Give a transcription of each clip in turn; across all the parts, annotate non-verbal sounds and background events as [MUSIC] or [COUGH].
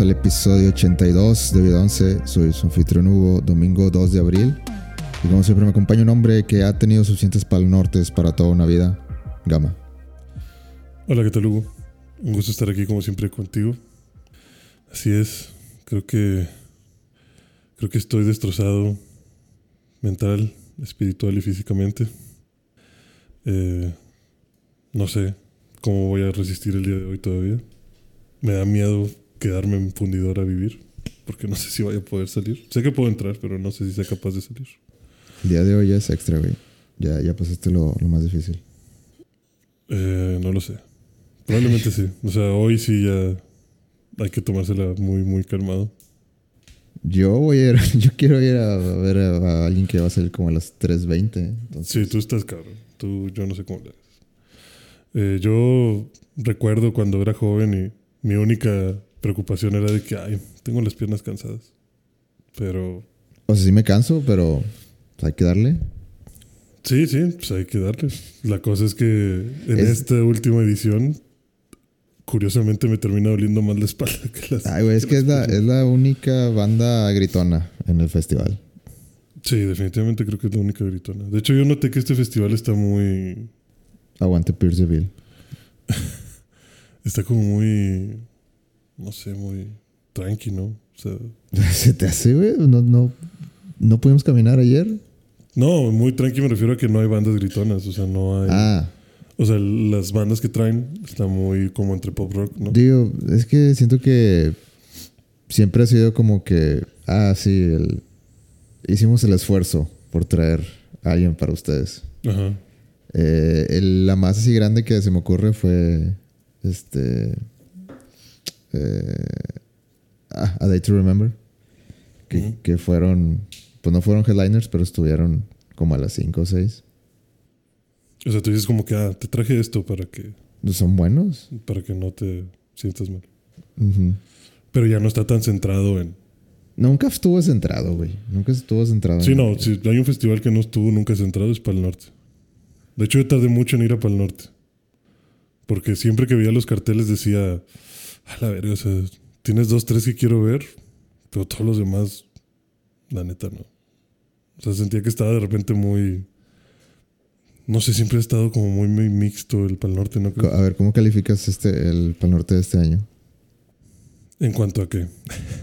al episodio 82 de Vida 11. Soy su anfitrión Hugo, domingo 2 de abril. Y como siempre me acompaña un hombre que ha tenido suficientes pal nortes para toda una vida, Gama. Hola, ¿qué tal Hugo? Un gusto estar aquí como siempre contigo. Así es, creo que creo que estoy destrozado mental, espiritual y físicamente. Eh, no sé cómo voy a resistir el día de hoy todavía. Me da miedo quedarme en fundidor a vivir, porque no sé si vaya a poder salir. Sé que puedo entrar, pero no sé si sea capaz de salir. El día de hoy ya es extra, güey. Ya, ya pasaste lo, lo más difícil. Eh, no lo sé. Probablemente sí. O sea, hoy sí ya hay que tomársela muy, muy calmado. Yo voy a ir, [LAUGHS] yo quiero ir a, ver a, alguien que va a salir como a las 3.20. Entonces, Sí, tú estás cabrón. Tú, yo no sé cómo le haces. Eh, yo recuerdo cuando era joven y mi única preocupación era de que, ay, tengo las piernas cansadas. Pero o sea, sí me canso, pero pues, hay que darle. sí, sí, pues hay que darle. La cosa es que en Es- esta última edición, curiosamente me termina doliendo más la espalda que las. Ay, güey, es que es la, es la única banda gritona en el festival. Sí, definitivamente creo que es la única gritona. De hecho, yo noté que este festival está muy. Aguante Pierceville. [LAUGHS] Está como muy. No sé, muy tranqui, ¿no? O sea. [LAUGHS] ¿Se te hace, güey? No, no, no pudimos caminar ayer. No, muy tranqui me refiero a que no hay bandas gritonas. O sea, no hay. Ah, O sea, las bandas que traen están muy como entre pop rock, ¿no? digo, es que siento que siempre ha sido como que, ah, sí, el- hicimos el esfuerzo por traer a alguien para ustedes. Ajá. Eh, el- la más así grande que se me ocurre fue este eh, ah, A Day to Remember que, Ujú. que fueron pues no fueron headliners pero estuvieron como a las 5 o 6 O sea, tú dices como que, ah, te traje esto para que, son buenos para que no te sientas mal. Ujú. Pero ya no está tan centrado en. nunca estuvo centrado güey nunca estuvo centrado Sí, en- no, si hay un festival que no estuvo nunca centrado es para el norte. De hecho, yo tardé mucho en ir a para el norte. Porque siempre que veía los carteles decía, a la verga, o sea, tienes dos, tres que quiero ver, pero todos los demás, la neta, no. O sea, sentía que estaba de repente muy. No sé, siempre ha estado como muy, muy mixto el Pal Norte, ¿no? A ver cómo calificas este el Pal Norte de este año En cuanto a qué.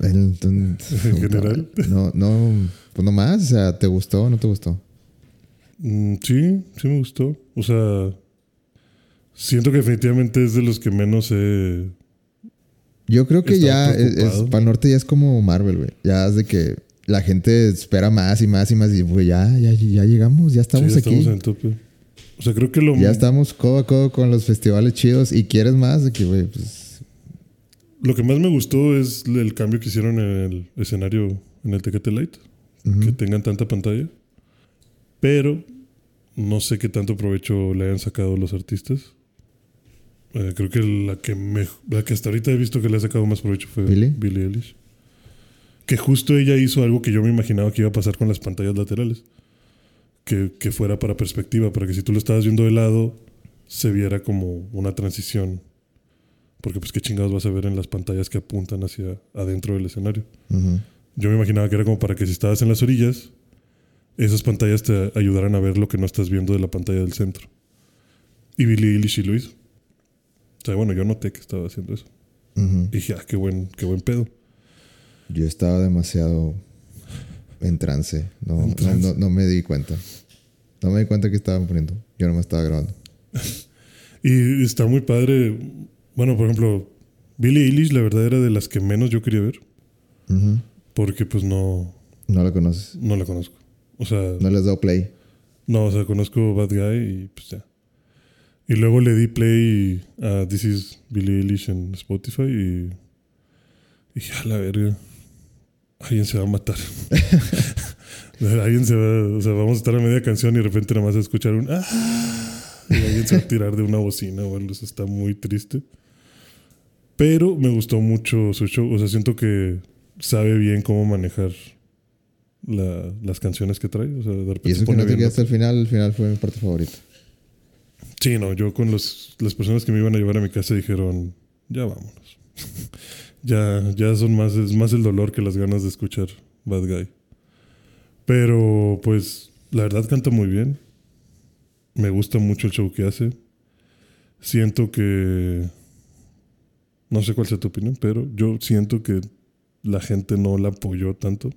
El- [LAUGHS] En general. no no pues no más o sea te gustó o no te gustó Mm, sí, sí me gustó. O sea, siento que definitivamente es de los que menos he. Yo creo que ya es, preocupado. Pal Norte ya es como Marvel, güey. Ya es de que la gente espera más y más y más y pues ya, ya, ya llegamos, ya estamos sí, aquí. estamos en el tope. O sea, creo que lo. Ya estamos codo a codo con los festivales chidos y quieres más de que, güey, pues Lo que más me gustó es el cambio que hicieron en el escenario en el Tecate Light. Que tengan tanta pantalla. Pero no sé qué tanto provecho le hayan sacado los artistas. Eh, creo que la que, me, la que hasta ahorita he visto que le ha sacado más provecho fue ¿Billie? Billie Eilish. Que justo ella hizo algo que yo me imaginaba que iba a pasar con las pantallas laterales. Que, que fuera para perspectiva, para que si tú lo estabas viendo de lado, se viera como una transición. Porque pues qué chingados vas a ver en las pantallas que apuntan hacia adentro del escenario. Ujú. Yo me imaginaba que era como para que si estabas en las orillas, esas pantallas te ayudaran a ver lo que no estás viendo de la pantalla del centro. Y Billie Eilish sí lo hizo. Sea, bueno, yo noté que estaba haciendo eso. Y dije, ah, qué buen, qué buen pedo. Yo estaba demasiado en trance. No, En no- trance. no- no me di cuenta. No me di cuenta que estaban poniendo. Yo no me estaba grabando. [LAUGHS] Y está muy padre. Bueno, por ejemplo, Billie Eilish, la verdad, era de las que menos yo quería ver. Porque pues no, No la conoces. no la conozco. O sea, No les he dado play. No, o sea, conozco Bad Guy y pues ya. Y luego le di play a This is Billie Eilish en Spotify y. Dije, a la verga. Alguien se va a matar. [LAUGHS] alguien se va. O sea, vamos a estar a media canción y de repente nada más a escuchar un. "Ah", Y alguien se va a tirar de una bocina o algo. Eso está muy triste. Pero me gustó mucho su show. O sea, siento que sabe bien cómo manejar la- las canciones que trae. O sea, de repente Y eso se que pone no te bien quedaste al final, al final fue mi parte favorita. Sí, no, yo con los, las personas que me iban a llevar a mi casa dijeron, ya vámonos. [LAUGHS] Ya, ya son más, es más el dolor que las ganas de escuchar Bad Guy. Pero, pues, la verdad canta muy bien. Me gusta mucho el show que hace. Siento que. No sé cuál sea tu opinión, pero yo siento que la gente no la apoyó tanto.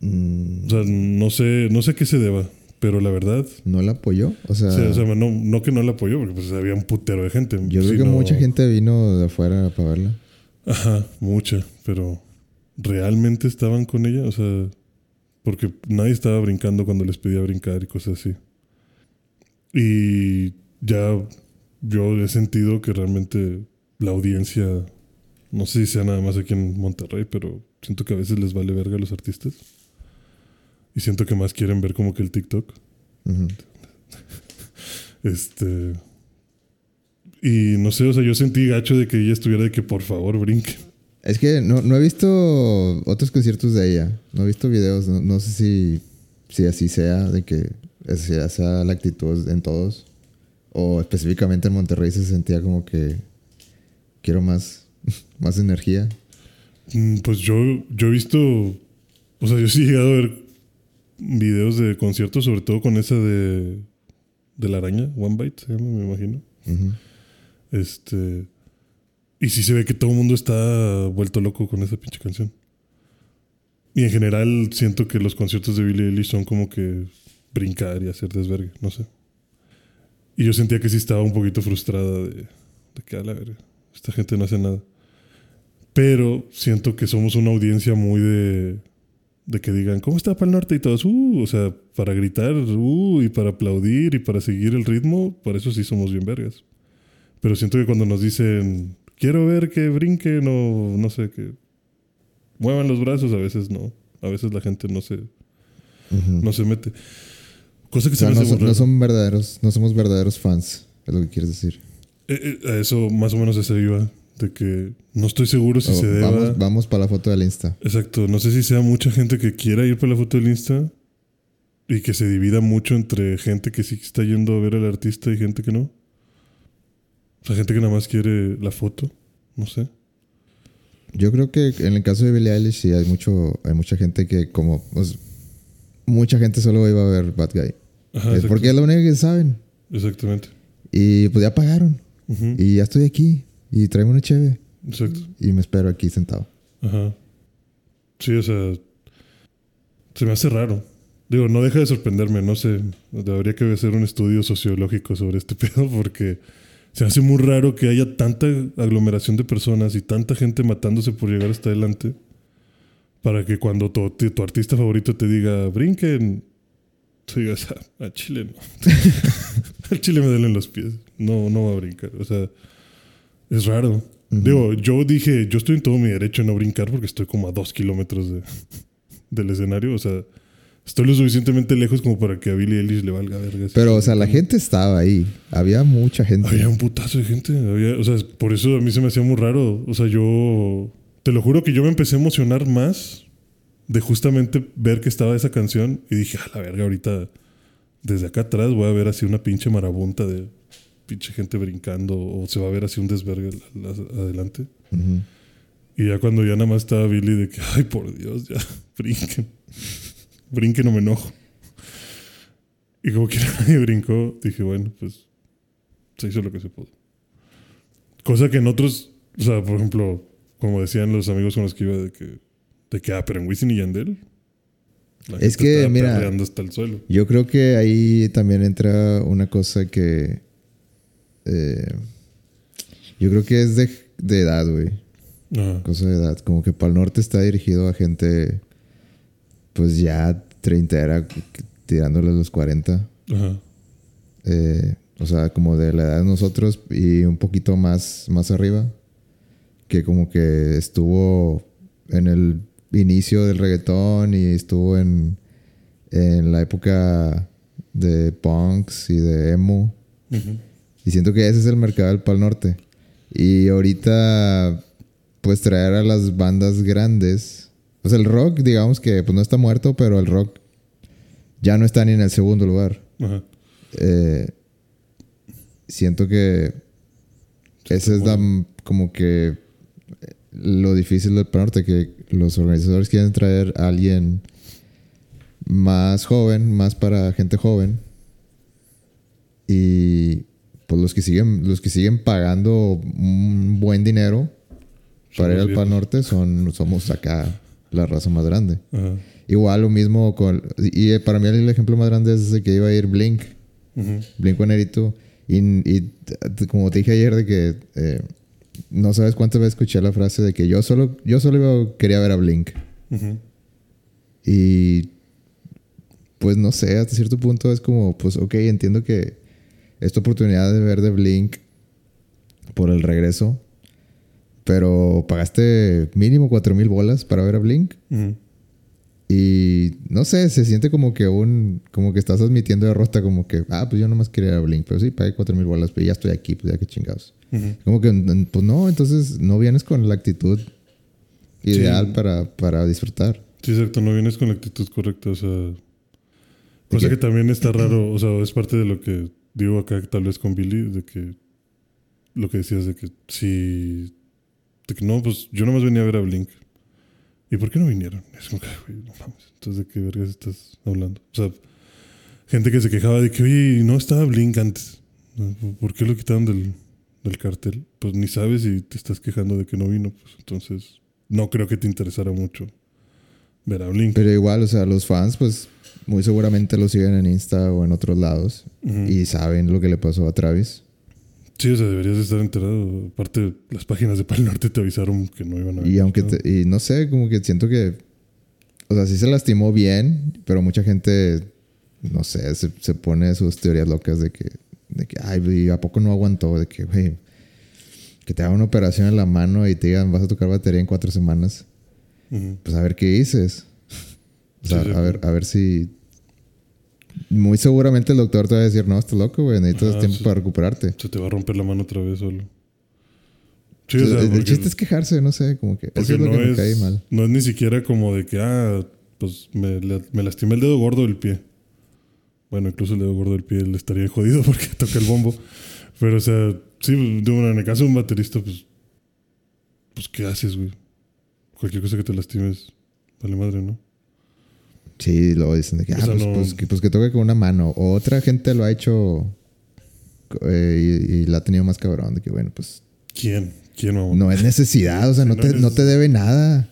Mm, O sea, no sé, no sé qué se deba, pero la verdad. ¿No la apoyó? O sea, o sea, o sea, no, no que no la apoyó, porque pues había un putero de gente. yo creo que mucha gente vino de afuera para verla. Ajá, mucha, pero ¿realmente estaban con ella? O sea, porque nadie estaba brincando cuando les pedía brincar y cosas así. Y ya yo he sentido que realmente la audiencia, no sé si sea nada más aquí en Monterrey, pero siento que a veces les vale verga a los artistas. Y siento que más quieren ver como que el TikTok. [LAUGHS] Este. Y no sé, o sea, yo sentí gacho de que ella estuviera de que por favor brinque. Es que no, no he visto otros conciertos de ella. No he visto videos. No, no sé si, si así sea, de que esa sea la actitud en todos. O específicamente en Monterrey se sentía como que quiero más, [LAUGHS] más energía. Mm, Pues yo, yo he visto, o sea, yo sí he llegado a ver videos de conciertos, sobre todo con esa de, de la araña, One Bite, se llama, me imagino. Este, y sí se ve que todo el mundo está vuelto loco con esa pinche canción. Y en general siento que los conciertos de Billie Eilish son como que brincar y hacer desvergue, no sé. Y yo sentía que sí estaba un poquito frustrada de, de que a la verga, esta gente no hace nada. Pero siento que somos una audiencia muy de, de que digan, ¿cómo está para el norte? Y todos, uh, o sea, para gritar, uh, y para aplaudir y para seguir el ritmo, por eso sí somos bien vergas. Pero siento que cuando nos dicen, quiero ver que brinquen o no sé, que muevan los brazos, a veces no. A veces la gente no se, no se mete. Cosa que O sea, se me no, hace son, no son verdaderos, no somos verdaderos fans, es lo que quieres decir. Eh, eh, a eso más o menos eso iba. De que no estoy seguro si O se deba. vamos, vamos para la foto del Insta. Exacto. No sé si sea mucha gente que quiera ir para la foto del Insta y que se divida mucho entre gente que sí está yendo a ver al artista y gente que no. O sea, gente que nada más quiere la foto. No sé. Yo creo que en el caso de Billie Eilish sí hay mucho, hay mucha gente que como pues, mucha gente solo iba a ver Bad Guy. Ajá, es porque es la única que saben. Exactamente. Y pues ya pagaron. Y ya estoy aquí. Y tráeme una cheve. Exacto. Y me espero aquí sentado. Ajá. Sí, o sea. Se me hace raro. Digo, no deja de sorprenderme, no sé. Debería que hacer un estudio sociológico sobre este [LAUGHS] pedo porque se me hace muy raro que haya tanta aglomeración de personas y tanta gente matándose por llegar hasta adelante para que cuando tu, tu artista favorito te diga brinquen, tú digas, "Ah, a Chile no. [LAUGHS] Al Chile me duelen los pies. No, no va a brincar. O sea, es raro. Digo, yo dije, yo estoy en todo mi derecho no brincar porque estoy como a dos kilómetros de, [LAUGHS] del escenario. O sea, estoy lo suficientemente lejos como para que a Billie Eilish le valga verga. Pero, o sea, la gente estaba ahí. Había mucha gente. Había un putazo de gente. Había, o sea, por eso a mí se me hacía muy raro. O sea, yo. Te lo juro que yo me empecé a emocionar más de justamente ver que estaba esa canción y dije, a la verga, ahorita desde acá atrás voy a ver así una pinche marabunta de pinche gente brincando o se va a ver así un desvergue adelante. Ujú. Y ya cuando ya nada más estaba Billy de que, ay, por Dios, ya, [LAUGHS] brinquen. Brinquen o me enojo. Y como que [LAUGHS] nadie brincó, dije, bueno, pues se hizo lo que se pudo. Cosa que en otros, o sea, por ejemplo, como decían los amigos con los que iba, de que, de que ah, pero en Wisin y Yandel. la Es gente que, mira, hasta el suelo. Yo creo que ahí también entra una cosa que. Eh, yo creo que es de, de edad, güey. Ajá. Cosa de edad. Como que Pal Norte está dirigido a gente. Pues ya 30 era tirándole a los 40. Ajá. Eh, o sea, como de la edad de nosotros y un poquito más, más arriba. Que como que estuvo en el inicio del reggaetón y estuvo en, en la época de punks y de emo. Ujú. Y siento que ese es el mercado del Pal Norte. Y ahorita, pues traer a las bandas grandes. Pues el rock, digamos que pues no está muerto, pero el rock ya no está ni en el segundo lugar. Ajá. Eh, siento que esa es la, como que lo difícil del Pal Norte, que los organizadores quieren traer a alguien más joven, más para gente joven. Y pues los que siguen, los que siguen pagando un buen dinero para ir al Pal. Norte son, somos acá la raza más grande. Ajá. Igual lo mismo con... Y eh, para mí el ejemplo más grande es ese que iba a ir Blink. Ujú. Blink Nerito. Y, y como te dije ayer de que... eh, no sabes cuántas veces escuché la frase de que yo solo, yo solo iba- quería ver a Blink. Y pues no sé, hasta cierto punto es como, pues ok, entiendo que esta oportunidad de ver de Blink por el regreso, pero pagaste mínimo cuatro mil bolas para ver a Blink. Y no sé, se siente como que un, como que estás admitiendo derrota, como que, ah, pues yo nomás quería ir a Blink, pero sí, pagué cuatro mil bolas, pero ya estoy aquí, pues ya que chingados. Como que, pues no, entonces no vienes con la actitud ideal Sí. para, para disfrutar. Sí, exacto, no vienes con la actitud correcta, o sea... Cosa que- que también está [CLEARS THROAT] raro, o sea, es parte de lo que digo acá tal vez con Billy, de que lo que decías de que si... De que no, pues yo nomás venía a ver a Blink. ¿Y por qué no vinieron? Es como güey, no mames, entonces de qué vergas estás hablando. O sea, gente que se quejaba de que, oye, no estaba Blink antes. ¿Por qué lo quitaron del, del cartel? Pues ni sabes y te estás quejando de que no vino, pues entonces no creo que te interesara mucho ver a Blink. Pero igual, o sea, los fans, pues muy seguramente lo siguen en Insta o en otros lados y saben lo que le pasó a Travis. Sí, o sea, deberías de estar enterado. Aparte, las páginas de Pal Norte te avisaron que no iban a Y aunque, te- y no sé, como que siento que, o sea, sí se lastimó bien, pero mucha gente, no sé, se, se pone sus teorías locas de que, de que, ay, ¿a poco no aguantó? De que, güey, que te hagan una operación en la mano y te digan, vas a tocar batería en cuatro semanas. Pues a ver qué dices. O sea, Sí, sí. a ver, a ver si. Muy seguramente el doctor te va a decir, no, estás loco, güey, necesitas Ajá, tiempo para recuperarte. Se te va a romper la mano otra vez solo. Sí, o Entonces, sea, el, chiste es quejarse, no sé, como que. Eso es lo no que me es, cae mal. no es ni siquiera como de que, ah, pues me, me lastimé el dedo gordo del pie. Bueno, incluso el dedo gordo del pie le estaría jodido [LAUGHS] porque toca el bombo. Pero, o sea, sí, de una- en el caso de un baterista, pues, pues, ¿qué haces, güey? Cualquier cosa que te lastimes, vale madre, ¿no? Sí, luego dicen de que, ah, pues, no- pues, que, pues que toque con una mano. O otra gente lo ha hecho eh, y, y la ha tenido más cabrón. De que, bueno, pues ¿Quién? ¿Quién, mamón? no es necesidad, o sea, [LAUGHS] no no te, no te debe nada.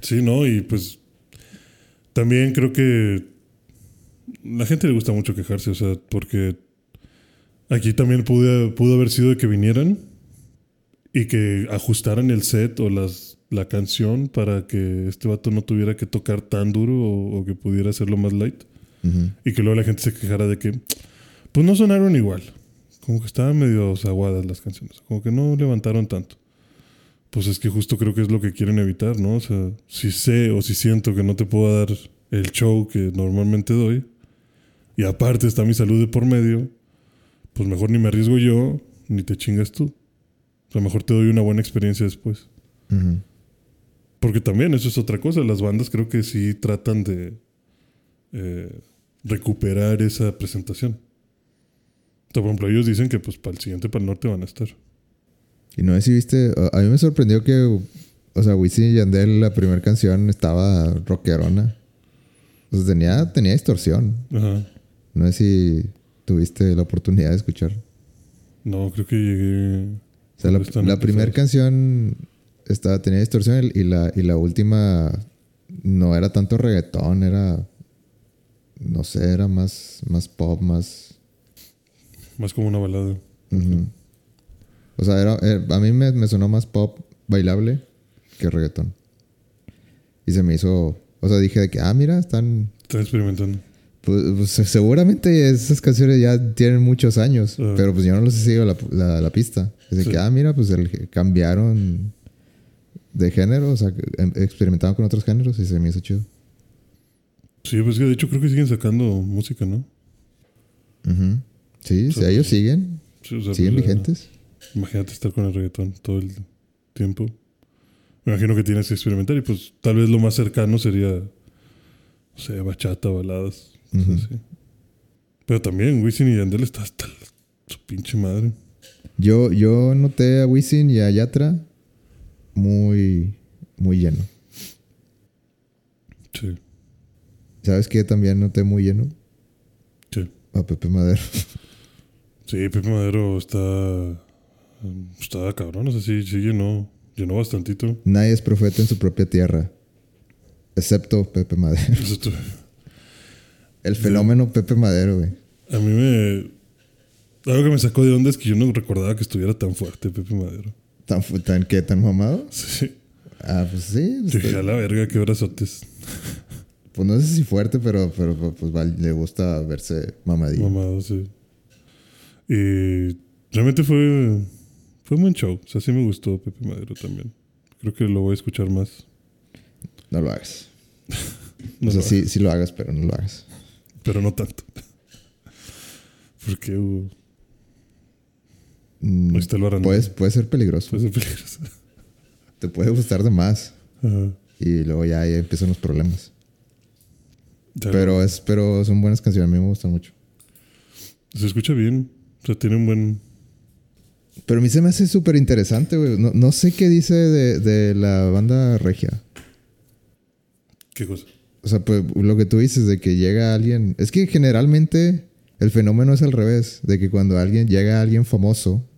Sí, ¿no? Y pues también creo que la gente le gusta mucho quejarse, o sea, porque aquí también pudo, pudo haber sido de que vinieran y que ajustaran el set o las, la canción para que este vato no tuviera que tocar tan duro o, o que pudiera hacerlo más light. Y que luego la gente se quejara de que, pues no sonaron igual. Como que estaban medio aguadas las canciones. Como que no levantaron tanto. Pues es que justo creo que es lo que quieren evitar, ¿no? O sea, si sé o si siento que no te puedo dar el show que normalmente doy, y aparte está mi salud de por medio, pues mejor ni me arriesgo yo, ni te chingas tú. O sea, mejor te doy una buena experiencia después. Ujú. Porque también eso es otra cosa. Las bandas creo que sí tratan de eh, recuperar esa presentación. O sea, por ejemplo, ellos dicen que pues para el siguiente, para el norte van a estar. Y no sé si viste, a mí me sorprendió que, o sea, Wisin y Yandel, la primera canción estaba rockerona. O sea, tenía, tenía distorsión. Ajá. No sé si tuviste la oportunidad de escuchar. No, creo que llegué. O sea, la, primera canción estaba, tenía distorsión y la, y la última no era tanto reggaetón, era, no sé, era más, más pop, más... Más como una balada. O sea, era, eh, a mí me, me sonó más pop bailable que reggaetón. Y se me hizo, o sea, dije de que, ah, mira, están... Están experimentando. Pues, pues, seguramente esas canciones ya tienen muchos años, Ah. pero pues yo no los he seguido la, la, la pista. Es de Sí. que, ah, mira, pues el- cambiaron de género, o sea, em, experimentaron con otros géneros y se me hizo chido. Sí, pues que de hecho creo que siguen sacando música, ¿no? Sí, O sí, sea, ellos pues, siguen, Sí, o sea, siguen pues, vigentes. Imagínate estar con el reggaetón todo el tiempo. Me imagino que tienes que experimentar y pues tal vez lo más cercano sería, no sé, bachata, baladas. cosas Ujú. así. Pero también Wisin y Yandel está hasta la- su pinche madre. Yo, yo noté a Wisin y a Yatra muy, muy lleno. Sí. ¿Sabes qué también noté muy lleno? Sí. A Pepe Madero. Sí, Pepe Madero está. Está cabrón, o sea, sí, sí llenó. Llenó bastantito. Nadie es profeta en su propia tierra. Excepto Pepe Madero. Estu- El fenómeno Pepe Madero, güey. A mí me. Algo que me sacó de onda es que yo no recordaba que estuviera tan fuerte Pepe Madero. ¿Tan, tan qué? ¿Tan mamado? Sí. Ah, pues sí. pues, Dije, a la verga, qué brazotes. pues no sé si fuerte, pero, pero pues le gusta verse mamadillo. Mamado, sí. Y realmente fue. Fue un buen show. O sea, sí me gustó Pepe Madero también. Creo que lo voy a escuchar más. No lo hagas. [LAUGHS] No o sea, sí, sí lo hagas, pero no lo hagas. Pero no tanto. [LAUGHS] Porque uh, Mm, ahí está el barandal. Puedes- puede ser peligroso. Puede ser peligroso. [LAUGHS] Te puede gustar de más. Ajá. Y luego ya, ahí empiezan los problemas. Ya, Pero, es, pero son buenas canciones. A mí me gustan mucho. Se escucha bien. O sea, tiene un buen. Pero a mí se me hace súper interesante, güey. No, no sé qué dice de, de la banda regia. ¿Qué cosa? O sea, pues lo que tú dices de que llega alguien. Es que generalmente el fenómeno es al revés. De que cuando alguien llega alguien famoso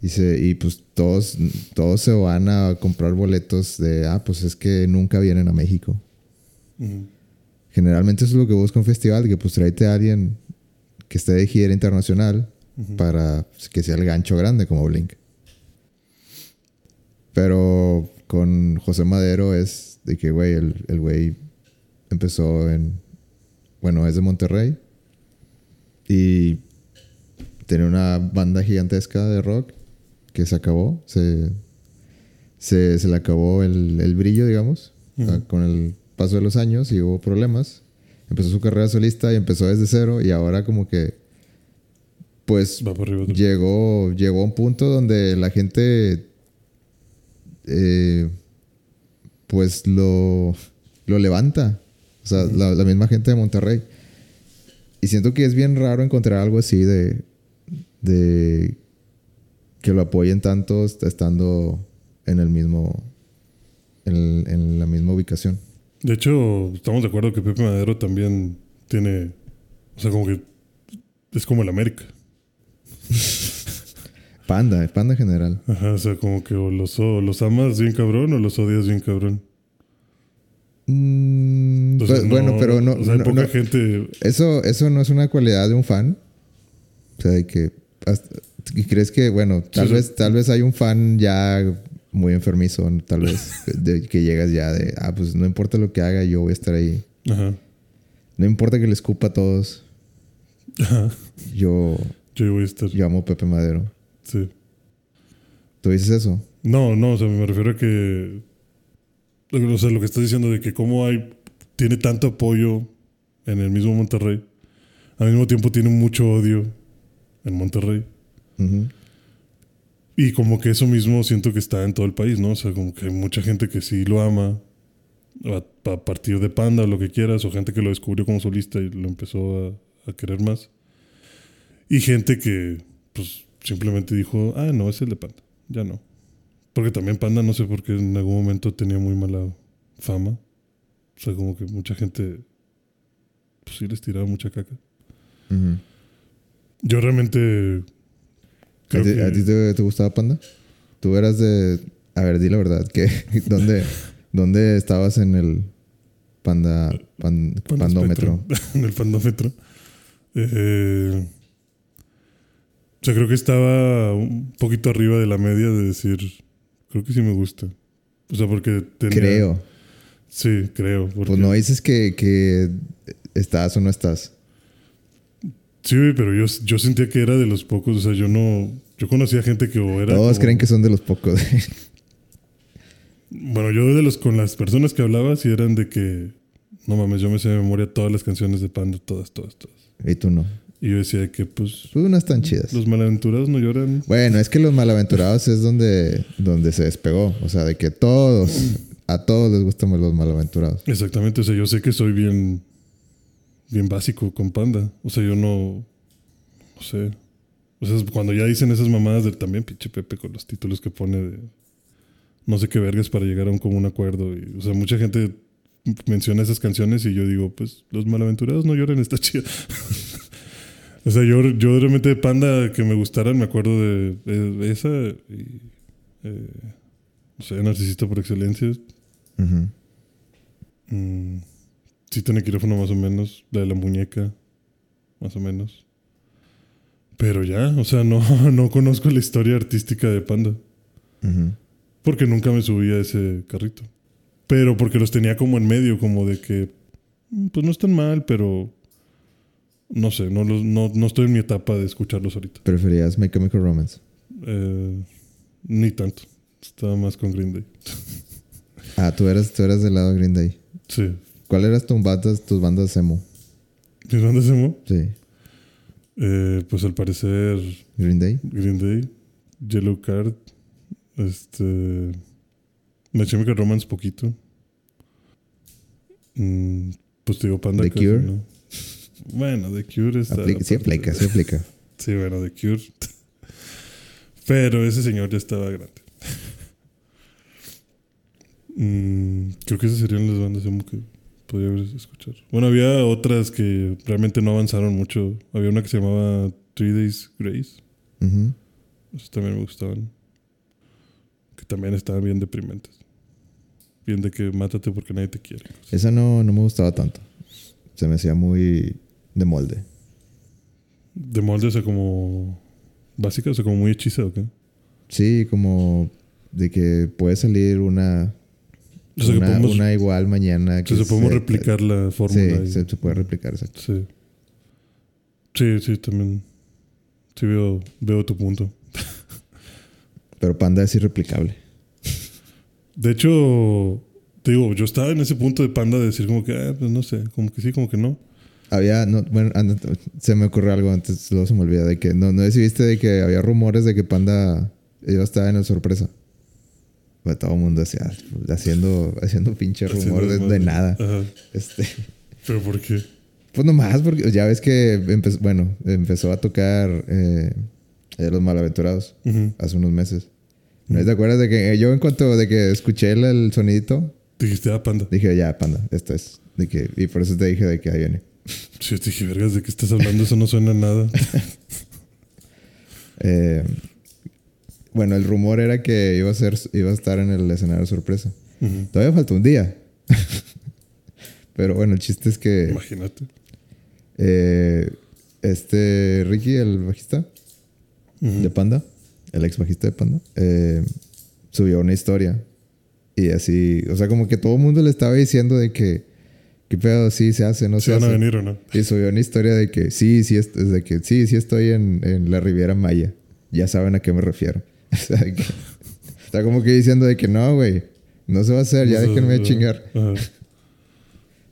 y, se, y pues todos, todos se van a comprar boletos de, ah, pues es que nunca vienen a México. Generalmente eso es lo que busca un festival, que pues tráete a alguien que esté de gira internacional para que sea el gancho grande como Blink. Pero con José Madero es de que, güey, el el güey empezó en, bueno, es de Monterrey y tenía una banda gigantesca de rock que se acabó, se, se, se le acabó el, el brillo, digamos, con el paso de los años y hubo problemas. Empezó su carrera solista y empezó desde cero y ahora como que, pues, Va para arriba. llegó, llegó a un punto donde la gente, eh, pues, lo, lo levanta. O sea, la, la misma gente de Monterrey. Y siento que es bien raro encontrar algo así de, de que lo apoyen tanto est- estando en el mismo, en, la misma ubicación. De hecho, estamos de acuerdo que Pepe Madero también tiene. O sea, como que. Es como el América. [LAUGHS] Panda, panda en general. Ajá, o sea, como que o los, o los amas bien cabrón o los odias bien cabrón. Mm, pues, no- bueno, pero no, O sea, hay no- poca no- gente. Eso, eso no es una cualidad de un fan. O sea, de que. ¿Y crees que, bueno, tal sí. vez, tal vez hay un fan ya muy enfermizo, tal vez, de, que llegas ya de, ah, pues no importa lo que haga, yo voy a estar ahí. Ajá. No importa que le escupa a todos, Ajá. yo, Yo voy a estar. yo amo a Pepe Madero. Sí. ¿Tú dices eso? No, no, o sea, me refiero a que. O sea, lo que estás diciendo de que cómo hay. Tiene tanto apoyo en el mismo Monterrey. Al mismo tiempo tiene mucho odio en Monterrey. Y como que eso mismo siento que está en todo el país, ¿no? O sea, como que hay mucha gente que sí lo ama a, a partir de Panda o lo que quieras, o gente que lo descubrió como solista y lo empezó a, a querer más. Y gente que, pues, simplemente dijo, ah, no, es el de Panda, ya no. Porque también Panda, no sé por qué en algún momento tenía muy mala fama. O sea, como que mucha gente, pues sí les tiraba mucha caca. Ujú. Yo realmente... ¿A ti, que- a ti te, te gustaba Panda? Tú eras de... A ver, di la verdad. ¿qué? [LAUGHS] ¿Dónde, ¿Dónde estabas en el panda, pan- Panda pandómetro? [LAUGHS] En el pandómetro. Eh, o sea, creo que estaba un poquito arriba de la media de decir, creo que sí me gusta. O sea, porque tenía... Creo. Sí, creo. Porque, Pues no dices que, que estás o no estás. Sí, güey, pero yo, yo sentía que era de los pocos. O sea, yo no... Yo conocía gente que o era... Todos como- creen que son de los pocos. [LAUGHS] Bueno, yo de los con las personas que hablaba, sí eran de que... No mames, yo me sé de memoria todas las canciones de Panda, todas, todas, todas. y tú no. Y yo decía que, pues, Pues unas tan chidas. los malaventurados no lloran. Bueno, es que los malaventurados es donde, donde se despegó. O sea, de que todos, a todos les gustan los malaventurados. Exactamente, o sea, yo sé que soy bien, bien básico con Panda. O sea, yo no, no sé. O sea, cuando ya dicen esas mamadas del también pinche Pepe con los títulos que pone de no sé qué vergas para llegar a un común acuerdo. Y, o sea, mucha gente menciona esas canciones y yo digo, pues los malaventurados no lloran, está chido. [LAUGHS] o sea, yo, yo realmente de Panda que me gustaran, me acuerdo de, de esa y... Eh, o sea, narcisista por excelencia. Mm, sí tiene quirófano más o menos. La de la muñeca, más o menos. Pero ya, o sea, no, [LAUGHS] no conozco la historia artística de Panda. Porque nunca me subí a ese carrito. Pero porque los tenía como en medio, como de que, mm, pues no están mal, pero no sé, no, los- no, no estoy en mi etapa de escucharlos ahorita. ¿Preferías My Chemical Romance? Eh, ni tanto. Estaba más con Green Day. [LAUGHS] Ah, tú eras, tú eras del lado de Green Day. Sí. ¿Cuál eras tus bandas, tus bandas emo? ¿Mis bandas emo? Sí. Eh, pues al parecer Green Day. Green Day, Yellow Card, este. My Chemical Romance poquito. Mm, pues te digo Panda. The casi Cure. no. [LAUGHS] Bueno, The Cure está. Sí aplica, sí aplica. [LAUGHS] Sí, bueno, The Cure. Pero ese señor ya estaba grande. [LAUGHS] Mm, creo que esas serían las bandas emo que podría haber escuchar. Bueno, había otras que realmente no avanzaron mucho. Había una que se llamaba Three Days Grace. Ujú. Esos también me gustaban. Que también estaban bien deprimentes. Bien de que mátate porque nadie te quiere. Esa no, no me gustaba tanto. Se me hacía muy de molde. De molde, o sea, como básica, o sea, como muy hechiza, ¿o qué? Sí, como de que puede salir una, Que una, podemos, una igual mañana. o Que sea, se podemos se- replicar la fórmula. Sí, se, se puede replicar, exacto. sí. Sí, sí, también. Sí, veo, veo tu punto. Pero Panda es irreplicable. De hecho, te digo, yo estaba en ese punto de panda de decir como que, ah, pues no sé, como que sí, como que no. Había, no, bueno, anda- se me ocurrió algo antes, luego se me olvida, de que, no, no viste de que había rumores de que Panda iba a estar en el sorpresa. Pues todo el mundo decía, haciendo, haciendo pinche rumor de, Haciendo de desmadre. nada. Ajá. Este, [LAUGHS] ¿Pero por qué? pues nomás, porque ya ves que empezó, bueno, empezó a tocar eh, Los Malaventurados hace unos meses. ¿No te acuerdas de que eh, yo en cuanto de que escuché el, el sonidito, Dijiste, ah, panda. dije, ya, Panda, esto es. De que, y por eso te dije de que ahí viene. Sí, te dije, vergas, ¿de qué estás hablando? Eso no suena a nada. [LAUGHS] Eh, bueno, el rumor era que iba a, ser, iba a estar en el escenario sorpresa. Todavía falta un día. [LAUGHS] Pero bueno, el chiste es que Imagínate. eh, este Ricky, el bajista de Panda, el ex bajista de Panda, eh, subió una historia. Y así, o sea, como que todo el mundo le estaba diciendo de que, ¿qué pedo? Sí, se hace, no ¿Se se van a venir o no? Y subió una historia de que sí, sí, est- de que sí, sí estoy en, en la Riviera Maya. Ya saben a qué me refiero. O sea, que- está como que diciendo de que no, güey, no se va a hacer, ya O sea, déjenme ajá. chingar. Ajá.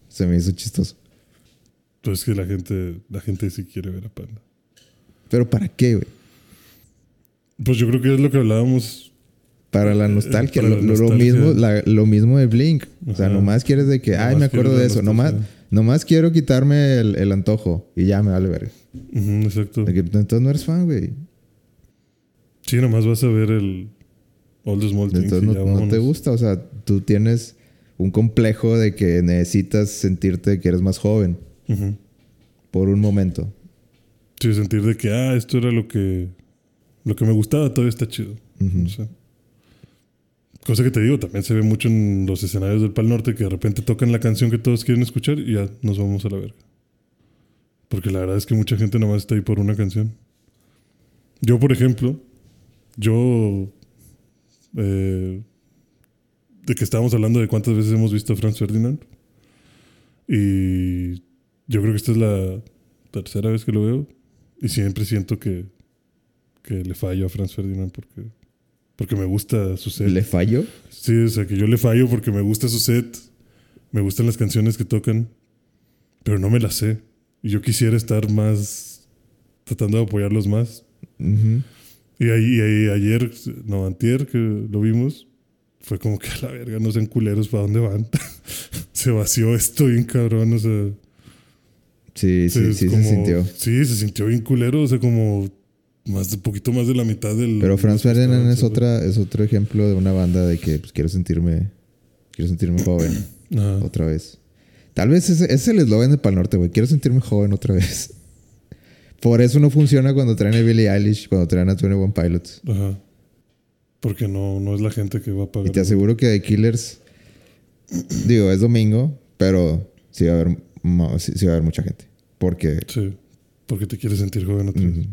Se me hizo chistoso. Pues es que la gente, la gente sí quiere ver a Panda. Pero ¿para qué, güey? Pues yo creo que es lo que hablábamos. Para la nostalgia, para lo, la lo- lo nostalgia. mismo, la- lo mismo de Blink. O sea, nomás quieres de que, ay, me acuerdo de eso. Nomás, nomás quiero quitarme el, el antojo y ya me vale ver. Ujú, exacto. Entonces no eres fan, güey. Sí, nomás vas a ver el All the Small Things. Entonces y no, te gusta. O sea, tú tienes un complejo de que necesitas sentirte que eres más joven por un momento. Sí, sentir de que, ah, esto era lo que, lo que me gustaba, todavía está chido. Ujú. O sea, cosa que te digo, también se ve mucho en los escenarios del Pal Norte que de repente tocan la canción que todos quieren escuchar y ya nos vamos a la verga. Porque la verdad es que mucha gente nomás está ahí por una canción. Yo, por ejemplo, yo. eh, de que estábamos hablando de cuántas veces hemos visto a Franz Ferdinand. Y yo creo que esta es la tercera vez que lo veo. Y siempre siento que, que le fallo a Franz Ferdinand porque, porque me gusta su set. ¿Le fallo? Sí, o sea, que yo le fallo porque me gusta su set, me gustan las canciones que tocan, pero no me las sé. Y yo quisiera estar más tratando de apoyarlos más. Ujú. Y, ahí, ayer, no, antier, que lo vimos, fue como que a la verga, no sean culeros, ¿para dónde van? [LAUGHS] se vació esto bien cabrón, o sea... Sí, sí, sí como- se sintió. Sí, se sintió bien culero, o sea, como... más de poquito más de la mitad del. Pero Franz Ferdinand es otra, es otro ejemplo de una banda de que pues, quiero sentirme, quiero sentirme joven [CLEARS THROAT] Ajá. otra vez. Tal vez ese, ese es el eslogan de Pal Norte, güey. Quiero sentirme joven otra vez. Por eso no funciona cuando traen a Billie Eilish, cuando traen a 21 Pilots. Ajá. Porque no, no es la gente que va a pagar. Y te aseguro que de Killers, [CLEARS THROAT] digo, es domingo, pero sí va a haber, mo- sí, sí va a haber mucha gente. Porque Sí. Porque te quieres sentir joven otra vez.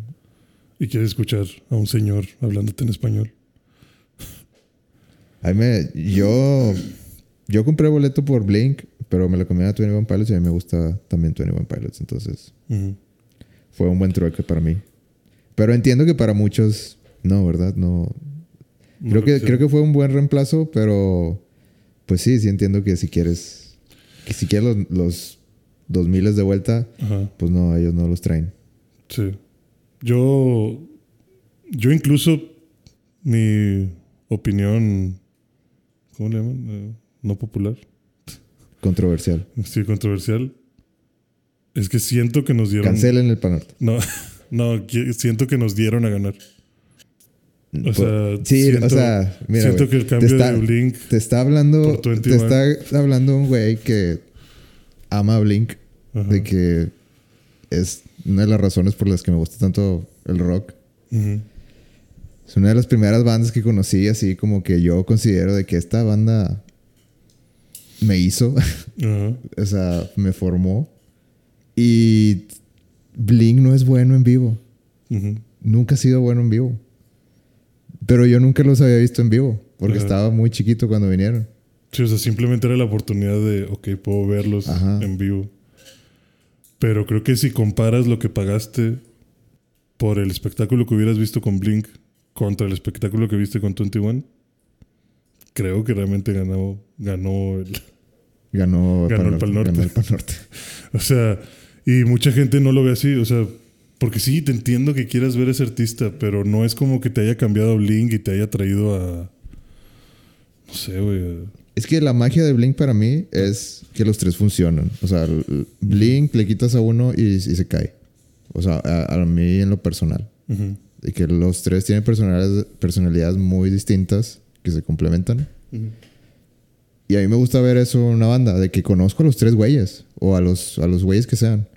Y quieres escuchar a un señor hablándote en español. a mí me, yo, yo compré boleto por Blink, pero me lo comí a 21 Pilots y a mí me gusta también 21 Pilots. Entonces. Fue un buen trueque para mí. Pero entiendo que para muchos, no, ¿verdad? No. Creo que, creo que fue un buen reemplazo, pero pues sí, sí entiendo que si quieres, que si quieres los, los 2000 de vuelta, Ajá. pues no, ellos no los traen. Sí. Yo. Yo incluso. Mi opinión. ¿Cómo le llaman? Eh, no popular. Controversial. Sí, controversial. Es que siento que nos dieron. Cancelen el Panorte. No, [LAUGHS] no, siento que nos dieron a ganar. O sea, sí, siento- o sea, mira, siento que el te cambio está- de Blink. Te está hablando, te 21. está hablando un güey que ama a Blink, Ajá. de que es una de las razones por las que me gusta tanto el rock. Es una de las primeras bandas que conocí, así como que yo considero de que esta banda me hizo, [LAUGHS] o sea, me formó. Y Blink no es bueno en vivo. Nunca ha sido bueno en vivo. Pero yo nunca los había visto en vivo, porque Ajá. estaba muy chiquito cuando vinieron. Sí, o sea, simplemente era la oportunidad de, ok, puedo verlos Ajá. en vivo. Pero creo que si comparas lo que pagaste por el espectáculo que hubieras visto con Blink contra el espectáculo que viste con 21, creo que realmente ganó, ganó el... Ganó, Ganó el Pal Norte. ganó el Pal Norte. [LAUGHS] O sea, y mucha gente no lo ve así, o sea, porque sí, te entiendo que quieras ver a ese artista, pero no es como que te haya cambiado Blink y te haya traído a... No sé, güey. Es que la magia de Blink para mí es que los tres funcionan. O sea, Blink le quitas a uno y, y se cae. O sea, a, a mí en lo personal. Y que los tres tienen personalidades, personalidades muy distintas que se complementan. Y a mí me gusta ver eso en una banda, de que conozco a los tres güeyes, o a los, a los güeyes que sean.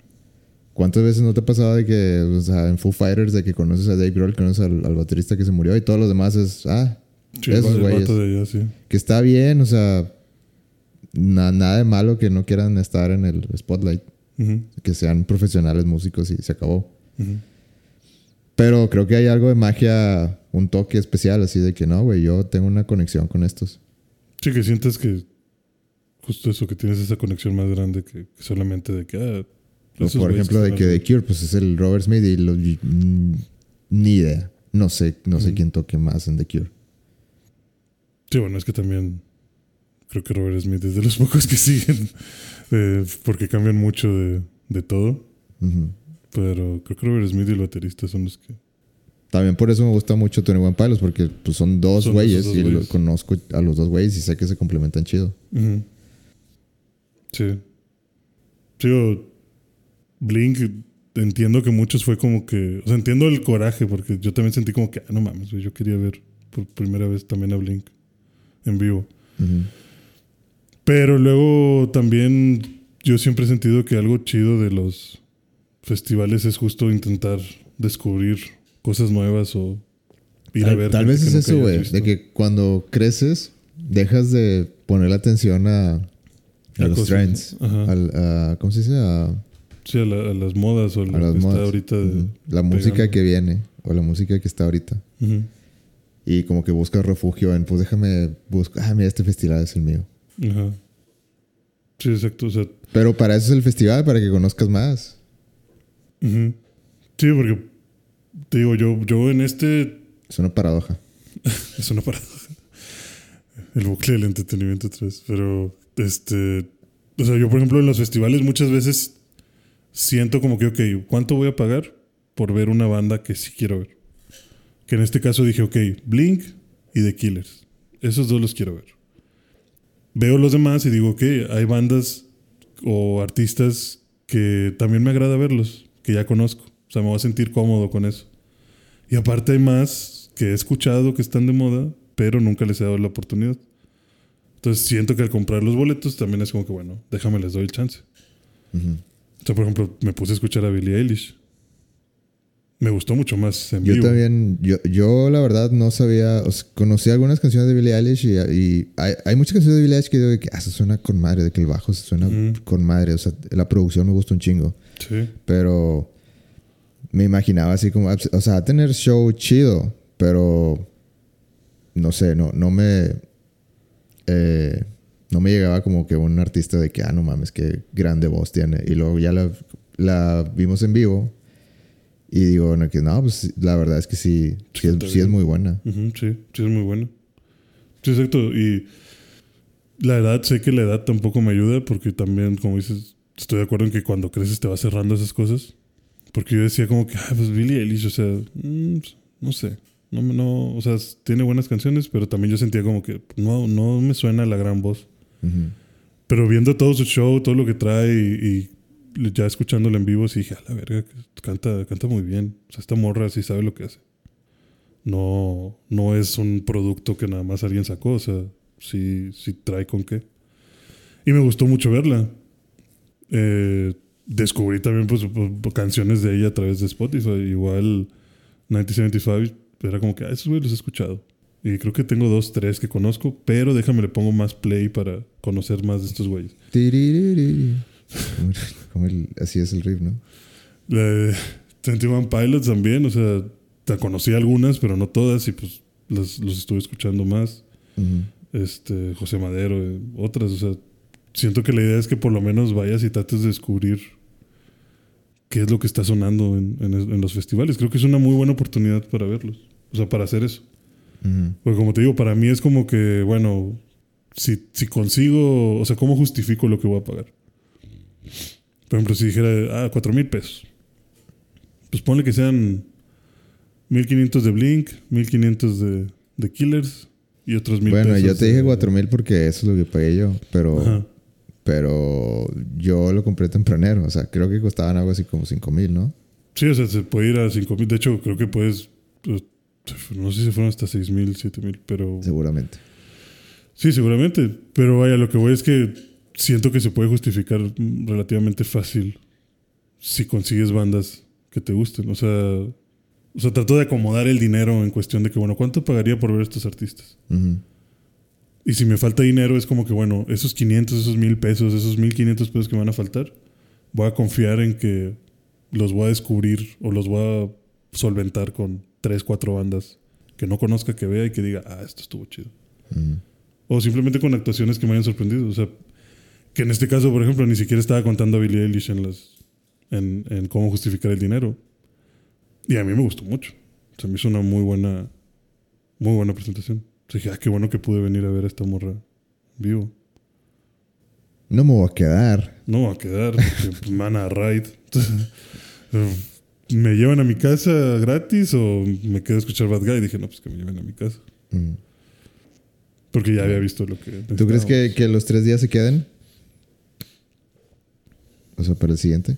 ¿Cuántas veces no te ha pasado de que, o sea, en Foo Fighters, de que conoces a Dave Grohl, conoces al, al baterista que se murió y todos los demás es, ah, Sí, esos güeyes. sí. Que está bien, o sea, na- nada de malo que no quieran estar en el spotlight, que sean profesionales músicos y se acabó. Pero creo que hay algo de magia, un toque especial, así de que no, güey, yo tengo una conexión con estos. Sí, que sientes que justo eso, que tienes esa conexión más grande que, que solamente de que... Ah, O por ejemplo, de que The. Cure, pues es el Robert Smith y lo- y- mm, ni idea. No sé, no sé quién toque más en The Cure. Sí, bueno, es que también creo que Robert Smith es de los [LAUGHS] pocos que siguen, eh, porque cambian mucho de, de todo. Pero creo que Robert Smith y el baterista son los que... También por eso me gusta mucho Tony One Pilots, porque pues, son dos Son güeyes dos y lo- conozco a los dos güeyes y sé que se complementan chido. Sí. Sí, o Blink, entiendo que muchos fue como que... O sea, entiendo el coraje, porque yo también sentí como que, ah, no mames, yo quería ver por primera vez también a Blink en vivo. Pero luego también yo siempre he sentido que algo chido de los festivales es justo intentar descubrir cosas nuevas o ir a Tal, ver. tal vez es eso, güey. De que cuando creces, dejas de poner la atención a, a A los trends. ajá. Al- a- ¿Cómo se dice? A, Sí, a, la- a las modas o a lo a las que está modas. ahorita. de- Ujú. La música pegando. que viene o la música que está ahorita. Ujú. Y como que buscas refugio en, pues déjame buscar, ah, mira, este festival es el mío. Ajá. Sí, exacto. O sea, Pero para eso es el festival, para que conozcas más. sí, porque te digo, yo, yo en este Es una paradoja. [LAUGHS] Es una paradoja. El bucle del entretenimiento otra vez. Pero, este. O sea, yo, por ejemplo, en los festivales muchas veces siento como que, ok, ¿cuánto voy a pagar por ver una banda que sí quiero ver? Que en este caso dije, ok, Blink y The Killers. Esos dos los quiero ver. Veo los demás y digo, ok, hay bandas o artistas que también me agrada verlos, que ya conozco. Sea, me voy a sentir cómodo con eso. Y aparte hay más que he escuchado que están de moda, pero nunca les he dado la oportunidad. Entonces siento que al comprar los boletos también es como que, bueno, déjame les doy el chance. Ujú. O sea, por ejemplo, me puse a escuchar a Billie Eilish. Me gustó mucho más en Yo vivo. también, yo, yo la verdad no sabía, o sea, conocí algunas canciones de Billie Eilish y, y hay, hay muchas canciones de Billie Eilish que digo que ah, se suena con madre, de que el bajo se suena Ujú. con madre, o sea, la producción me gusta un chingo, Sí. pero me imaginaba así como, o sea, tener show chido, pero no sé, no, no me, eh, no me llegaba como que un artista de que, ah, no mames, qué grande voz tiene, y luego ya la, la vimos en vivo. Y digo, no, que no, pues la verdad es que sí, sí, es, sí es muy buena. Ujú, sí, sí es muy bueno. Sí, exacto. Y la edad, sé que la edad tampoco me ayuda porque también, como dices, estoy de acuerdo en que cuando creces te vas cerrando esas cosas. Porque yo decía como que, ah, pues Billie Eilish, o sea, mm, pues, no sé. No, no, o sea, tiene buenas canciones, pero también yo sentía como que no, no me suena la gran voz. Ujú. Pero viendo todo su show, todo lo que trae y, y ya escuchándolo en vivo, sí dije, a la verga, canta, canta muy bien. O sea, esta morra sí sabe lo que hace. No, no es un producto que nada más alguien sacó, o sea, sí, sí trae con qué. Y me gustó mucho verla. Eh, descubrí también pues, pues, canciones de ella a través de Spotify. Igual 1975 era como que, ah, esos güeyes los he escuchado. Y creo que tengo dos, tres que conozco, pero déjame le pongo más play para conocer más de estos güeyes. Como el- así es el riff, ¿no? 21 Pilots también, o sea, te conocí algunas, pero no todas, y pues los, los estuve escuchando más. Este, José Madero, eh, otras, o sea, siento que la idea es que por lo menos vayas y trates de descubrir qué es lo que está sonando en, en- en los festivales. Creo que es una muy buena oportunidad para verlos, o sea, para hacer eso. Porque como te digo, para mí es como que, bueno, si, si consigo, o sea, ¿cómo justifico lo que voy a pagar? Por ejemplo, si dijera, ah, cuatro mil pesos. Pues ponle que sean 1500 de Blink, 1500 de, de Killers y otros mil Bueno, pesos. yo te dije de- 4000 porque eso es lo que pagué yo, pero, Ajá. Pero yo lo compré tempranero, o sea, creo que costaban algo así como 5000, ¿no? Sí, o sea, se puede ir a 5000. De hecho, creo que puedes, pues, no sé si fueron hasta 6000, 7000, pero... Seguramente. Sí, seguramente. Pero vaya, lo que voy es que siento que se puede justificar relativamente fácil si consigues bandas que te gusten. O sea, o sea, trato de acomodar el dinero en cuestión de que, bueno, ¿cuánto pagaría por ver a estos artistas? Y si me falta dinero, es como que, bueno, esos 500, esos 1000 pesos, esos 1500 pesos que me van a faltar, voy a confiar en que los voy a descubrir o los voy a solventar con 3, 4 bandas que no conozca, que vea y que diga, ah, esto estuvo chido. Ujú. O simplemente con actuaciones que me hayan sorprendido. O sea, que en este caso, por ejemplo, ni siquiera estaba contando a Billie Eilish en, las, en, en cómo justificar el dinero. Y a mí me gustó mucho. Se me hizo una muy buena, muy buena presentación. Dije, ah, qué bueno que pude venir a ver a esta morra vivo. No me voy a quedar. No me va a quedar, porque pues, me van a raid. Eh, ¿Me llevan a mi casa gratis o me quedo a escuchar Bad Guy? Y dije, no, pues que me lleven a mi casa. Ujú. Porque ya había visto lo que. ¿Tú crees que, que los tres días se queden? O sea, para el siguiente.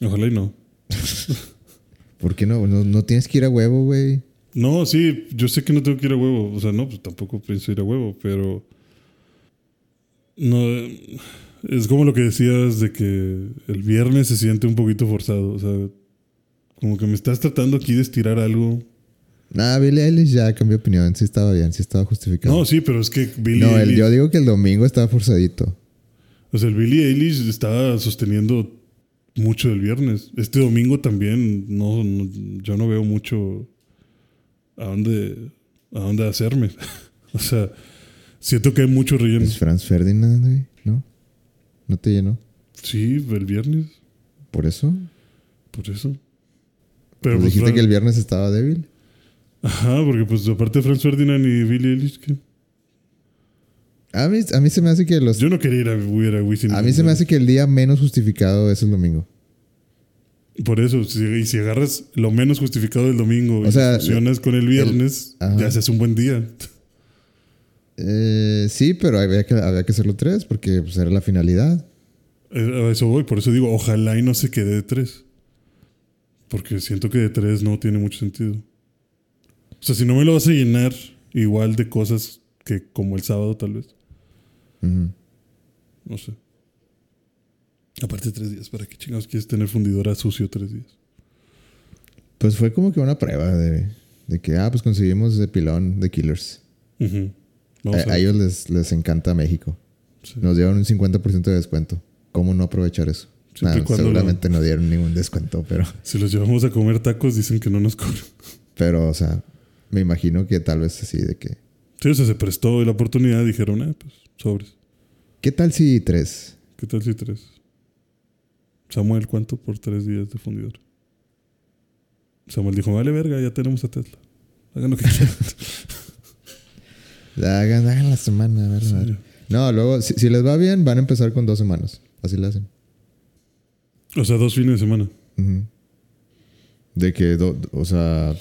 Ojalá y no. [LAUGHS] ¿Por qué no? No, no tienes que ir a huevo, güey. No, sí, yo sé que no tengo que ir a huevo. O sea, no, pues tampoco pienso ir a huevo, pero. No. Es como lo que decías de que el viernes se siente un poquito forzado. O sea, como que me estás tratando aquí de estirar algo. Nah, Billie Eilish ya cambió opinión. Sí estaba bien, sí estaba justificado. No, sí, pero es que Billie No, el- Eilish- yo digo que el domingo estaba forzadito. O sea, el Billie Eilish estaba sosteniendo mucho del viernes. Este domingo también no, no- yo no veo mucho a dónde, a dónde hacerme. [LAUGHS] o sea, siento que hay mucho relleno. Es Franz Ferdinand, güey, ¿no? ¿No te llenó? Sí, el viernes, ¿Por eso? por eso. Pero pues, dijiste que el viernes estaba débil. Ajá, porque pues aparte de Franz Ferdinand y Billie Eilish, ¿qué? A mí, a mí se me hace que los... yo no quería ir a, a Wisin. A mí se me hace que el día menos justificado es el domingo. Por eso, si, y si agarras lo menos justificado del domingo O y sea, fusionas con el viernes, ya se hace un buen día. Eh, sí, pero había que, había que hacerlo tres porque pues, era la finalidad. Eh, A eso voy, por eso digo, ojalá y no se quede de tres. Porque siento que de tres no tiene mucho sentido. O sea, si no me lo vas a llenar igual de cosas que como el sábado, tal vez. No sé. Aparte, tres días. ¿Para qué chingados quieres tener fundidora sucio tres días? Pues fue como que una prueba de, de que, ah, pues conseguimos ese pilón de Killers. A, ellos les, les encanta México. Sí. Nos dieron un 50% de descuento. ¿Cómo no aprovechar eso? Nah, seguramente no dieron ningún descuento, pero, [LAUGHS] Si los llevamos a comer tacos, dicen que no nos cobran. pero, o sea, me imagino que tal vez así de que, Sí, o sea, se prestó la oportunidad. Dijeron, ah, pues, sobres. ¿qué tal si tres? ¿Qué tal si tres? Samuel, ¿cuánto por tres días de fundidor? Samuel dijo, vale verga, ya tenemos a Tesla. Hagan lo que quieran. [LAUGHS] Hagan, hagan la semana, a ver, a ver. No, luego, si, si les va bien, van a empezar con dos semanas. Así lo hacen. O sea, dos fines de semana. De que, do- o sea,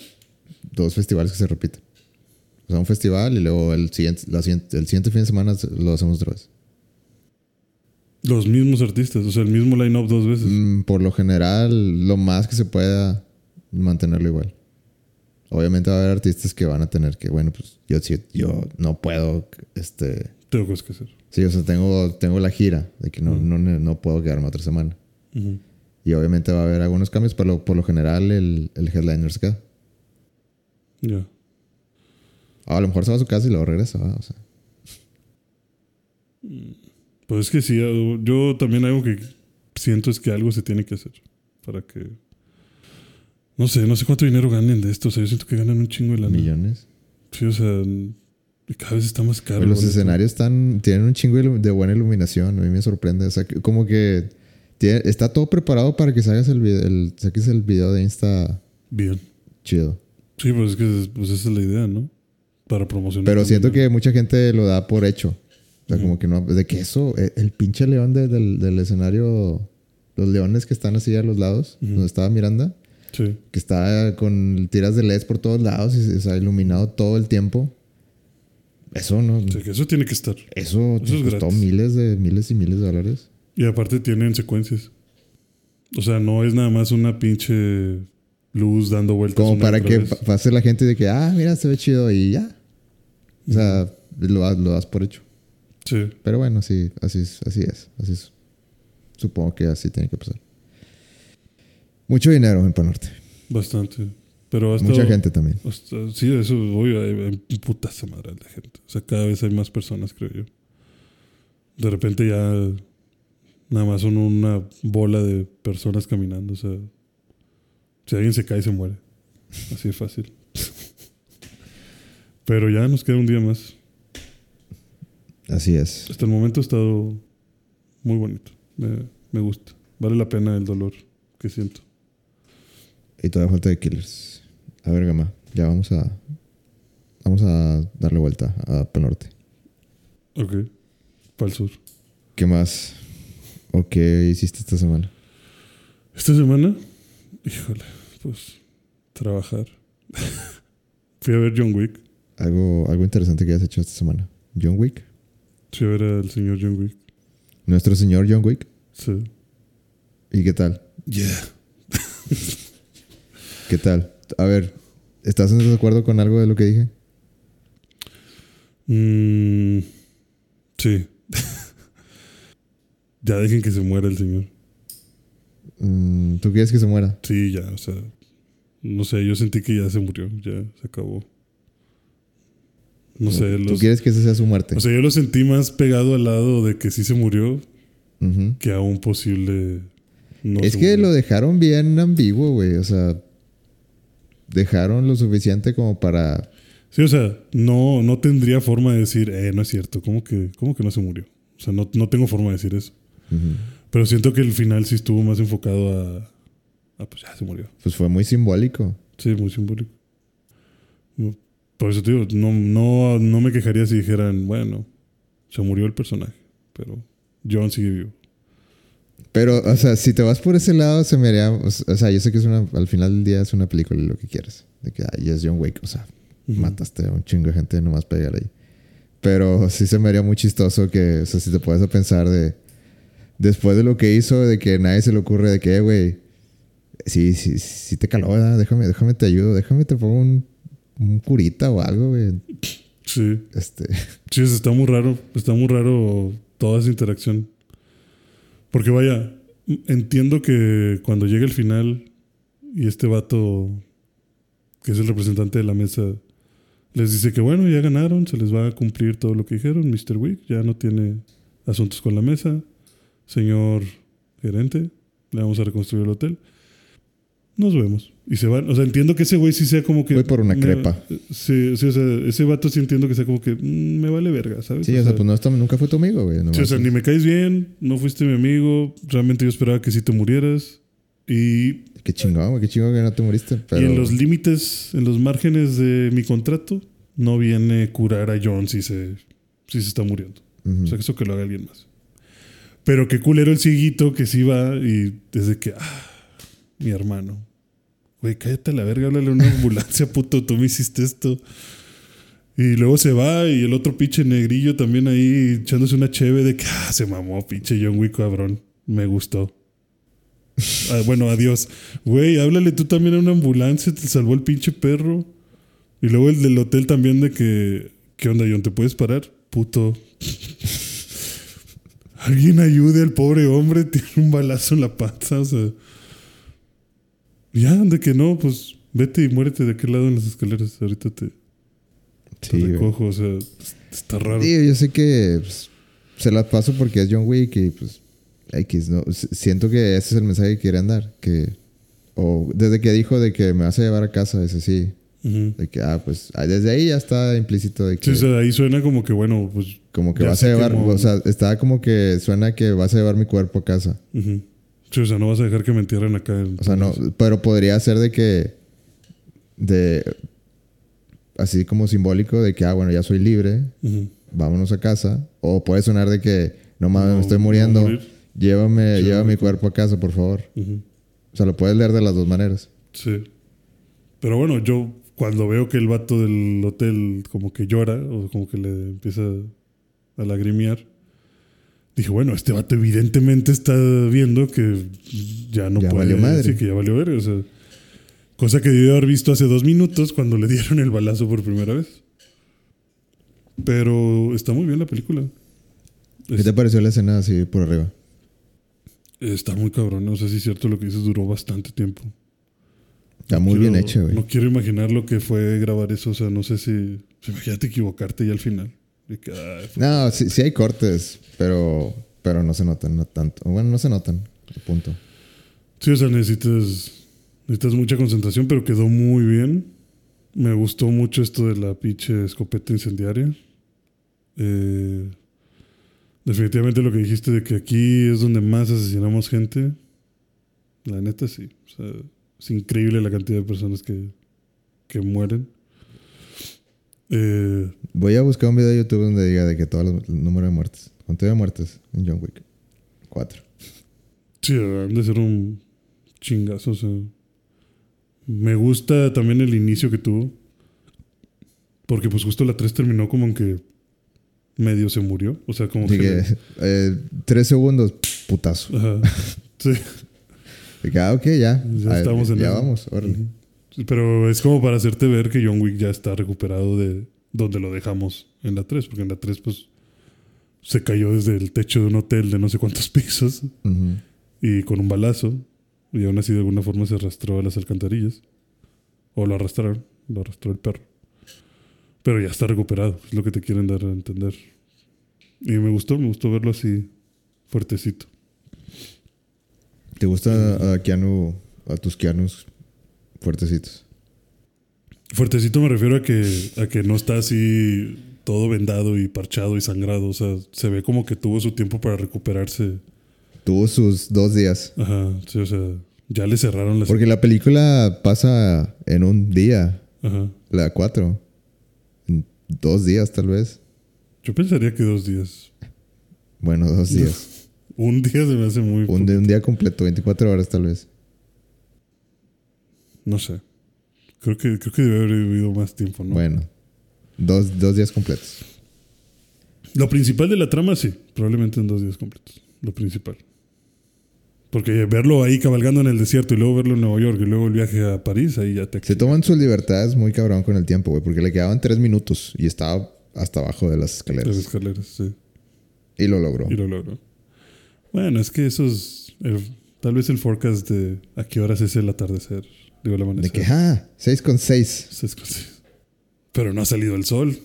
dos festivales que se repiten. O sea, un festival y luego el siguiente, la siguiente, el siguiente fin de semana lo hacemos otra vez. Los mismos artistas, o sea, el mismo line-up dos veces. Mm, por lo general, lo más que se pueda mantenerlo igual. Obviamente va a haber artistas que van a tener que, bueno, pues yo, yo no puedo, este... Tengo cosas que hacer. Sí, o sea, tengo, tengo la gira de que no, no, no puedo quedarme otra semana. Y obviamente va a haber algunos cambios, pero por lo general el, el headliner se queda. Ya. A lo mejor se va a su casa y luego regresa. O sea, Pues es que sí, yo también algo que siento es que algo se tiene que hacer para que... No sé, no sé cuánto dinero ganen de esto. O sea, yo siento que ganan un chingo de lana. millones. Sí, o sea, cada vez está más caro. Pero los escenarios están, tienen un chingo de buena iluminación. A mí me sorprende. O sea, como que tiene- está todo preparado para que saques el, video, el, saques el video de Insta Bien. chido. Sí, pues es que pues esa es la idea, ¿no? Para promocionar. Pero siento que mucha gente lo da por hecho. O sea, como que no. De que eso, eh, el pinche león de- del, del escenario, los leones que están así a los lados, donde estaba Miranda, Sí. que está con tiras de LEDs por todos lados y se ha iluminado todo el tiempo. Eso no. O sea, que eso tiene que estar. Eso, Eso es costó gratis. miles de miles y miles de dólares. Y aparte tienen secuencias. O sea, no es nada más una pinche luz dando vueltas. Como para que vez. pase la gente de que, ah, mira, se ve chido y ya. O sea, lo, lo das por hecho. Sí. Pero bueno, sí, así es, así es. Así es. Supongo que así tiene que pasar. Mucho dinero en Panorte. Bastante. Pero hasta. Mucha gente también. hasta- sí, eso obvio. Hay, hay madre de gente. O sea, cada vez hay más personas, creo yo. De repente ya. Nada más son una bola de personas caminando. O sea. Si alguien se cae, se muere. Así de fácil. [LAUGHS] Pero ya nos queda un día más. Así es. Hasta el momento ha estado muy bonito. Me, me gusta. Vale la pena el dolor que siento. Y todavía falta de Killers. A ver, Gama. Ya vamos a. Vamos a darle vuelta a Panorte. Ok. Para el sur. ¿Qué más? ¿O qué hiciste esta semana? Esta semana, híjole, pues trabajar. [LAUGHS] Fui a ver John Wick. Algo, algo interesante que hayas hecho esta semana. John Wick. Fui a ver al señor John Wick. Nuestro señor John Wick. Sí. ¿Y qué tal? Yeah. [LAUGHS] ¿Qué tal? A ver, ¿estás en desacuerdo con algo de lo que dije? Mm, sí. [LAUGHS] ya dejen que se muera el señor. Mm, ¿Tú quieres que se muera? Sí, ya, o sea. No sé, yo sentí que ya se murió, ya se acabó. No sé, ¿Tú los, quieres que esa sea su muerte? o sea, yo lo sentí más pegado al lado de que sí se murió que a un posible. no es que murió. lo dejaron bien ambiguo, güey. O sea, dejaron lo suficiente como para... Sí, o sea, no, no tendría forma de decir, eh, no es cierto, ¿cómo que, cómo que no se murió? O sea, no, no tengo forma de decir eso. Pero siento que el final sí estuvo más enfocado a. Ah, pues ya se murió. Pues fue muy simbólico. Sí, muy simbólico. Por eso te digo, no, no, no me quejaría si dijeran, bueno, se murió el personaje, pero John sigue vivo. Pero, o sea, si te vas por ese lado, se me haría... O sea, yo sé que es una... Al final del día es una película lo que quieras. De que, ay, es John Wick. O sea, Ujú. mataste a un chingo de gente nomás para llegar ahí. Pero sí se me haría muy chistoso que, o sea, si te puedes a pensar de, después de lo que hizo, de que nadie se le ocurre de que, "Eh, güey, Sí, sí, sí te caló, ¿verdad? Déjame, déjame te ayudo, déjame te pongo un, un curita o algo, güey. Sí. Este, Sí, está muy raro. Está muy raro toda esa interacción. Porque vaya, entiendo que cuando llegue el final y este vato, que es el representante de la mesa, les dice que bueno, ya ganaron, se les va a cumplir todo lo que dijeron, Mr. Wick, ya no tiene asuntos con la mesa. Señor gerente, le vamos a reconstruir el hotel. Nos vemos. Y se van. O sea, entiendo que ese güey sí sea como que. Voy por una me- crepa. Sí, sí, o sea, ese vato sí entiendo que sea como que mm, me vale verga, ¿sabes? sí, o sea, pues no, nunca fue tu amigo, güey. Sí, nomás o sea, ni me caes bien, no fuiste mi amigo, realmente yo esperaba que sí te murieras. Y, Qué chingón, güey, qué chingón que no te moriste. Pero... y en los límites, en los márgenes de mi contrato, no viene curar a John si se, si se está muriendo. O sea, que eso que lo haga alguien más. Pero qué culero el cieguito que sí va y desde que, ah, mi hermano. Güey, cállate a la verga, háblale a una ambulancia, [LAUGHS] puto, tú me hiciste esto. Y luego se va y el otro pinche negrillo también ahí echándose una cheve de que, ah, se mamó, pinche John Wick, cabrón. Me gustó. Ah, bueno, adiós. Güey, háblale tú también a una ambulancia, te salvó el pinche perro. Y luego el del hotel también de que, ¿qué onda, John? ¿Te puedes parar? Puto. [LAUGHS] Alguien ayude al pobre hombre, [LAUGHS] tiene un balazo en la panza, o sea. Ya, de que no, pues vete y muérete de aquel lado en las escaleras. Ahorita te, te Sí, güey. recojo, o sea, está raro. Digo, yo sé que pues, se las paso porque es John Wick y pues X, ¿no? Siento que ese es el mensaje que querían dar. Que, o desde que dijo de que me vas a llevar a casa, ese sí. Ujú. De que, ah, pues ah, desde ahí ya está implícito de Sí, que o sea, ahí suena como que, bueno, pues. como que vas a llevar, o sea, está como que suena que vas a llevar mi cuerpo a casa. ujú. Sí, o sea, no vas a dejar que me entierren acá. en- O sea, no, pero podría ser de que de así como simbólico de que ah, bueno, ya soy libre, vámonos a casa o puede sonar de que no mames, No, me estoy muriendo. Llévame, Sí, lleva mi cuerpo a casa, por favor. O sea, lo puedes leer de las dos maneras. Sí. Pero bueno, yo cuando veo que el vato del hotel como que llora o como que le empieza a lagrimear, dije, bueno, este vato evidentemente está viendo que ya no Ya puede. valió madre. Sí, que ya valió ver. O sea, cosa que debió haber visto hace dos minutos cuando le dieron el balazo por primera vez. Pero está muy bien la película. ¿Qué te pareció la escena así por arriba? está muy cabrón. No sé si es cierto lo que dices, duró bastante tiempo. Está muy Quiero- bien hecho, güey. No quiero imaginar lo que fue grabar eso. O sea, no sé si. si imagínate equivocarte ya al final. De que, ay, fue- No, sí, sí hay cortes, pero, pero no se notan, no tanto. Bueno, no se notan, punto. Sí, o sea, necesitas. Necesitas mucha concentración, pero quedó muy bien. Me gustó mucho esto de la pinche escopeta incendiaria. Eh, definitivamente lo que dijiste de que aquí es donde más asesinamos gente. La neta, sí. O sea, es increíble la cantidad de personas que, que mueren. Eh, Voy a buscar un video de YouTube donde diga de que todo los- el número de muertes. ¿Cuánto de muertes en John Wick? Cuatro. Sí, han de ser un chingazo. O sea. Me gusta también el inicio que tuvo. Porque pues justo la 3 terminó como en que medio se murió. O sea, como que... eh, tres segundos, putazo. Ajá. Sí. Ah, ok, ya. Ya Ah, estamos en Ya vamos, órale. Sí, Pero es como para hacerte ver que John Wick ya está recuperado de donde lo dejamos en la 3. Porque en la 3 pues se cayó desde el techo de un hotel de no sé cuántos [LAUGHS] pisos. Ujú. y con un balazo. Y aún así de alguna forma se arrastró a las alcantarillas. O lo arrastraron, lo arrastró el perro. Pero ya está recuperado, es lo que te quieren dar a entender. Y me gustó, me gustó verlo así fuertecito. ¿Te gusta a Keanu, a tus Keanus fuertecitos? Fuertecito me refiero a que, a que no está así todo vendado y parchado y sangrado. O sea, se ve como que tuvo su tiempo para recuperarse. Tuvo sus dos días. Ajá, sí, o sea, ya le cerraron las... Porque la película pasa en un día, Ajá. la cuatro. En dos días, tal vez. Yo pensaría que dos días. Bueno, dos días. [LAUGHS] Un día se me hace muy... un, un día completo, 24 horas, tal vez. No sé. Creo que, creo que debe haber vivido más tiempo, ¿no? Bueno, dos, dos días completos. Lo principal de la trama, sí. Probablemente en dos días completos. Lo principal. Porque verlo ahí cabalgando en el desierto y luego verlo en Nueva York y luego el viaje a París, ahí ya te... Se toman sus libertades muy cabrón con el tiempo, güey, porque le quedaban tres minutos y estaba hasta abajo de las escaleras. Las escaleras, sí. Y lo logró. Y lo logró. Bueno, es que eso es... el- tal vez el forecast de a qué horas es el atardecer. Digo, De amanecer. que, ah, 6 con 6. Sí, es que sí. Pero no ha salido el sol.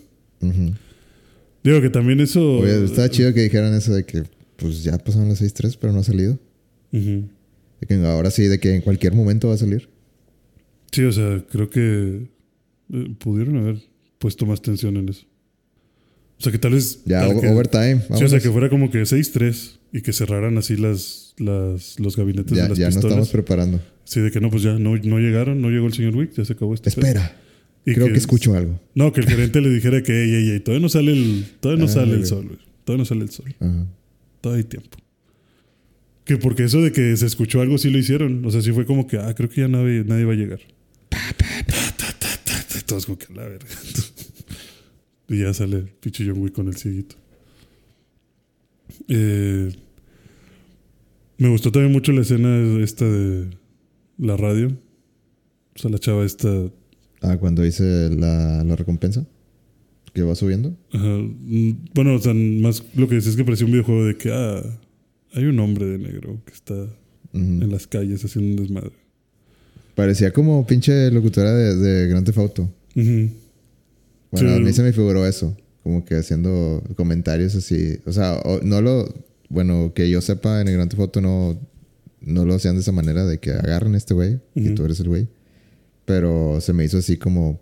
Digo que también eso... Oye, estaba chido que dijeran eso de que, pues ya pasaron las 6.3, pero no ha salido. Ujú. De que ahora sí, de que en cualquier momento va a salir. Sí, o sea, creo que eh, pudieron haber puesto más tensión en eso. O sea, que tal vez... Ya, para o- que- overtime. Sí, o sea, que fuera como que 6-3 y que cerraran así las, las, los gabinetes ya de las ya nos pistolas. estamos preparando. Sí, de que no, pues ya no, no llegaron, no llegó el señor Wick, ya se acabó pedo. Espera, Y creo que, escucho algo. No, que el gerente le dijera que, ey, ey, ey, todavía no sale el, todavía no Ah, sale el sol, güey. Todavía no sale el sol. Ajá. Todavía hay tiempo. Que porque eso de que se escuchó algo sí lo hicieron. O sea, sí fue como que, ah, creo que ya nadie, nadie va a llegar. Todos como que la verga. [LAUGHS] y ya sale el pinche John Wick con el cieguito. Eh, me gustó también mucho la escena esta de la radio. O sea, la chava esta Ah, cuando hice la, la recompensa. Que va subiendo. Ajá. Mm, Bueno, o sea, más lo que decía es que parecía un videojuego de que, ah, hay un hombre de negro que está en las calles haciendo un desmadre. Parecía como pinche locutora de, de Grand Theft Auto. Bueno, Sí. a mí se me figuró eso. Como que haciendo comentarios así. O sea, no lo... Bueno, que yo sepa, en el Grand Theft Auto no, no lo hacían de esa manera de que agarren a este güey y Ujú. tú eres el güey. Pero se me hizo así como...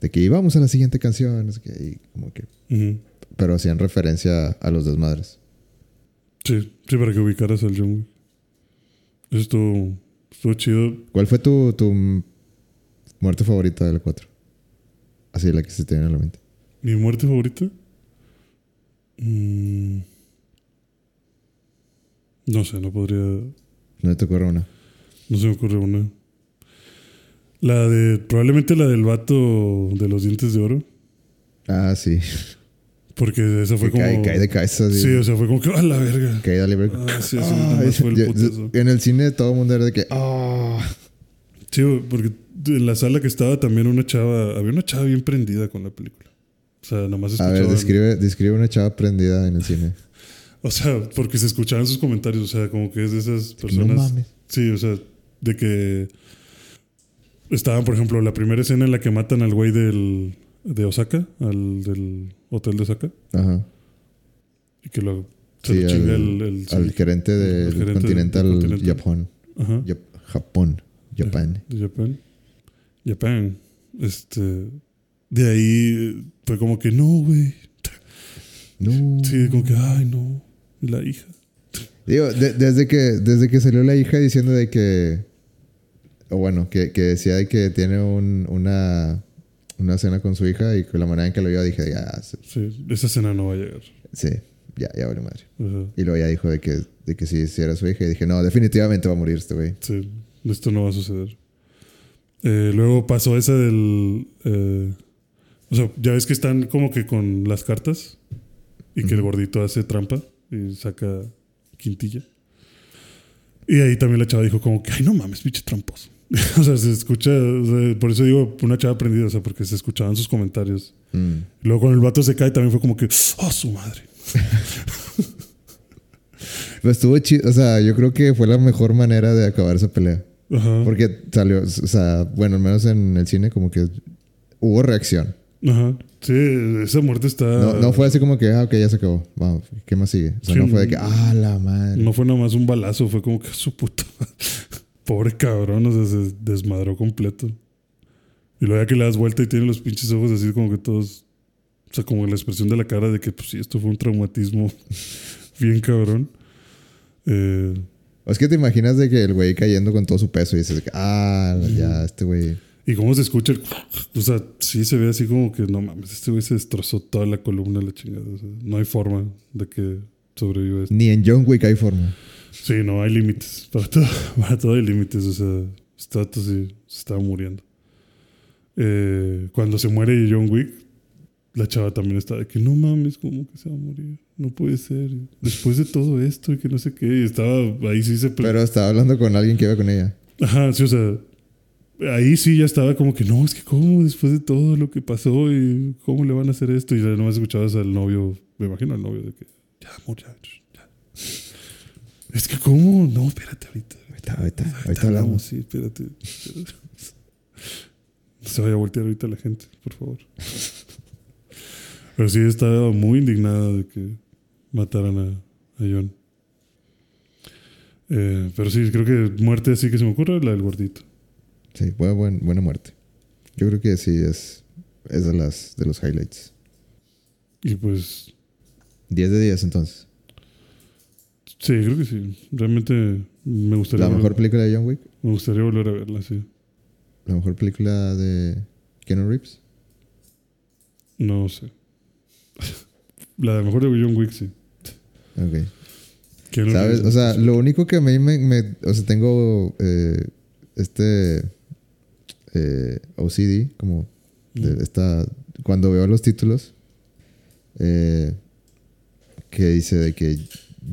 De que íbamos a la siguiente canción. sé qué, y como que... Pero hacían referencia a los desmadres. Sí, sí, para que ubicaras al John. Eso estuvo, estuvo chido. ¿Cuál fue tu, tu muerte favorita de la 4? Así la que se te viene a la mente. ¿Mi muerte favorita? Mm. No sé, no podría. No te ocurre una. No se me ocurre una. La de. Probablemente la del vato de los dientes de oro. Ah, sí. Porque esa fue Que como. cae, cae de cabeza. así. Sí, o sea, fue como que. ¡A la verga! Caída libre. Ah, sí, así Ah, fue el yo- putazo. en el cine todo el mundo era de que... ah Sí, porque en la sala que estaba también una chava. Había una chava bien prendida con la película. O sea, nomás A escuchaban. ver, describe, describe una chava prendida en el cine. O sea, porque se escuchaban sus comentarios. O sea, como que es de esas No personas. mames. Sí, o sea, de que estaban, por ejemplo, la primera escena en la que matan al güey del de Osaka, al del hotel de Osaka, Ajá. y que lo se Sí, lo al, chinga el, el- al gerente del Continental. Japón. Ajá, Jap- Japón. Japón. de Japan. Japan. Este de ahí fue como que no, güey. No. Sí, como que ay, no, la hija. Digo, de- desde, que, desde que salió la hija diciendo de que... O bueno, que, que decía de que tiene un, una, una cena con su hija y con la manera en que lo vio dije, ya, sí, Sí, esa escena no va a llegar. sí, ya, ya vale madre. Ajá. Y luego ya dijo de que, de que sí, sí era su hija y dije, no, definitivamente va a morir este güey. Sí, esto no va a suceder. Eh, luego pasó esa del. eh, o sea, ya ves que están como que con las cartas y que el gordito hace trampa y saca quintilla. Y ahí también la chava dijo como que, ay, no mames, pinche tramposo. [LAUGHS] o sea, se escucha, o sea, por eso digo una chava prendida, o sea, porque se escuchaban sus comentarios. Mm. Luego con el vato se cae también fue como que, oh, su madre. [LAUGHS] Pero estuvo chido, o sea, yo creo que fue la mejor manera de acabar esa pelea. Ajá. Porque salió, o sea, bueno, al menos en el cine como que hubo reacción. Ajá. Sí, esa muerte está. No, no fue así como que, ah, ok, ya se acabó. Vamos, ¿qué más sigue? O sea, Sí, no fue de que, ah, la madre. No fue nada más un balazo, fue como que [LAUGHS] su puta. Pobre cabrón, o sea, se desmadró completo. Y luego ya que le das vuelta y tiene los pinches ojos así como que todos. O sea, como la expresión de la cara de que, pues sí, esto fue un traumatismo [LAUGHS] bien cabrón. Eh, es que te imaginas de que el güey cayendo con todo su peso y dices, ah, ya, este güey. Y cómo se escucha el. O sea, sí se ve así como que no mames, este güey se destrozó toda la columna, la chingada. o sea, no hay forma de que sobreviva esto. Ni en John Wick hay forma. Sí, no, hay límites. Para todo, [LAUGHS] para todo hay límites. O sea, vato sí se estaba muriendo. Eh, cuando se muere John Wick, la chava también está de que no mames, ¿cómo que se va a morir? No puede ser. Después de todo esto y que no sé qué. Y estaba ahí sí se. Pero estaba hablando con alguien que iba con ella. Ajá, sí, o sea. Ahí sí ya estaba como que no, es que cómo después de todo lo que pasó y cómo le van a hacer esto. Y ya nomás escuchabas al novio, me imagino al novio de que ya, muchachos, ya. Es que cómo, no, espérate ahorita. Ahorita, ahorita, ahorita hablamos. Sí, espérate. No se vaya a voltear ahorita la gente, por favor. Pero sí estaba muy indignada de que mataran a, a John. Eh, pero sí, creo que muerte así que se me ocurre, la del gordito. Sí, buena, buena, buena muerte. Yo creo que sí es, es de, las, de los highlights. Y pues, 10 de 10 entonces. sí, creo que sí. Realmente me gustaría, La mejor película de John Wick. me gustaría volver a verla, sí. La mejor película de Keanu Reeves. No sé. [LAUGHS] la de mejor de John Wick, sí. Ok. Keanu ¿Sabes? Reeves, O sea, sí. lo único que a mí me... me- o sea, tengo eh, este... eh, OCD, como de Mm. esta... Cuando veo los títulos, eh, que dice de que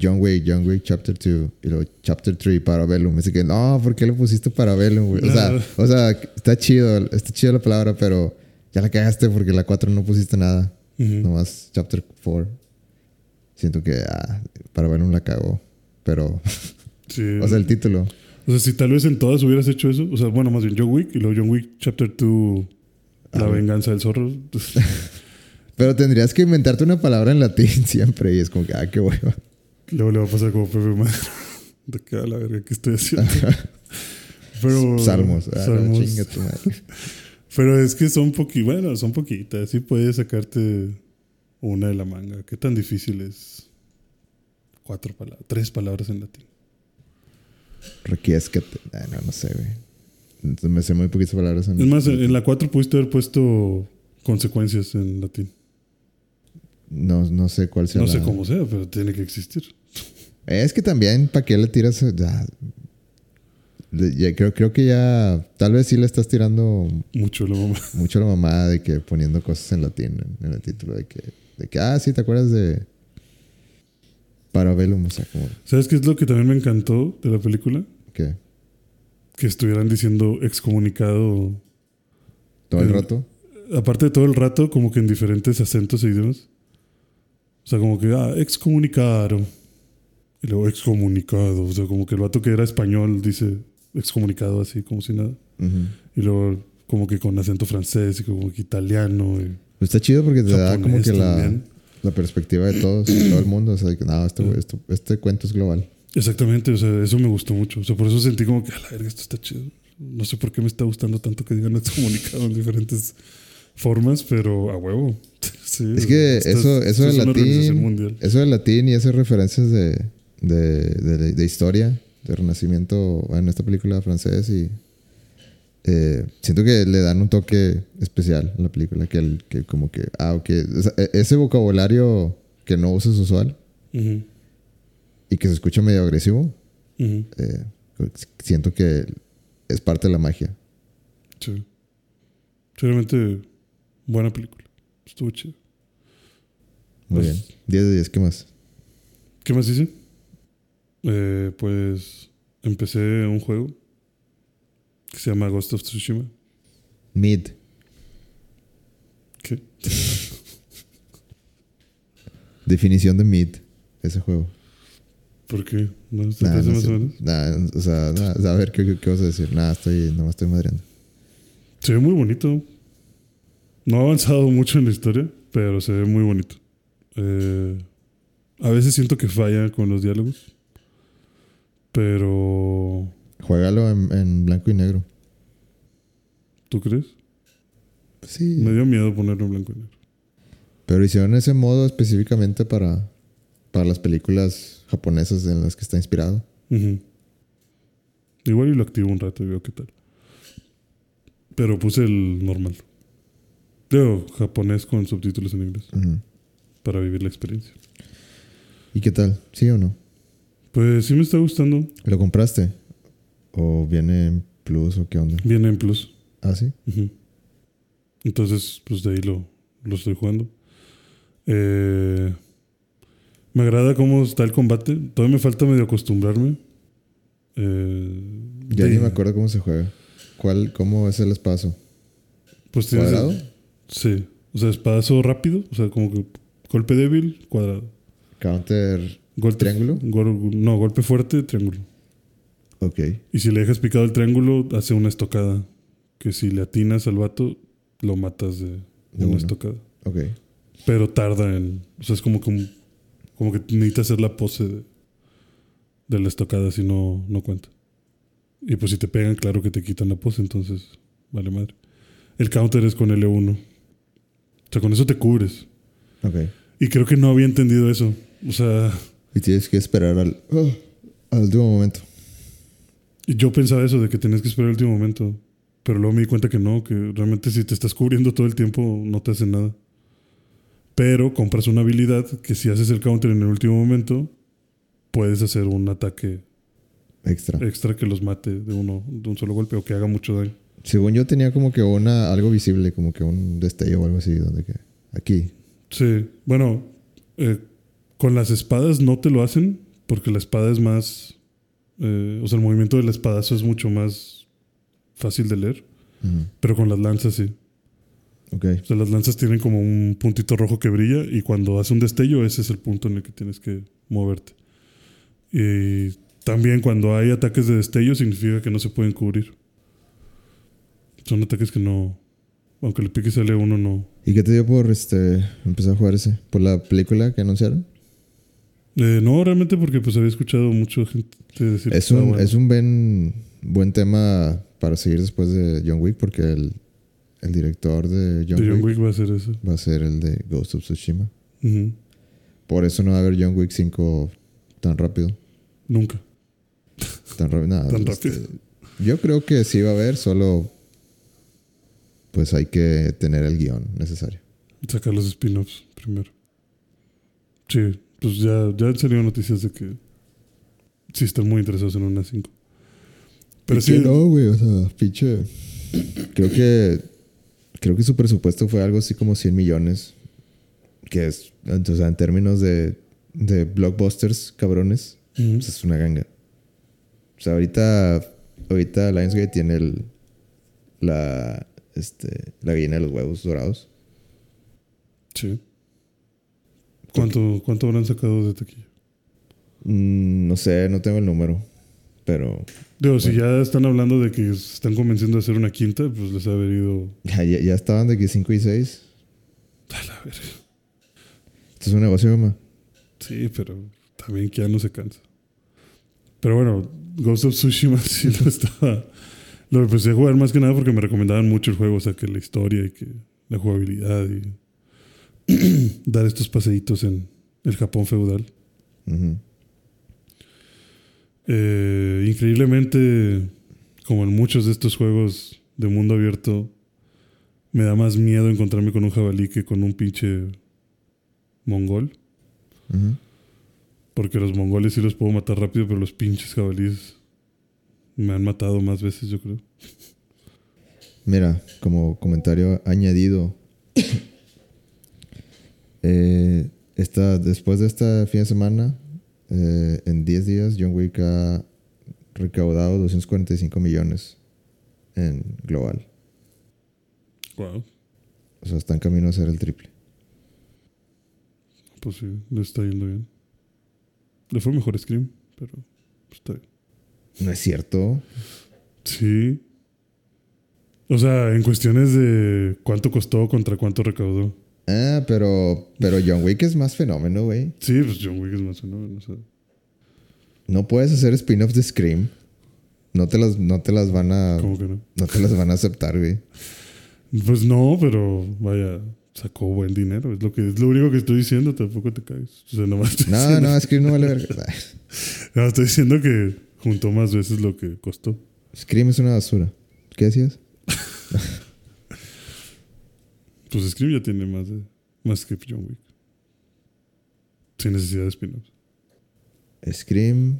John Wick, John Wick Chapter 2 y luego Chapter 3 Parabellum. Así que, no, ¿por qué le pusiste Parabellum, güey? O, sea, No. o sea, está chido, está chido la palabra, pero ya la cagaste porque la 4 no pusiste nada. Ujú. Nomás Chapter 4. Siento que ah, Parabellum la cagó. Pero, Sí. [LAUGHS] o sea, el título. O sea, si tal vez en todas hubieras hecho eso, o sea, bueno, más bien John Wick y luego John Wick Chapter 2, La Ah, venganza del zorro. [LAUGHS] Pero tendrías que inventarte una palabra en latín [LAUGHS] siempre y es como que, ah, qué hueva. luego le va a pasar como Pepe Madero. [LAUGHS] De que a la verga, ¿qué estoy haciendo? Pero, Salmos. Ah, la Salmos. chinga tu madre. Pero es que son poqui, bueno, son poquitas. Sí puedes sacarte una de la manga. ¿Qué tan difícil es? Cuatro palabras, tres palabras en latín. Requiescate. Ah, no, no sé, güey. Me sé muy poquitas palabras en Es más, en la cuatro pudiste haber puesto consecuencias en latín. No, no sé cuál sea No sé la- cómo sea, pero tiene que existir. Es que también, ¿para qué le tiras? Ya, creo, creo que ya... Tal vez sí le estás tirando Mucho la mamá. mucho a la mamá de que poniendo cosas en latín en, en el título. De que, de que, ah, sí, ¿te acuerdas de... Parabellum? O sea, como... ¿Sabes qué es lo que también me encantó de la película? que Que estuvieran diciendo excomunicado. ¿Todo el rato? Aparte de todo el rato, como que en diferentes acentos e idiomas. O sea, como que, ah, excomunicado. Y luego excomunicado. O sea, como que el vato que era español dice excomunicado así, como si nada. Ujú. Y luego, como que con acento francés y como que italiano. Y está chido porque te da como que la, también. La perspectiva de todos, de todo el mundo. O sea, no, esto, Mm. esto- este cuento es global. Exactamente, o sea, eso me gustó mucho. O sea, por eso sentí como que, a la verga, esto está chido. No sé por qué me está gustando tanto que digan excomunicado [LAUGHS] en diferentes formas, pero a huevo. [LAUGHS] Sí, Es que esta eso, es- eso del es latín, eso del latín y esas referencias de, de, de- de historia, de renacimiento en esta película francés y eh, siento que le dan un toque especial a la película, que, el, que como que, ah, ok, e- ese vocabulario que no usas usual y que se escucha medio agresivo, eh, siento que es parte de la magia. Sí. Sí, Realmente buena película. Estuvo chido. Muy Pues- bien. 10 de 10, ¿qué más? ¿Qué más hice? Eh, pues empecé un juego que se llama Ghost of Tsushima. Mid. ¿Qué? [LAUGHS] Definición de mid, ese juego. ¿Por qué? ¿No te Nah, no más sé. o menos? Nah, o sea, nah, a ver, ¿qué, qué, qué vas a decir? Nada, estoy, no me estoy madreando. Se ve muy bonito. No ha avanzado mucho en la historia, pero se ve muy bonito. Eh, a veces siento que falla con los diálogos. Pero. Juégalo en, en blanco y negro. ¿Tú crees? Sí. Me dio miedo ponerlo en blanco y negro. Pero hicieron ese modo específicamente para, para las películas japonesas en las que está inspirado. Igual y lo activo un rato y veo qué tal. Pero puse el normal. Digo, japonés con subtítulos en inglés. Para vivir la experiencia. ¿Y qué tal? ¿Sí o no? Pues sí me está gustando. ¿Lo compraste? ¿O viene en Plus o qué onda? Viene en plus. ¿Ah, sí? Entonces, pues de ahí lo, lo estoy jugando. Eh, me agrada cómo está el combate. Todavía me falta medio acostumbrarme. Eh, Ya de- ni me acuerdo cómo se juega. ¿Cuál, ¿Cómo es el espacio? Pues tienes- ¿Cuadrado? Sí. O sea, espadazo rápido. O sea, como que golpe débil, cuadrado. Counter Golpe, triángulo. gol- no, golpe fuerte, triángulo. Ok. Y si le dejas picado el triángulo, hace una estocada. Que si le atinas al vato, lo matas de, De una una. estocada. Ok. Pero tarda en. O sea, es como que, un- como que necesita hacer la pose de, de la estocada, si no, no cuenta. Y pues si te pegan, claro que te quitan la pose, entonces vale madre. El counter es con L1. O sea, con eso te cubres. Ok. Y creo que no había entendido eso. O sea, Y tienes que esperar al, oh, al último momento. Y yo pensaba eso de que tenías que esperar el último momento. Pero luego me di cuenta que no, que realmente si te estás cubriendo todo el tiempo no te hace nada. Pero compras una habilidad que si haces el counter en el último momento, puedes hacer un ataque Extra. extra que los mate de uno de un solo golpe o que haga mucho daño. Según yo tenía como que una algo visible, como que un destello o algo así, donde que aquí. Sí, bueno, eh, con las espadas no te lo hacen porque la espada es más, eh, o sea, el movimiento del espadazo es mucho más fácil de leer, pero con las lanzas sí. Ok. O sea, las lanzas tienen como un puntito rojo que brilla y cuando hace un destello ese es el punto en el que tienes que moverte. Y también cuando hay ataques de destello significa que no se pueden cubrir. Son ataques que no, aunque le piques a L1 no. ¿Y qué te dio por este empezar a jugar ese? ¿Por la película que anunciaron? Eh, no, realmente porque pues había escuchado mucha gente decir Es un, bueno. es un buen, buen tema para seguir después de John Wick, porque el, el director de John, De John Wick, Wick va a ser eso. va a ser el de Ghost of Tsushima. Por eso no va a haber John Wick 5 tan rápido. Nunca. Tan, rápido nada, [LAUGHS] Tan este, rápido. Yo creo que sí va a haber, solo pues hay que tener el guion necesario. Sacar los spin-offs primero. Sí, pues ya, ya han salido noticias de que sí están muy interesados en una 5. Pero ¿Y sí, no, güey, o sea, pinche. Creo que. Creo que su presupuesto fue algo así como 100 millones. Que es. O sea, en términos de, de blockbusters cabrones, pues es una ganga. O sea, ahorita. Ahorita Lionsgate tiene el. La. Este. La gallina de los huevos dorados. Sí. ¿Cuánto, ¿Cuánto habrán sacado de taquilla? Mm, no sé, no tengo el número. Pero. Digo, si ya están hablando de que se están convenciendo de hacer una quinta, pues les ha haber ido. Ya, ya, ya estaban de que 5 y 6. A la verga. Esto es un negocio, mamá. Sí, pero también que ya no se cansa. Pero bueno, Ghost of Tsushima [LAUGHS] sí lo estaba. Lo empecé a jugar más que nada porque me recomendaban mucho el juego, o sea, que la historia y que la jugabilidad y [CLEARS THROAT] dar estos paseitos en el Japón feudal. Eh, increíblemente, como en muchos de estos juegos de mundo abierto, me da más miedo encontrarme con un jabalí que con un pinche mongol. Porque los mongoles sí los puedo matar rápido, pero los pinches jabalíes me han matado más veces, yo creo. Mira, como comentario añadido. Eh, esta, después de esta fin de semana, eh, en 10 días, John Wick ha recaudado 245 millones en global. Wow. O sea, está en camino a ser el triple. Pues sí, le está yendo bien. Le fue mejor Scream, pero pues, está bien. No es cierto. Sí. O sea, en cuestiones de cuánto costó contra cuánto recaudó. Ah, pero, pero John Wick es más fenómeno, güey. Sí, pues John Wick es más fenómeno. O sea, No puedes hacer spin-offs de Scream. No te las, no te las van a. ¿cómo que no? No te las van a aceptar, güey. Pues no, pero vaya, sacó buen dinero. Es lo que es lo único que estoy diciendo, tampoco te caes. O sea, nomás estoy, No, diciendo, no, Scream no vale verga. [LAUGHS] nomás estoy diciendo que juntó más veces lo que costó. Scream es una basura. ¿Qué decías? Pues Scream ya tiene más, de, más que John Wick. Sin necesidad de spin-offs. Scream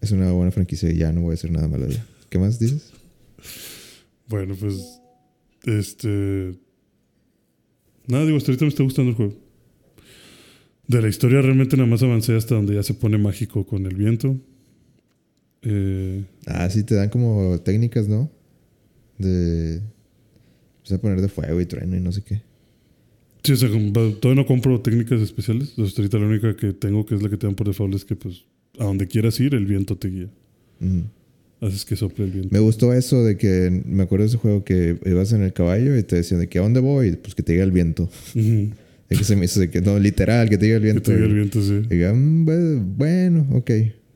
es una buena franquicia y ya no voy a decir nada malo. ¿Qué más dices? Bueno, pues. Este. Nada, digo, hasta ahorita me está gustando el juego. De la historia realmente nada más avancé hasta donde ya se pone mágico con el viento. Eh, Ah, sí, te dan como técnicas, ¿no? De. O sea, poner de fuego y trueno y no sé qué. sí, o sea, todavía no compro técnicas especiales. Ahorita la única que tengo, que es la que te dan por default, es que pues a donde quieras ir, el viento te guía. Haces que sople el viento. Me gustó eso de que. Me acuerdo de ese juego que ibas en el caballo y te decían de que a dónde voy. Pues que te diga el viento. Es [LAUGHS] que se me hizo de que no, literal, que te diga el Que viento. te guía el viento, sí. Y diga, "Mm, bu- bueno, ok.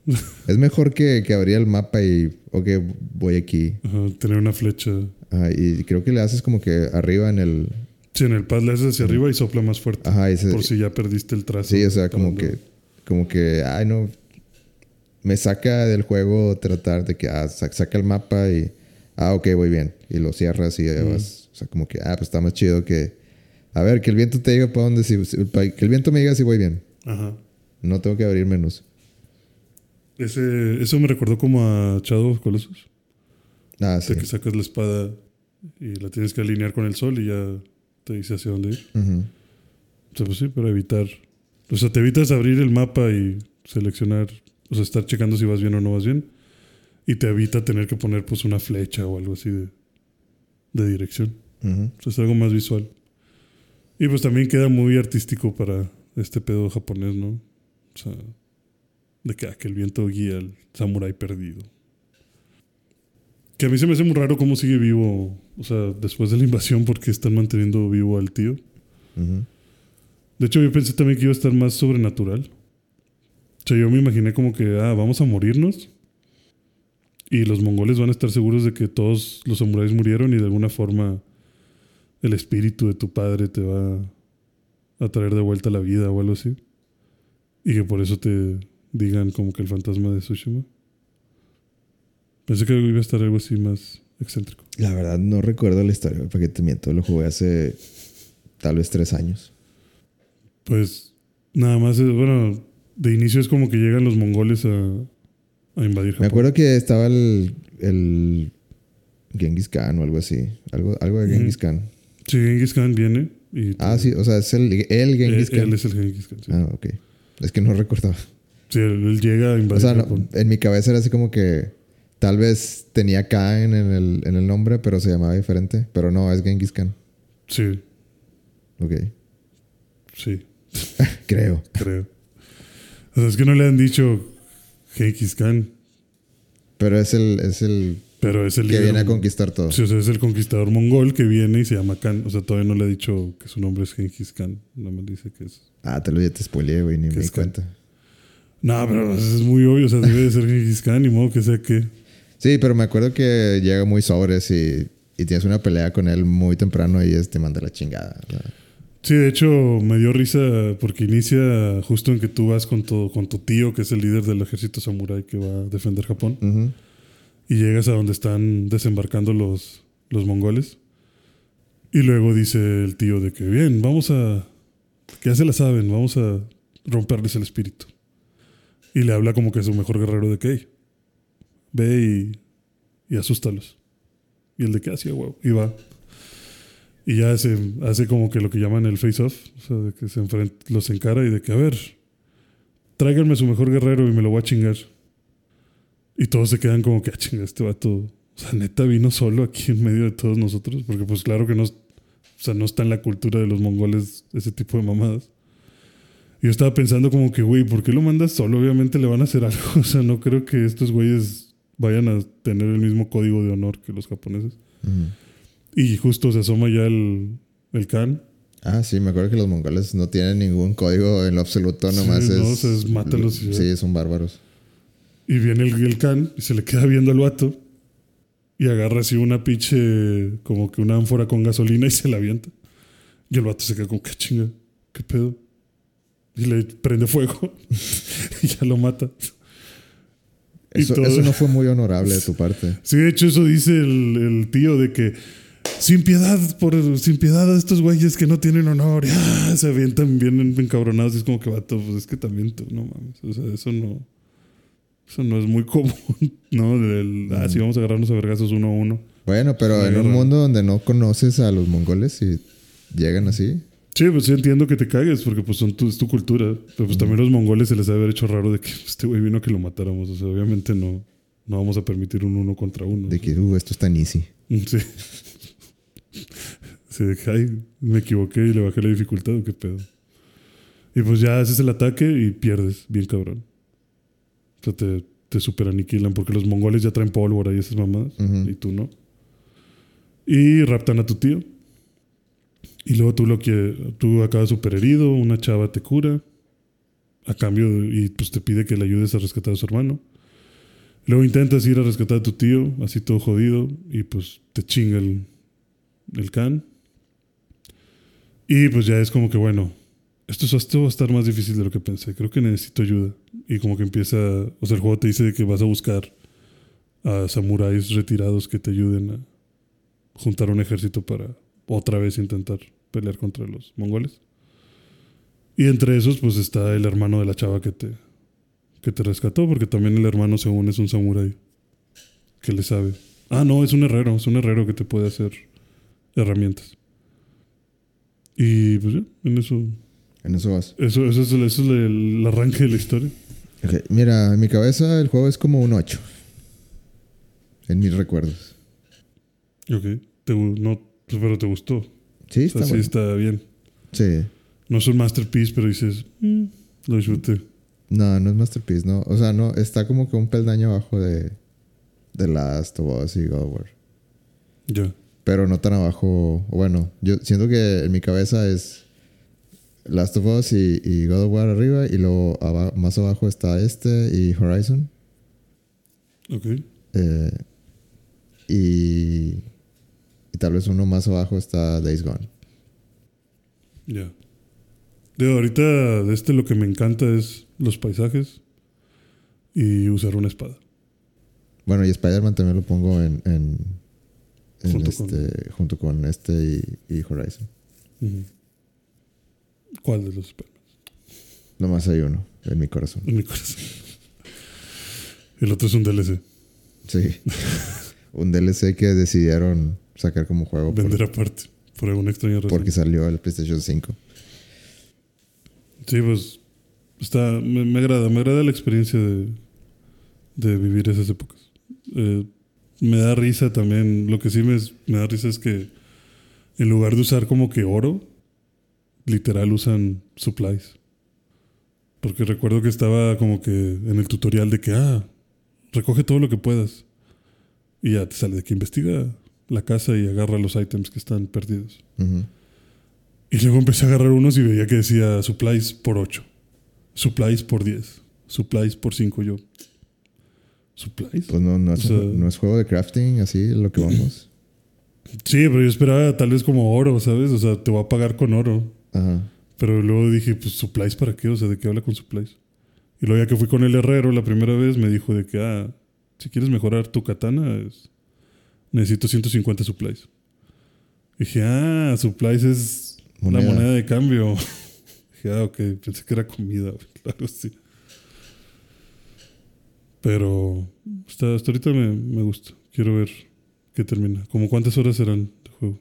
[LAUGHS] es mejor que, que abrir el mapa y, ok, voy aquí. Ajá, tener una flecha. Ajá, y creo que le haces como que arriba en el. Sí, en el pad le haces hacia arriba y sopla más fuerte. Ajá, y se- Por si ya perdiste el trazo. Sí, o sea, como que, como que, ay, no. Me saca del juego tratar de que, ah, sa- saca el mapa y, ah, ok, voy bien. Y lo cierras y vas. O sea, como que, ah, pues está más chido que, a ver, que el viento te diga para dónde, si, que el viento me diga si voy bien. Ajá. No tengo que abrir menús. Ese, eso me recordó como a Shadow of Colossus. Ah, sí. De que sacas la espada y la tienes que alinear con el sol y ya te dice hacia dónde ir. Ujú. O sea, pues sí, para evitar. O sea, te evitas abrir el mapa y seleccionar. O sea, estar checando si vas bien o no vas bien. Y te evita tener que poner pues una flecha o algo así de, de dirección. Ujú. O sea, es algo más visual. Y pues también queda muy artístico para este pedo japonés, ¿no? O sea, de que, ah, que el viento guía al samurái perdido. Que a mí se me hace muy raro cómo sigue vivo, o sea, después de la invasión, porque están manteniendo vivo al tío. De hecho, yo pensé también que iba a estar más sobrenatural. O sea, yo me imaginé como que, ah, vamos a morirnos. Y los mongoles van a estar seguros de que todos los samuráis murieron y de alguna forma el espíritu de tu padre te va a traer de vuelta la vida o algo así. Y que por eso te digan como que el fantasma de Tsushima. Pensé que iba a estar algo así más excéntrico. La verdad, no recuerdo la historia, para que te miento. Lo jugué hace tal vez tres años. Pues nada más, eh, bueno, de inicio es como que llegan los mongoles a, a invadir Japón. Me acuerdo que estaba el, el Genghis Khan o algo así. Algo, algo de. Genghis Khan. Sí, Genghis Khan viene y... Ah, sí, o sea, es el, el Genghis él, él Khan. es el Genghis Khan, sí. Ah, ok. Es que no recordaba. Sí, él, él llega a O invadir sea, no, Japón. en mi cabeza era así como que tal vez tenía Khan en el, en el nombre, pero se llamaba diferente. Pero no, es Genghis Khan. Sí, Ok. sí, [LAUGHS] Creo. creo. O sea, es que no le han dicho Genghis Khan, Pero es el, es el pero es el que viene a conquistar todo. Sí, o sea, es el conquistador mongol que viene y se llama Khan. O sea, todavía no le ha dicho que su nombre es Genghis Khan. No me dice que es... Ah, te lo ya te spoileé, güey, ni ¿Qué me di cuenta. No, pero es muy obvio. O sea, debe de ser Genghis Khan, ni modo que sea que... Sí, pero me acuerdo que llega muy sobres y, y tienes una pelea con él muy temprano y te manda la chingada. Sí, de hecho me dio risa porque inicia justo en que tú vas con tu, con tu tío, que es el líder del ejército samurái que va a defender Japón, Ujú. y llegas a donde están desembarcando los, los mongoles. Y luego dice el tío de que, bien, vamos a... que ya se la saben, vamos a romperles el espíritu. Y le habla como que es su mejor guerrero de que, "Hey, ve y, y asústalos. Y el de que hacía, huevo, y va. Y ya se hace como que lo que llaman el face-off, o sea, de que se enfrenta, los encara y de que, a ver, tráiganme su mejor guerrero y me lo voy a chingar. Y todos se quedan como que, ah, chinga, este vato, o sea, neta vino solo aquí en medio de todos nosotros, porque pues claro que no, o sea, no está en la cultura de los mongoles ese tipo de mamadas. Y yo estaba pensando como que, güey, ¿por qué lo mandas solo? Obviamente le van a hacer algo, [LAUGHS] o sea, no creo que estos güeyes vayan a tener el mismo código de honor que los japoneses. Ujú. Y justo se asoma ya el, el Khan. Ah, sí, me acuerdo que los mongoles no tienen ningún código en lo absoluto, Sí, nomás no, es. o sea, es mátalos y ya. Sí, son bárbaros. Y viene el, el Khan y se le queda viendo al vato. Y agarra así una pinche, como que una ánfora con gasolina y se la avienta. Y el vato se queda como, ¿qué chinga? ¿Qué pedo? Y le prende fuego [LAUGHS] y ya lo mata. Eso, no fue muy honorable de tu parte. [LAUGHS] Sí, de hecho, eso dice el, el tío de que sin piedad, por, sin piedad a estos güeyes que no tienen honor. Y, ah, se avientan bien encabronados. Y es como que vato, pues es que también tú, no mames. O sea, eso no. Eso no es muy [LAUGHS] común, ¿no? Del, ah, sí, vamos a agarrarnos a vergazos uno a uno. Bueno, pero en un mundo donde no conoces a los mongoles y llegan así, Sí, pues sí entiendo que te cagues porque pues son tu, es tu cultura. Pero pues también los mongoles se les debe haber hecho raro de que este güey vino a que lo matáramos. O sea, obviamente no, no vamos a permitir un uno contra uno. De que, uh, esto está tan easy. Sí. [LAUGHS] Sí, de que, ay, me equivoqué y le bajé la dificultad, ¿o qué pedo. Y pues ya haces el ataque y pierdes, bien cabrón. O sea, te, te super aniquilan porque los mongoles ya traen pólvora y esas mamadas Ujú. y tú no. Y raptan a tu tío. Y luego tú lo que tú acabas super herido, una chava te cura a cambio y pues te pide que le ayudes a rescatar a su hermano. Luego intentas ir a rescatar a tu tío, así todo jodido, y pues te chinga el, el can. Y pues ya es como que bueno, esto, esto va a estar más difícil de lo que pensé, creo que necesito ayuda. Y como que empieza, o sea, el juego te dice que vas a buscar a samuráis retirados que te ayuden a juntar un ejército para otra vez intentar pelear contra los mongoles. Y entre esos, pues está el hermano de la chava que te, que te rescató, porque también el hermano, según es un samurái que le sabe. Ah, no, es un herrero, es un herrero que te puede hacer herramientas. Y pues ya, en eso, En eso vas. eso, eso es, el, eso es el, el arranque de la historia. Ok, Mira, en mi cabeza el juego es como un 8. En mis recuerdos. Ok, te no, pero te gustó. Sí, está bueno. bien. Sí. No es un masterpiece, pero dices, "Mm, lo disfruté. No, no es Masterpiece, no. O sea, no, está como que un peldaño abajo de, de Last of Us y God of War. Ya. Pero no tan abajo. Bueno, yo siento que en mi cabeza es Last of Us y, y God of War arriba. Y luego aba- más abajo está este y Horizon. Ok. Eh, y, y tal vez uno más abajo está Days Gone. Ya. Digo, ahorita de este lo que me encanta es los paisajes y usar una espada. Bueno, y Spider-Man también lo pongo en, en, en Junto con- este, junto con este y, y Horizon. ¿Cuál de los Spider-Man? Nomás hay uno en mi corazón. En mi corazón. El otro es un DLC. Sí. [LAUGHS] un DLC que decidieron sacar como juego por- Vender aparte. Por alguna extraña razón. porque salió el PlayStation 5. Sí, pues. Está, me, me agrada. Me agrada la experiencia de, de vivir esas épocas. Eh, me da risa también. Lo que sí me, me da risa es que en lugar de usar como que oro, literal usan supplies. Porque recuerdo que estaba como que en el tutorial de que, ah, recoge todo lo que puedas. Y ya te sale de que investiga la casa y agarra los ítems que están perdidos. Y luego empecé a agarrar unos y veía que decía supplies por 8, supplies por 10, supplies por 5. Yo, ¿supplies? Pues no, no, es, O sea- no es juego de crafting, así lo que vamos. [LAUGHS] Sí, pero yo esperaba tal vez como oro, ¿sabes? O sea, te voy a pagar con oro. Ajá. Pero luego dije, pues supplies para qué? O sea, ¿de qué habla con supplies? Y luego ya que fui con el herrero la primera vez, me dijo de que, ah, si quieres mejorar tu katana, es- necesito 150 supplies. Dije, ah, supplies es Moneda. la moneda de cambio. [LAUGHS] Dije, ah, ok, pensé que era comida, güey, [LAUGHS] claro, sí. Pero hasta, hasta ahorita me, me gusta. Quiero ver qué termina. ¿Como cuántas horas serán de juego?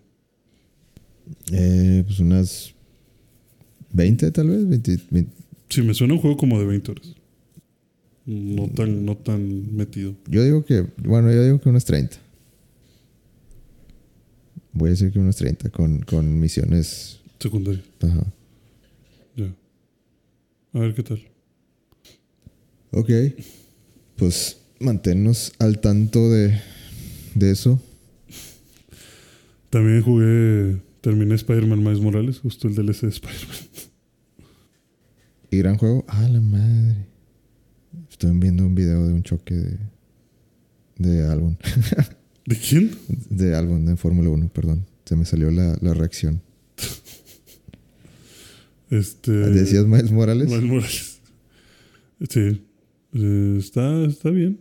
Eh, pues unas 20 tal vez, 20, 20. Sí, me suena un juego como de 20 horas. No tan, no tan metido. Yo digo que, bueno, yo digo que unas 30. Voy a decir que unas 30 con, con misiones. Secundario. Ajá. Ya. A ver qué tal. Ok. Pues manténnos al tanto de, de eso. También jugué. Terminé Spider-Man Miles Morales, justo el DLC de Spider-Man. Y gran juego. Ah, la madre. Estoy viendo un video de un choque de. De álbum. [LAUGHS] ¿De quién? De álbum de Fórmula 1, perdón. Se me salió la, la reacción. Este. ¿Decías Miles Morales? Miles Morales. Sí. Eh, está, está bien.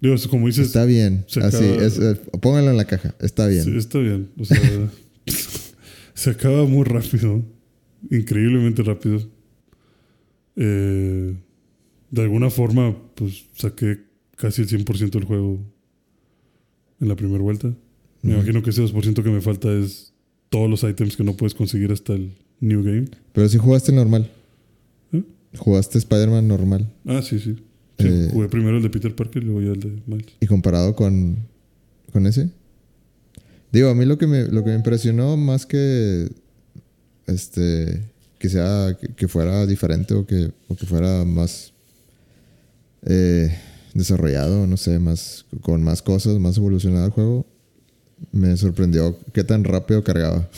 Digo, como dices. Está bien. Así, es, eh, póngalo en la caja. Está bien. sí, está bien. O sea, [LAUGHS] se acaba muy rápido. Increíblemente rápido. Eh, de alguna forma, pues saqué casi el 100% del juego en la primera vuelta. Me imagino que ese 2% que me falta es todos los ítems que no puedes conseguir hasta el New Game. Pero si jugaste normal. ¿Eh? Jugaste Spider-Man normal. Ah, sí, sí. Sí, Eh. jugué primero el de Peter Parker y luego ya el de Miles. Y comparado con, con ese. Digo, a mí lo que me, lo que me impresionó más que este que sea que, que fuera diferente o que, o que fuera más eh, desarrollado, no sé, más con más cosas, más evolucionado el juego, me sorprendió qué tan rápido cargaba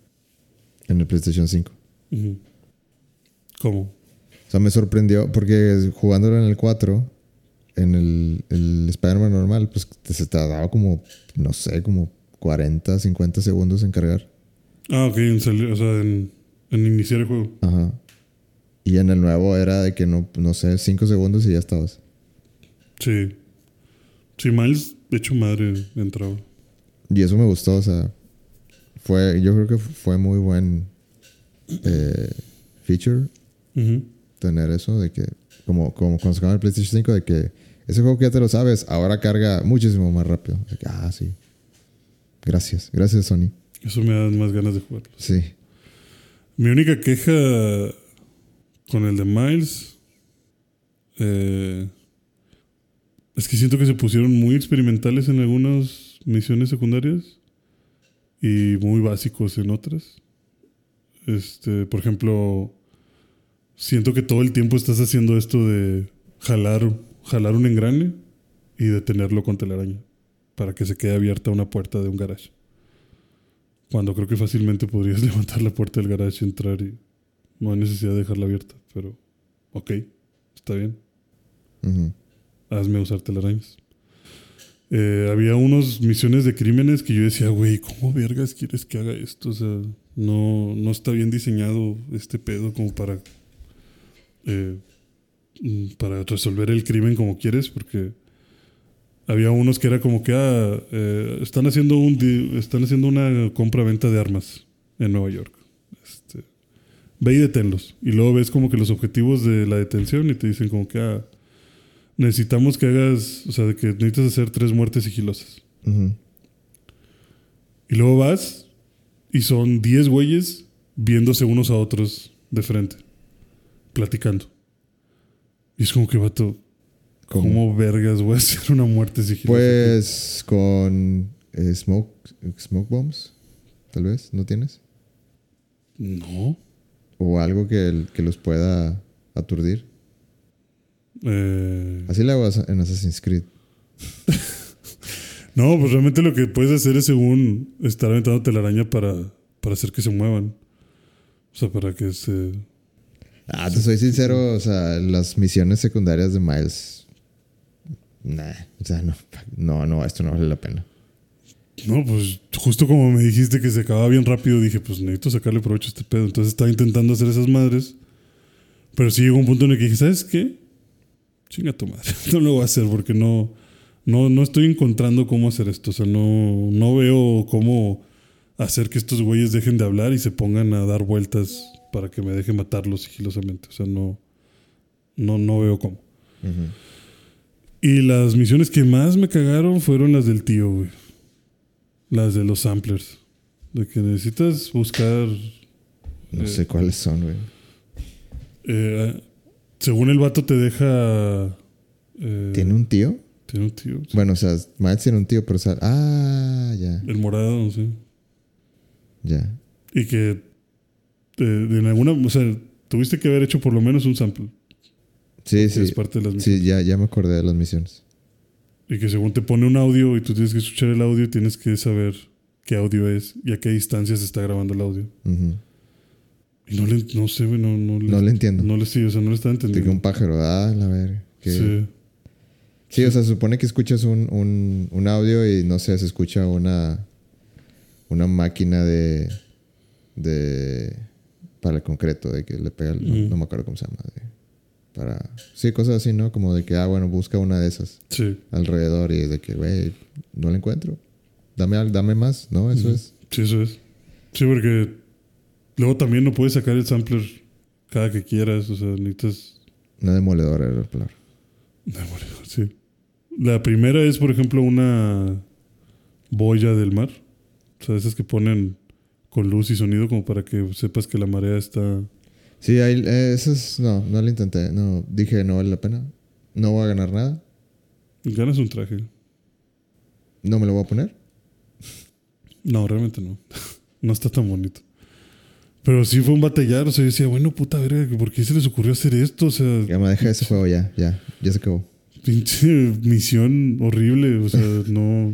[LAUGHS] en el PlayStation 5. Ujú. ¿Cómo? O sea, me sorprendió porque jugándolo en el 4, en el, el Spider-Man normal, pues se te daba como, no sé, como 40, 50 segundos en cargar. Ah, ok, en salir, o sea, en, en iniciar el juego. Ajá. Y en el nuevo era de que no, no sé, 5 segundos y ya estabas. Sí. Sí, Miles, de hecho, madre, entraba. Y eso me gustó, o sea, fue, yo creo que fue muy buen eh, feature tener eso de que, como, como cuando sacaban el PlayStation 5, de que ese juego que ya te lo sabes, ahora carga muchísimo más rápido. De que, ah, sí. Gracias, gracias Sony. Eso me da más ganas de jugarlo. Sí. Mi única queja con el de Miles eh, es que siento que se pusieron muy experimentales en algunas misiones secundarias y muy básicos en otras. Este, por ejemplo, siento que todo el tiempo estás haciendo esto de jalar, jalar un engrane y detenerlo con telaraña para que se quede abierta una puerta de un garage. Cuando creo que fácilmente podrías [LAUGHS] levantar la puerta del garage entrar y no hay necesidad de dejarla abierta. Pero, ok, está bien. Ujú. Hazme usar telarañas. Eh, había unas misiones de crímenes que yo decía, güey, ¿cómo vergas quieres que haga esto? O sea, no, no está bien diseñado este pedo como para, eh, mm, para resolver el crimen como quieres, porque había unos que era como que ah, eh, están haciendo un están haciendo una compra-venta de armas en Nueva York. Este, ve y deténlos. Y luego ves como que los objetivos de la detención y te dicen como que ah, necesitamos que hagas, o sea, de que necesitas hacer tres muertes sigilosas. Y luego vas y son 10 güeyes viéndose unos a otros de frente, platicando. Y es como que, vato, ¿Cómo? ¿cómo, vergas voy a hacer una muerte sigilosa? Pues con eh, smoke, smoke bombs, tal vez, ¿no tienes? No. O algo que, que los pueda aturdir. Eh, Así le hago en Assassin's Creed. [LAUGHS] no, pues realmente lo que puedes hacer es según estar aventando telaraña para, para hacer que se muevan. O sea, para que se... Ah, te soy sincero, o sea, las misiones secundarias de Miles. Nah, o sea, no, no, no, esto no vale la pena. No, pues justo como me dijiste que se acababa bien rápido, dije, pues necesito sacarle provecho a este pedo. Entonces estaba intentando hacer esas madres. Pero sí llegó un punto en el que dije, ¿sabes qué? Chinga tu madre. [LAUGHS] No lo voy a hacer porque no, no, no estoy encontrando cómo hacer esto. O sea, no, no veo cómo hacer que estos güeyes dejen de hablar y se pongan a dar vueltas para que me deje matarlos sigilosamente. O sea, no, no, no veo cómo. Y las misiones que más me cagaron fueron las del tío, güey. Las de los samplers. De que necesitas buscar. No Eh. sé cuáles son, güey. eh, según el vato te deja. eh, ¿Tiene un tío? tiene un tío. sí. Bueno, o sea, Miles tiene un tío, pero o sea, ah, ya, El morado, sé. ya. Y que. eh, en alguna. O sea, tuviste que haber hecho por lo menos un sample. Sí, sí. es parte de las misiones. Sí, ya, ya me acordé de las misiones. Y que según te pone un audio y tú tienes que escuchar el audio tienes que saber qué audio es y a qué distancia se está grabando el audio. No le, no sé, güey, no, no, No le entiendo. No le sí, o sea, no le estaba De que entendiendo. un pájaro, ah, la que- Sí. Sí, o sea, se supone que escuchas un, un, un audio y no sé, se escucha una, una máquina de, de. para el concreto, de que le pega. el- no, Mm. no me acuerdo cómo se llama. de- para. Sí, cosas así, ¿no? Como de que, ah, bueno, busca una de esas Sí. alrededor y de que, güey, no la encuentro. Dame, dame más, ¿no? Eso es. Sí, eso es. Sí, porque luego también no puedes sacar el sampler cada que quieras. O sea, necesitas. Una demoledora era la palabra. Sí. La primera es, por ejemplo, una boya del mar. O sea, esas que ponen con luz y sonido como para que sepas que la marea está... Sí, ahí, eh, eso es, no, no lo intenté. No, dije no vale la pena. No voy a ganar nada. Ganas un traje. No me lo voy a poner. No, realmente no. [LAUGHS] no está tan bonito. Pero sí fue un batallar. O sea, yo decía, bueno, puta verga, ¿por qué se les ocurrió hacer esto? O sea, Ya me deja ese juego ya, ya, ya se acabó. pinche misión horrible. O sea, [LAUGHS] no.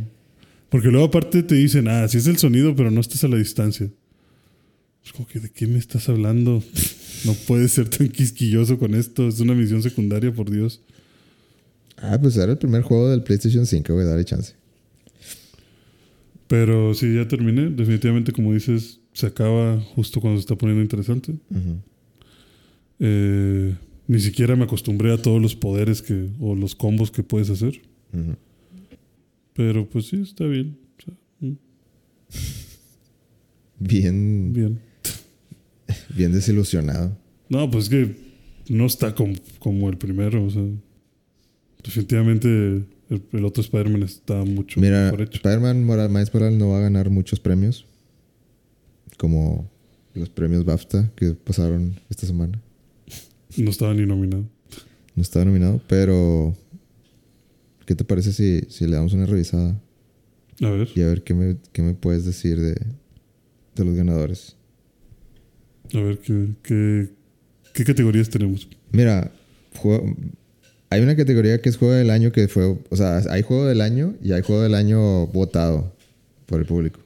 Porque luego aparte te dicen, ah, sí es el sonido, pero no estás a la distancia. Es como que, ¿de qué me estás hablando? [LAUGHS] No puedes ser tan quisquilloso con esto. Es una misión secundaria, por Dios. Ah, pues era el primer juego del PlayStation 5, güey, dale chance. Pero sí, ya terminé. Definitivamente, como dices, se acaba justo cuando se está poniendo interesante. Eh, ni siquiera me acostumbré a todos los poderes que, o los combos que puedes hacer. Pero pues sí, está bien. O sea, mm, Bien, bien. [LAUGHS] bien desilusionado. No, pues es que no está como, como el primero. O sea, definitivamente el, el otro Spider-Man está mucho Mira, mejor hecho. Spider-Man Miles Morales no va a ganar muchos premios. Como los premios BAFTA que pasaron esta semana. No estaba ni nominado. No estaba nominado, pero. ¿Qué te parece si, si le damos una revisada A ver, y a ver qué me, qué me puedes decir de, de los ganadores? a ver qué, qué, qué categorías tenemos. Mira, juego- hay una categoría que es juego del año que fue. O sea, hay juego del año y hay juego del año votado por el público.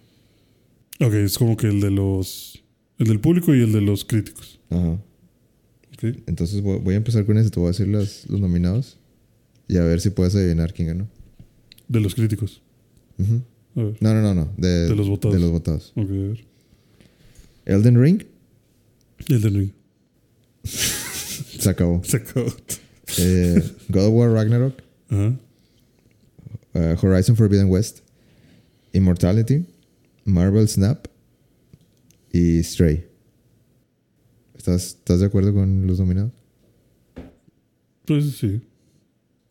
Ok, es como que el de los. El del público y el de los críticos. Ajá. Ok. Entonces voy, voy a empezar con ese. Te voy a decir los, los nominados y a ver si puedes adivinar quién ganó. De los críticos. A ver. No, no, no, no. De, De los votados. De los votados. Ok, a ver. Elden Ring El del ring. [LAUGHS] se acabó. Se acabó. [LAUGHS] Eh, God of War Ragnarok, Ajá. eh, Horizon Forbidden West, Immortality, Marvel Snap y Stray. ¿Estás, ¿Estás de acuerdo con los nominados? Pues sí.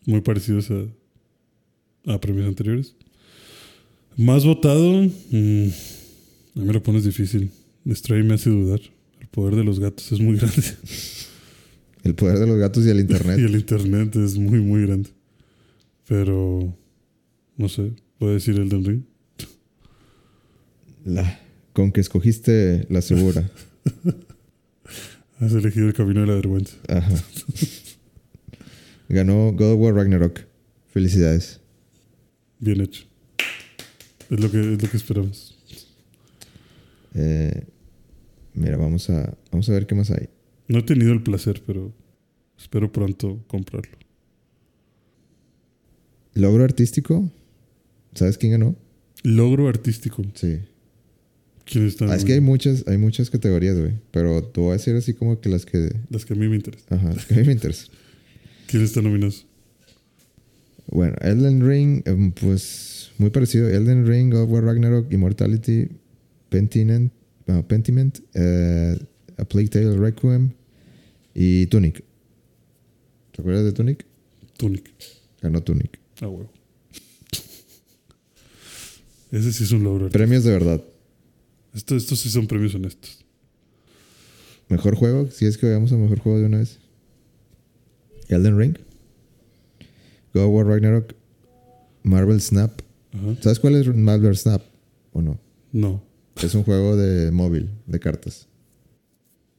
Muy parecidos a, a premios anteriores. Más votado. mm, a mí me lo pones difícil. Stray me hace dudar. El poder de los gatos es muy [LAUGHS] grande. El poder de los gatos y el [LAUGHS] y internet. el internet es muy, muy grande. Pero. No sé. Puedo decir el del ring. La- con que escogiste la segura. [LAUGHS] Has elegido el camino de la vergüenza. Ajá. Ganó God of War Ragnarok. Felicidades. Bien hecho. Es lo que, es lo que esperamos. Eh, mira, vamos a, vamos a ver qué más hay. No he tenido el placer, pero espero pronto comprarlo. Logro artístico. ¿Sabes quién ganó? Logro artístico. Sí. ¿Quién está? Ah, es que hay muchas, hay muchas categorías, güey. Pero te voy a decir así como que las que. Las que a mí me interesan. Ajá, las que a mí me interesan. [LAUGHS] ¿Quién está nominado? Bueno, Elden Ring, em, pues muy parecido. Elden Ring, God of War Ragnarok, Immortality, Pentiment, Pentiment eh, A Plague Tale Requiem y Tunic. ¿Te acuerdas de Tunic? Tunic. Ganó Tunic. Ah, huevo. [LAUGHS] Ese sí es un logro. Premios de verdad. Esto- estos sí son premios honestos. Mejor juego, si es que veamos a mejor juego de una vez. Elden Ring, God of War Ragnarok, Marvel Snap. Ajá. ¿Sabes cuál es Marvel Snap o no? No. Es un juego de móvil, de cartas.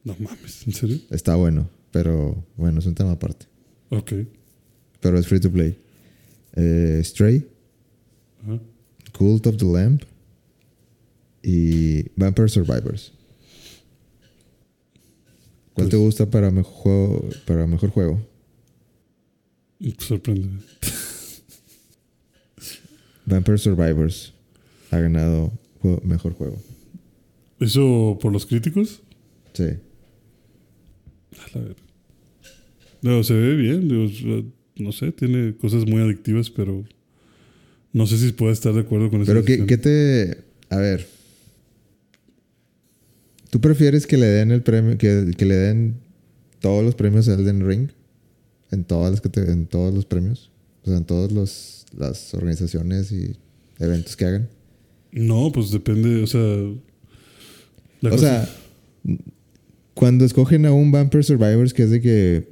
No mames. ¿En serio? Está bueno, pero bueno, es un tema aparte. Ok. Pero es free to play. Eh, Stray, Ajá. Cult of the Lamb y Vampire Survivors. ¿Cuál Pues- te gusta para mejor juego? Para mejor juego? Sorprende. Vampire Survivors ha ganado juego- mejor juego. ¿Eso por los críticos? Sí. A la verga. No, se ve bien. digo, no sé, tiene cosas muy adictivas, pero no sé si puedo estar de acuerdo con eso. Pero ¿qué, qué te... A ver. ¿Tú prefieres que le den el premio, que, que le den todos los premios a Elden Ring? En todas las cate- en todos los premios. O sea, en todas las organizaciones y eventos que hagan. No, pues depende, o sea, La o cosa- sea, cuando escogen a un Vampire Survivors, que es de que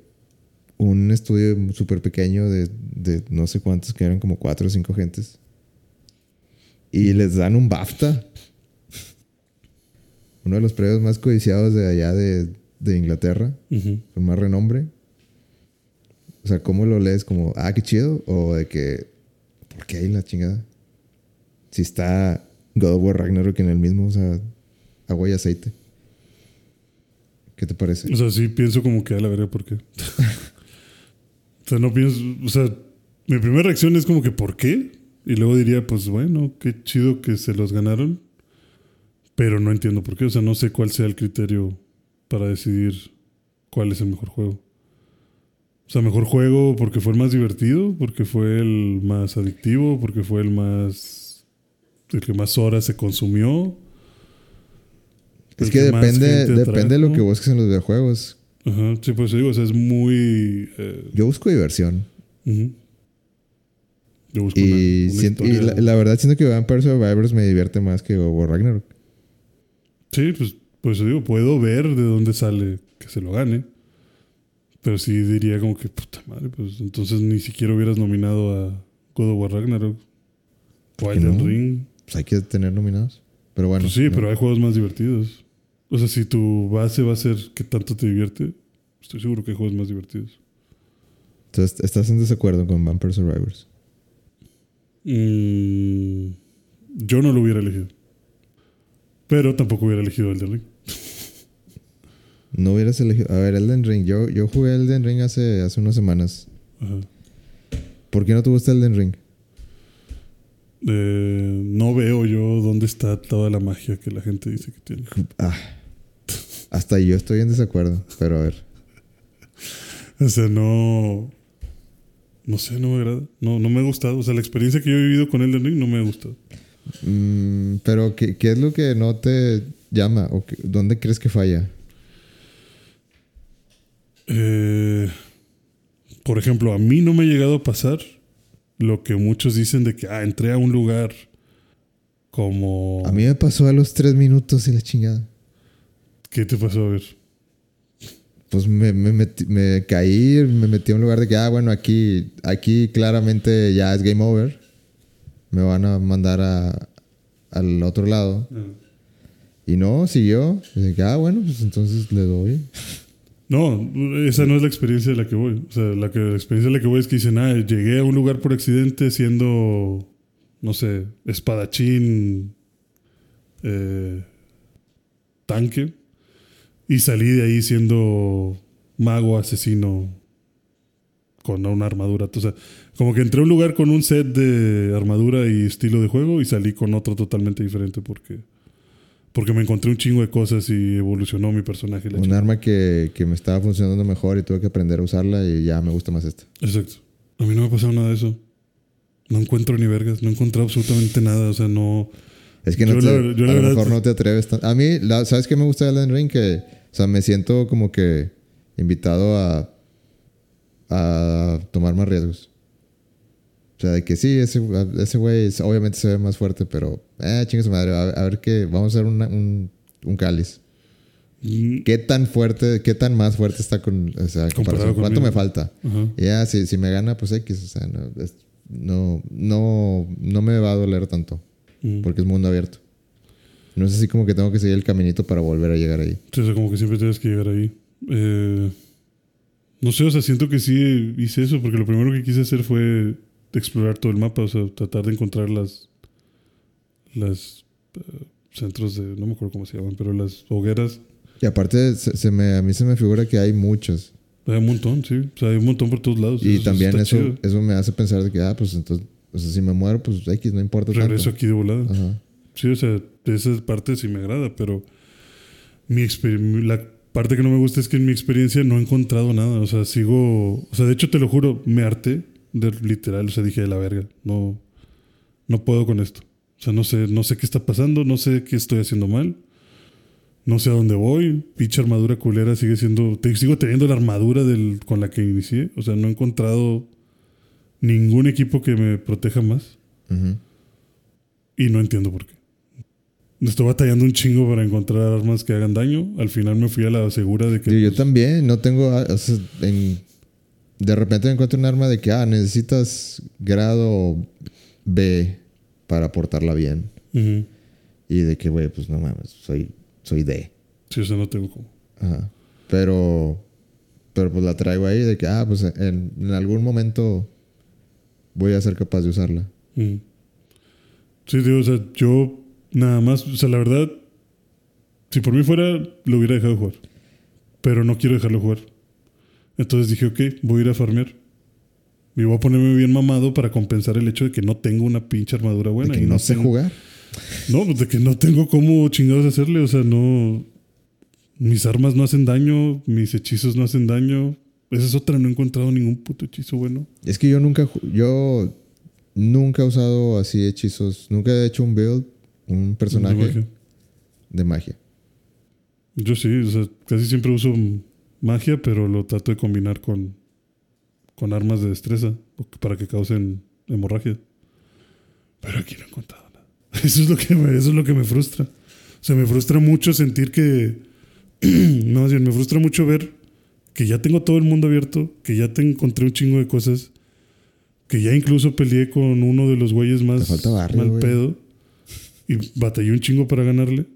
un estudio súper pequeño de, de no sé cuántos, que eran como cuatro o cinco gentes, y les dan un BAFTA, uno de los premios más codiciados de allá de, de Inglaterra, con más renombre. O sea, ¿cómo lo lees? Como, ah, qué chido, o de que, ¿por qué hay la chingada? Si está God of War Ragnarok en el mismo, o sea, agua y aceite. ¿Qué te parece? O sea, sí pienso como que a la verga, ¿por qué? [LAUGHS] o sea, no pienso. O sea, mi primera reacción es como que, ¿por qué? Y luego diría, pues bueno, qué chido que se los ganaron. Pero no entiendo por qué. O sea, no sé cuál sea el criterio para decidir cuál es el mejor juego. O sea, mejor juego porque fue el más divertido, porque fue el más adictivo, porque fue el más. el que más horas se consumió. es que depende, depende de lo que busques en los videojuegos. Ajá, sí, pues digo, o sea, es muy. eh, Yo busco diversión. Yo busco Y, una- una siento- y la, la verdad siento que Vampire Survivors me divierte más que War Ragnarok. Sí, pues por eso digo, puedo ver de dónde sale que se lo gane. Pero sí diría como que, puta madre, pues entonces ni siquiera hubieras nominado a God of War Ragnarok. O a no? Ring. Pues hay que tener nominados. Pero bueno. Pues sí, no. pero hay juegos más divertidos. O sea, si tu base va a ser que tanto te divierte, estoy seguro que hay juegos más divertidos. Entonces, ¿estás en desacuerdo con Vampire Survivors? Mm, yo no lo hubiera elegido. Pero tampoco hubiera elegido Elden Ring. No hubieras elegido... A ver, Elden Ring. Yo, yo jugué Elden Ring hace, hace unas semanas. Ajá. ¿Por qué no te gusta Elden Ring? Eh, no veo yo dónde está toda la magia que la gente dice que tiene. Ah, hasta yo estoy en desacuerdo. Pero a ver. O sea, no. No sé, no me agrada. No, no me ha gustado. O sea, la experiencia que yo he vivido con Elden Ring no me ha gustado. Mm, pero ¿qué, qué es lo que no te llama? ¿O qué- dónde crees que falla? Eh, por ejemplo, a mí no me ha llegado a pasar lo que muchos dicen de que ah, entré a un lugar como. A mí me pasó a los tres minutos y la chingada. ¿Qué te pasó a ver? Pues me, me, metí- me caí, me metí a un lugar de que, ah, bueno, aquí, aquí claramente ya es game over. Me van a mandar a, al otro lado. Y no, siguió. Y que, ah, bueno, pues entonces le doy. No, esa no es la experiencia de la que voy. O sea, la, que, la experiencia de la que voy es que dicen, ah, llegué a un lugar por accidente siendo, no sé, espadachín, eh, tanque, y salí de ahí siendo mago asesino con una armadura. O sea, como que entré a un lugar con un set de armadura y estilo de juego y salí con otro totalmente diferente porque, porque me encontré un chingo de cosas y evolucionó mi personaje. la Un arma que, que me estaba funcionando mejor y tuve que aprender a usarla y ya me gusta más esta. Exacto. A mí no me ha pasado nada de eso. No encuentro ni vergas, no encontré absolutamente nada. O sea, no. Es que no Yo te- la- yo la a lo verdad- mejor no te atreves tan- A mí, la- ¿sabes qué me gusta de Elden Ring? Que, o sea, me siento como que invitado a, a tomar más riesgos. O sea, de que sí, ese ese güey es- obviamente se ve más fuerte, pero, eh, chingue su madre, a, a ver qué, vamos a hacer una- un, un cáliz. Mm, ¿Qué tan fuerte, qué tan más fuerte está con, o sea, comparación? ¿Cuánto me falta? Ajá. Y ya, si, si me gana, pues X, o sea, no, es- no, no, no me va a doler tanto, Mm. porque es mundo abierto. No es así como que tengo que seguir el caminito para volver a llegar ahí. Sí, o sea, como que siempre tienes que llegar ahí. Eh, no sé, o sea, siento que sí hice eso, porque lo primero que quise hacer fue explorar todo el mapa, o sea, tratar de encontrar las. las. eh, centros de. no me acuerdo cómo se llaman, pero las hogueras. Y aparte, se, se me, a mí se me figura que hay muchos. Hay un montón, sí. O sea, hay un montón por todos lados. Y Eso también eso, chido. eso me hace pensar de que, ah, pues entonces, o sea, si me muero, pues X, no importa Regreso tanto. aquí de volada. Ajá. Sí, o sea, esa parte sí me agrada, pero mi la parte que no me gusta es que en mi experiencia no he encontrado nada. O sea, sigo. O sea, de hecho, te lo juro, me harté de literal. O sea, dije la verga. No, no puedo con esto. O sea, no sé, no sé qué está pasando, no sé qué estoy haciendo mal. No sé a dónde voy. Pinche armadura culera sigue siendo. te- sigo teniendo la armadura del, con la que inicié. O sea, no he encontrado ningún equipo que me proteja más. Ujú. Y no entiendo por qué. estoy batallando un chingo para encontrar armas que hagan daño. Al final me fui a la segura de que. Yo, yo pues, también, no tengo. ah, o sea, en- de repente encuentro un arma de que, ah, necesitas grado B para portarla bien. Y de que, güey, pues no mames, soy, soy D. Sí, o sea, no tengo como. Ajá. Pero, pero pues la traigo ahí de que, ah, pues en, en algún momento voy a ser capaz de usarla. Sí, digo, o sea, yo nada más, o sea, la verdad, si por mí fuera, lo hubiera dejado jugar. Pero no quiero dejarlo jugar. Entonces dije, ok, voy a ir a farmear. Y voy a ponerme bien mamado para compensar el hecho de que no tengo una pinche armadura De buena. que y no sé tengo- jugar. No, pues de que no tengo cómo chingados hacerle. O sea, no. Mis armas no hacen daño, mis hechizos no hacen daño. Esa es otra, no he encontrado ningún puto hechizo bueno. Es que yo nunca, yo nunca he usado así hechizos. Nunca he hecho un build, un personaje De magia. de magia. Yo sí, o sea, casi siempre uso magia, pero lo trato de combinar con, con armas de destreza para que causen hemorragia. Pero aquí no he encontrado nada. [LAUGHS] Eso es lo que me, eso es lo que me frustra. O sea, me frustra mucho sentir que. [CLEARS THROAT] no, me frustra mucho ver que ya tengo todo el mundo abierto, que ya te encontré un chingo de cosas, que ya incluso peleé con uno de los güeyes más barrio, mal güey. pedo y batallé un chingo para ganarle.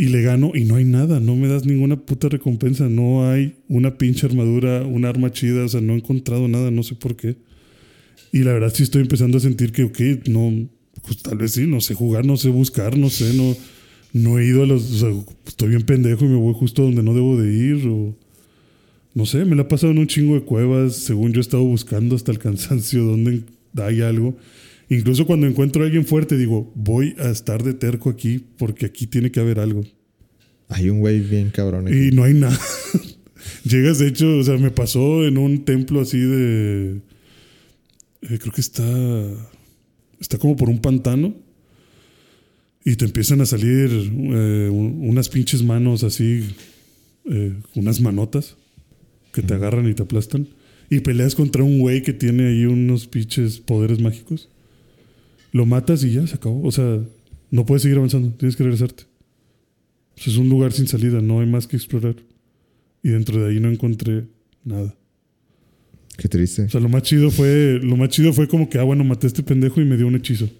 Y le gano y no hay nada, no me das ninguna puta recompensa, no hay una pinche armadura, un arma chida, o sea, no he encontrado nada, no sé por qué. Y la verdad sí estoy empezando a sentir que, ok, no, pues tal vez sí, no sé jugar, no sé buscar, no sé, no, no he ido a los, o sea, estoy bien pendejo y me voy justo donde no debo de ir, o no sé, me la he pasado en un chingo de cuevas, según yo he estado buscando hasta el [LAUGHS] cansancio donde hay algo. Incluso cuando encuentro a alguien fuerte, digo, voy a estar de terco aquí porque aquí tiene que haber algo. Hay un güey bien cabrón aquí. Y no hay nada. [LAUGHS] Llegas, de hecho, o sea, me pasó en un templo así de. eh, creo que está. Está como por un pantano. Y te empiezan a salir eh, un- unas pinches manos así. eh, unas manotas. Que te agarran y te aplastan. Y peleas contra un güey que tiene ahí unos pinches poderes mágicos. Lo matas y ya se acabó. O sea, no puedes seguir avanzando. Tienes que regresarte. Sea, es un lugar sin salida, no hay más que explorar. Y dentro de ahí no encontré nada. Qué triste. O sea, lo más chido fue, lo más chido fue como que, ah, bueno, maté a este pendejo y me dio un hechizo.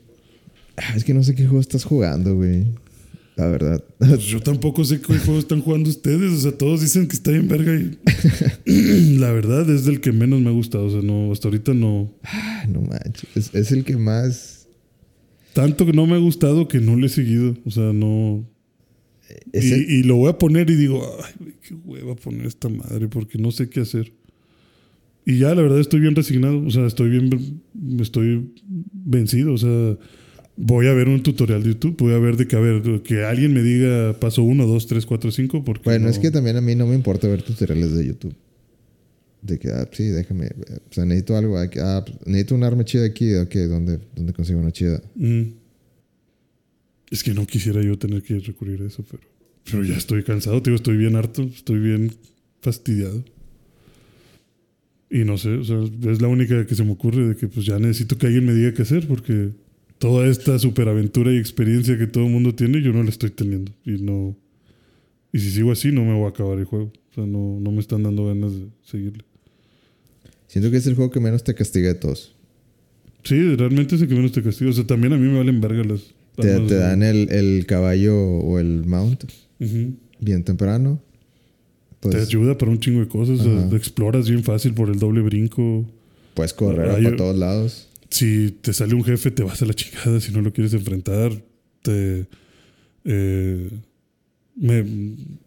Ah, Es que no sé qué juego estás jugando, güey. La verdad. Pues yo tampoco sé qué juego están jugando ustedes. O sea, todos dicen que está bien verga y [LAUGHS] la verdad es del que menos me ha gustado. O sea, no, hasta ahorita no. Ah, no manches. Es, es el que más. Tanto que no me ha gustado que no le he seguido. O sea, no. Es y, lo voy a poner y digo, ay, qué hueva poner esta madre porque no sé qué hacer. Y ya, la verdad, estoy bien resignado. O sea, estoy bien, estoy vencido. O sea, voy a ver un tutorial de YouTube. Voy a ver de que, a ver, que alguien me diga paso 1, 2, 3, 4, 5. Porque Bueno, no- es que también a mí no me importa ver tutoriales de YouTube. De que, ah, sí, déjame. eh, O sea, necesito algo. Ah, pues, necesito un arma chida aquí. Ok, ¿dónde, dónde consigo una chida? Mm. Es que no quisiera yo tener que recurrir a eso, pero, pero ya estoy cansado, digo, estoy bien harto, estoy bien fastidiado. Y no sé, o sea, es la única que se me ocurre de que pues ya necesito que alguien me diga qué hacer porque toda esta superaventura y experiencia que todo el mundo tiene, yo no la estoy teniendo. Y no. Y si sigo así, no me voy a acabar el juego. O sea, no, no me están dando ganas de seguirle. Siento que es el juego que menos te castiga de todos. Sí, realmente es el que menos te castigo. O sea, también a mí me valen verga las. Te, armas te de- dan el, el caballo o el mount bien temprano. Pues te ayuda para un chingo de cosas. o sea, Ajá. exploras bien fácil por el doble brinco. puedes correr para yo- todos lados. Si te sale un jefe, te vas a la chingada si no lo quieres enfrentar. Te, eh, me-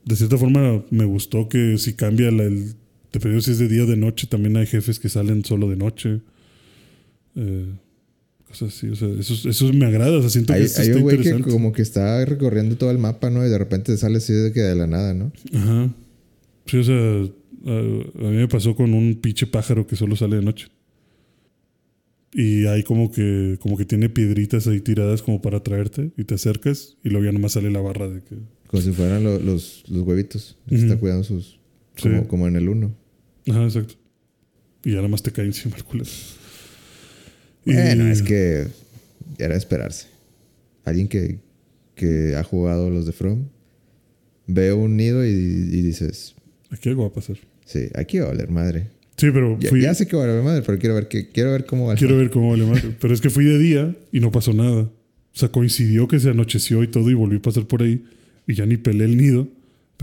de cierta forma, me gustó que si cambia la- el. Dependiendo si es de día o de noche, también hay jefes que salen solo de noche. Eh, cosas así. O sea, eso, eso me agrada. O sea, siento que Hay, está un güey que como que está recorriendo todo el mapa, ¿no? Y de repente sale así de que de la nada, ¿no? Ajá. Sí, o sea, a, a mí me pasó con un pinche pájaro que solo sale de noche. Y hay como que, como que tiene piedritas ahí tiradas como para atraerte y te acercas y luego ya nomás sale la barra de que... Como si fueran lo- los, los huevitos. que Ujú. Está cuidando sus... Como, Sí. como en el uno. Ajá, exacto. Y ya nomás te cae encima el culo. Y- Bueno, es que era esperarse. Alguien que que ha jugado los de From, veo un nido y, y dices, Aquí algo va a pasar. sí, aquí va a valer madre. Sí, pero Ya, fui. ya sé que va a valer madre, pero quiero ver, que, quiero ver cómo va. Quiero ver cómo vale madre. Pero es que fui de día y no pasó nada. O sea, coincidió que se anocheció y todo y volví a pasar por ahí y ya ni pelé el nido.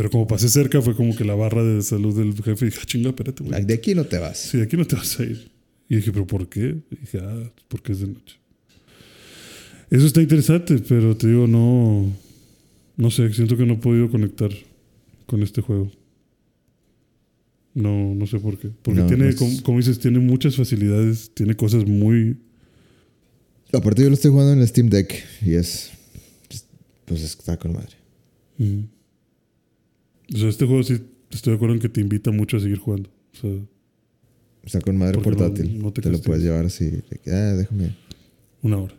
Pero como pasé cerca fue como que la barra de salud del jefe dije, ah, chinga, espérate, güey. De aquí no te vas. Sí, de aquí no te vas a ir. Y dije, ¿pero por qué? Y dije, ah, porque es de noche. Eso está interesante, pero te digo, no. No sé, siento que no he podido conectar con este juego. No, no sé por qué. Porque No, tiene, no es- como, como dices, tiene muchas facilidades, tiene cosas muy. Aparte, yo lo estoy jugando en el Steam Deck y es. Pues está con madre. mm. O sea, este juego sí estoy de acuerdo en que te invita mucho a seguir jugando. O sea, Está con madre no- portátil. no te te lo puedes llevar así. Ah, déjame. una hora.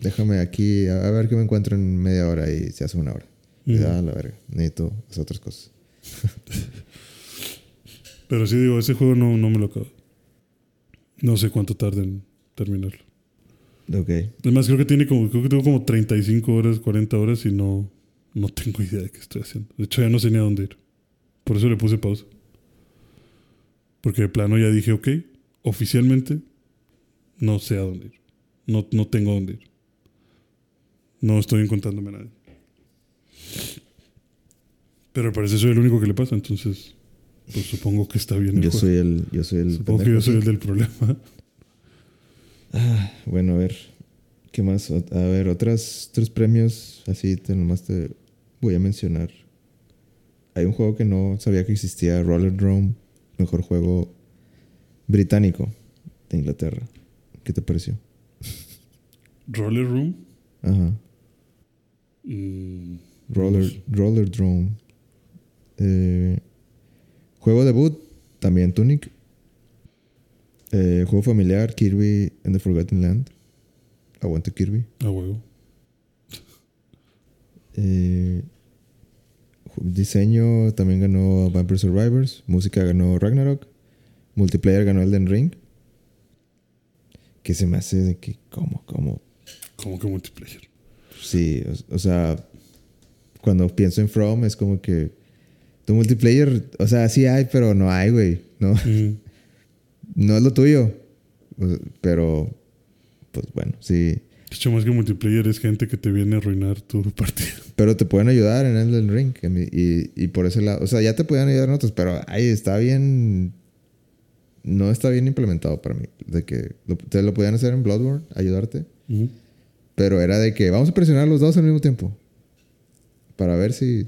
Déjame aquí a ver qué me encuentro en media hora y se hace una hora. Y, ah, la verga. Necesito hacer otras cosas. [LAUGHS] Pero sí digo, ese juego no, no me lo acabo. No sé cuánto tarde en terminarlo. Ok. Además, creo que tiene como, creo que tengo como 35 horas, 40 horas y no, no tengo idea de qué estoy haciendo. De hecho, ya no sé ni a dónde ir. Por eso le puse pausa. Porque de plano ya dije, ok, oficialmente no sé a dónde ir. No, no tengo a dónde ir. No estoy encontrándome a nadie. Pero parece que soy el único que le pasa, entonces pues supongo que está bien el Yo juego. soy el. Yo soy el. Supongo que yo soy el del problema. Bueno, a ver. ¿Qué más? A ver, otras, otros premios. Así te nomás te voy a mencionar. Hay un juego que no sabía que existía, Roller Drome, mejor juego británico de Inglaterra. ¿Qué te pareció? Roller Room. Ajá. Mm, Roller, Roller Drome. Eh, juego debut, también Tunic. Eh, juego familiar, Kirby and the Forgotten Land. Aguante Kirby. a huevo. Eh, diseño también ganó Vampire Survivors. Música ganó Ragnarok. Multiplayer ganó Elden Ring. Que se me hace de que, ¿cómo? ¿Cómo? Como que multiplayer. Sí, o, o sea, cuando pienso en From es como que tu multiplayer, o sea, sí hay, pero no hay, güey. No, [LAUGHS] no es lo tuyo. Pero, pues bueno, sí. De hecho, más que multiplayer es gente que te viene a arruinar tu [LAUGHS] partida. Pero te pueden ayudar en Elden Ring. Y, y por ese lado, o sea, ya te pueden ayudar en otros, pero ahí está bien. No está bien implementado para mí. De que lo- te lo podían hacer en Bloodborne, ayudarte. Ujú. Pero era de que vamos a presionar los dos al mismo tiempo. Para ver si.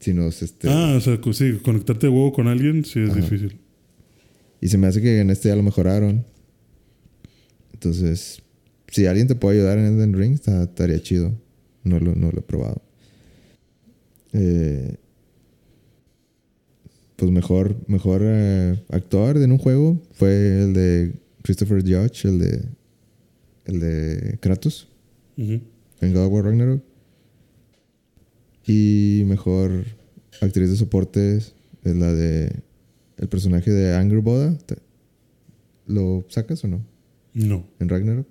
Si nos. Este, Ah, o sea, sí, conectarte de huevo con alguien sí es Ajá. difícil. Y se me hace que en este ya lo mejoraron. Entonces, si alguien te puede ayudar en Elden Ring, estaría chido. No lo, no lo he probado. Eh, pues mejor, mejor eh, actor en un juego fue el de Christopher Judge, el de, el de Kratos, en God of War Ragnarok. Y mejor actriz de soporte es la de el personaje de Angry Boda. ¿Te- ¿Lo sacas o no? No. ¿En Ragnarok?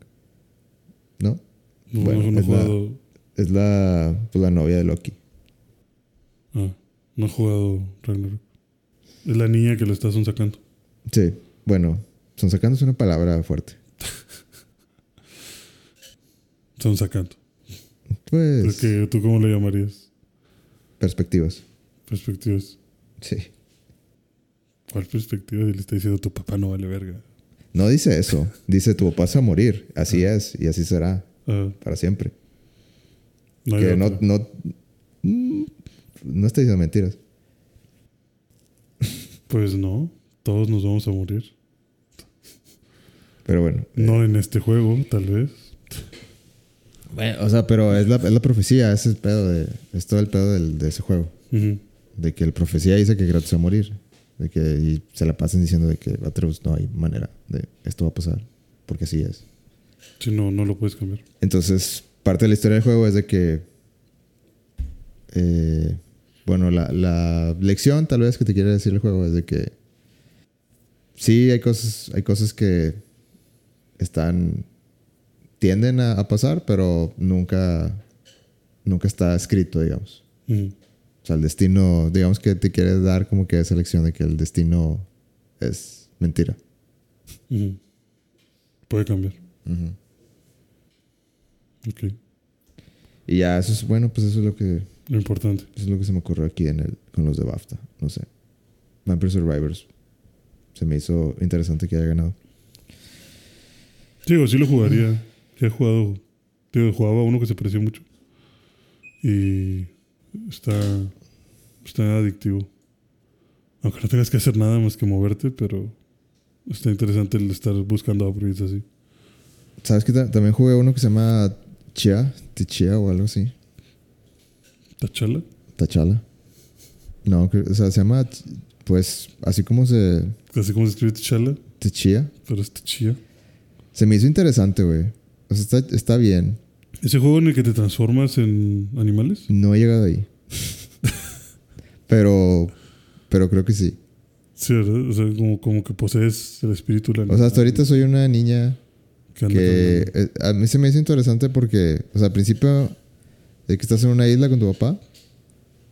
¿No? No, Bueno, no, es la- jugado. Es la, pues, la novia de Loki. Ah, no he jugado Ragnarok. Es la niña que le estás sacando. Sí, bueno, son sacando es una palabra fuerte. [LAUGHS] Son sacando. Pues, Porque tú, ¿cómo le llamarías? perspectivas. Perspectivas. Sí. ¿Cuál perspectiva? Y le está diciendo tu papá no vale verga. No dice eso. Dice tu papá se va a morir. Así es y así será Ah, para siempre. no que no, no, mm, no estoy diciendo mentiras. Pues no. Todos nos vamos a morir. Pero bueno. No en este juego, tal vez. Bueno, o sea, pero es la, es la profecía, ese es el pedo de, es todo el pedo del- de ese juego. De que el profecía dice que Kratos va a morir. De que y se la pasan diciendo de que Atreus no hay manera de esto va a pasar. Porque así es. Si no, no lo puedes cambiar. Entonces, parte de la historia del juego es de que. eh, bueno, la, la lección tal vez que te quiere decir el juego es de que. Sí, hay cosas, hay cosas que están. tienden a, a pasar, pero nunca. nunca está escrito, digamos. O sea, el destino, digamos que te quiere dar como que esa lección de que el destino es mentira. Puede cambiar. Ujú. Ok. Y ya, eso es, bueno, pues eso es lo que, Lo importante. eso es lo que se me ocurrió aquí en el, con los de BAFTA. No sé. Vampire Survivors. Se me hizo interesante que haya ganado. Digo, sí lo jugaría. Ya he jugado. Digo, jugaba uno que se pareció mucho. Y está. Está adictivo. Aunque no tengas que hacer nada más que moverte, pero está interesante el estar buscando upgrades así. ¿Sabes que También jugué uno que se llama Chia, Tichia o algo así. ¿Tachala? Tachala. No, o sea, se llama, pues, así como se... Así como se escribe Tachala, Tichia. pero es Tachia. Se me hizo interesante, güey. O sea, está, está bien. ¿Ese juego en el que te transformas en animales? No he llegado ahí. pero, pero creo que sí. Sí. O sea, como, como que posees el espíritu del O sea, hasta ahorita soy una niña que a mí se me hizo interesante porque, o sea, al principio de que estás en una isla con tu papá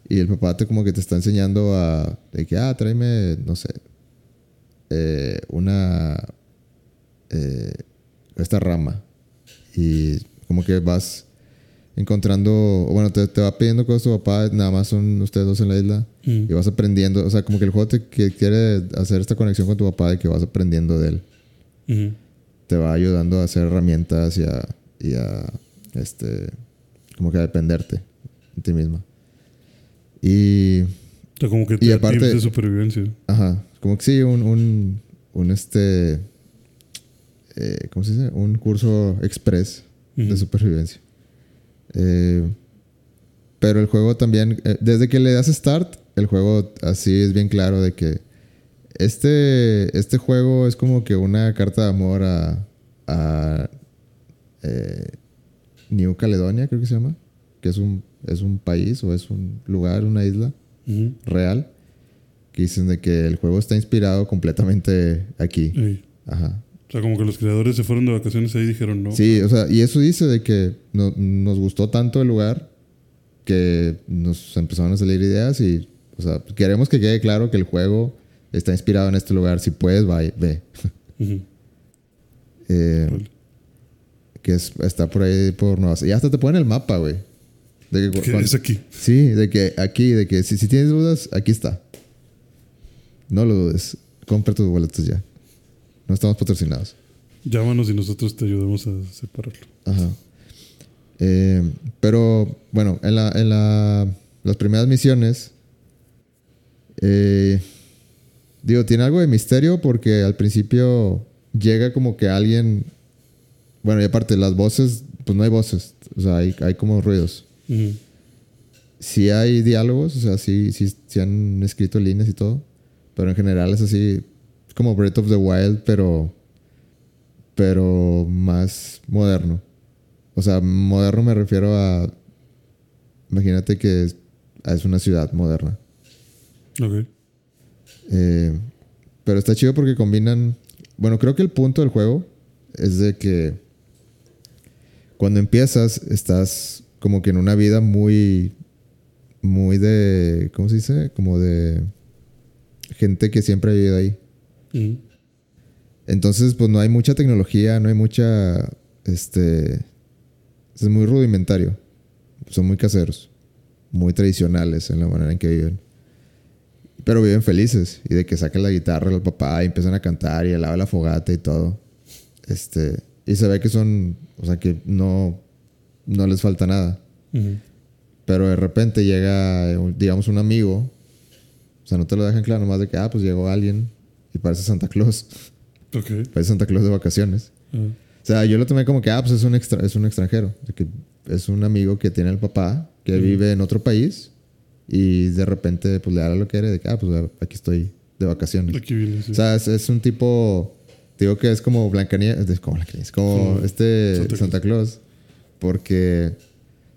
y el papá te como que te está enseñando a, de que, ah, tráeme, no sé, eh, una, eh, esta rama y como que vas encontrando, o bueno, te, te va pidiendo cosas tu papá, nada más son ustedes dos en la isla Mm. y vas aprendiendo, o sea, como que el juego te que quiere hacer esta conexión con tu papá de que vas aprendiendo de él te va ayudando a hacer herramientas y a, y a, este, como que a dependerte de ti misma. Y, O sea, como que Y te da aparte- de supervivencia. ajá, como que sí, un, un, un este, eh, ¿cómo se dice? Un curso express de supervivencia. Eh, pero el juego también, eh, desde que le das start, el juego así es bien claro de que este, este juego es como que una carta de amor a, a eh, New Caledonia, creo que se llama, que es un, es un país o es un lugar, una isla real, que dicen de que el juego está inspirado completamente aquí. Ajá. O sea, como que los creadores se fueron de vacaciones ahí y dijeron no. Sí, o sea, y eso dice de que no- nos gustó tanto el lugar que nos empezaron a salir ideas y, o sea, queremos que quede claro que el juego está inspirado en este lugar. Si puedes, vaya, ve. [LAUGHS] Eh, Vale. que es- está por ahí por Nueva. Y hasta te ponen el mapa, güey. De que es aquí. Sí, de que aquí, de que si, si tienes dudas, aquí está. No lo dudes. Compra tus boletos ya. No estamos patrocinados. Llámanos y nosotros te ayudamos a separarlo. Ajá. Eh, pero bueno, en, la, en la, las primeras misiones, eh, digo, tiene algo de misterio porque al principio llega como que alguien, bueno, y aparte las voces, pues no hay voces, o sea, hay, hay como ruidos. Ujú. Sí hay diálogos, o sea, sí, sí, sí han escrito líneas y todo, pero en general es así, como Breath of the Wild, pero, pero más moderno. O sea, moderno me refiero a, imagínate que es, es una ciudad moderna. Ok. Eh, pero está chido porque combinan. Bueno, creo que el punto del juego es de que cuando empiezas estás como que en una vida muy. Muy de. ¿Cómo se dice? Como de. Gente que siempre ha vivido ahí. Entonces, pues no hay mucha tecnología, no hay mucha. Este. Es muy rudimentario. Son muy caseros. Muy tradicionales en la manera en que viven. Pero viven felices. Y de que saquen la guitarra al papá y empiezan a cantar y al lado de la fogata y todo. Este. Y se ve que son. O sea que no. No les falta nada. Pero de repente llega, digamos, un amigo. O sea, no te lo dejan claro, nomás de que, ah, pues llegó alguien y parece Santa Claus. Ok. Parece Santa Claus de vacaciones. Ah. O sea, yo lo tomé como que, ah, pues es un, extra- es un extranjero. De que es un amigo que tiene el papá, que vive en otro país y de repente, pues le da lo que quiere, de que, ah, pues aquí estoy de vacaciones. Aquí viene, sí. O sea, es, es un tipo, digo que es como Blancanieves, es como Blancanieves, como Como este Santa Santa, Claus. Claus, porque,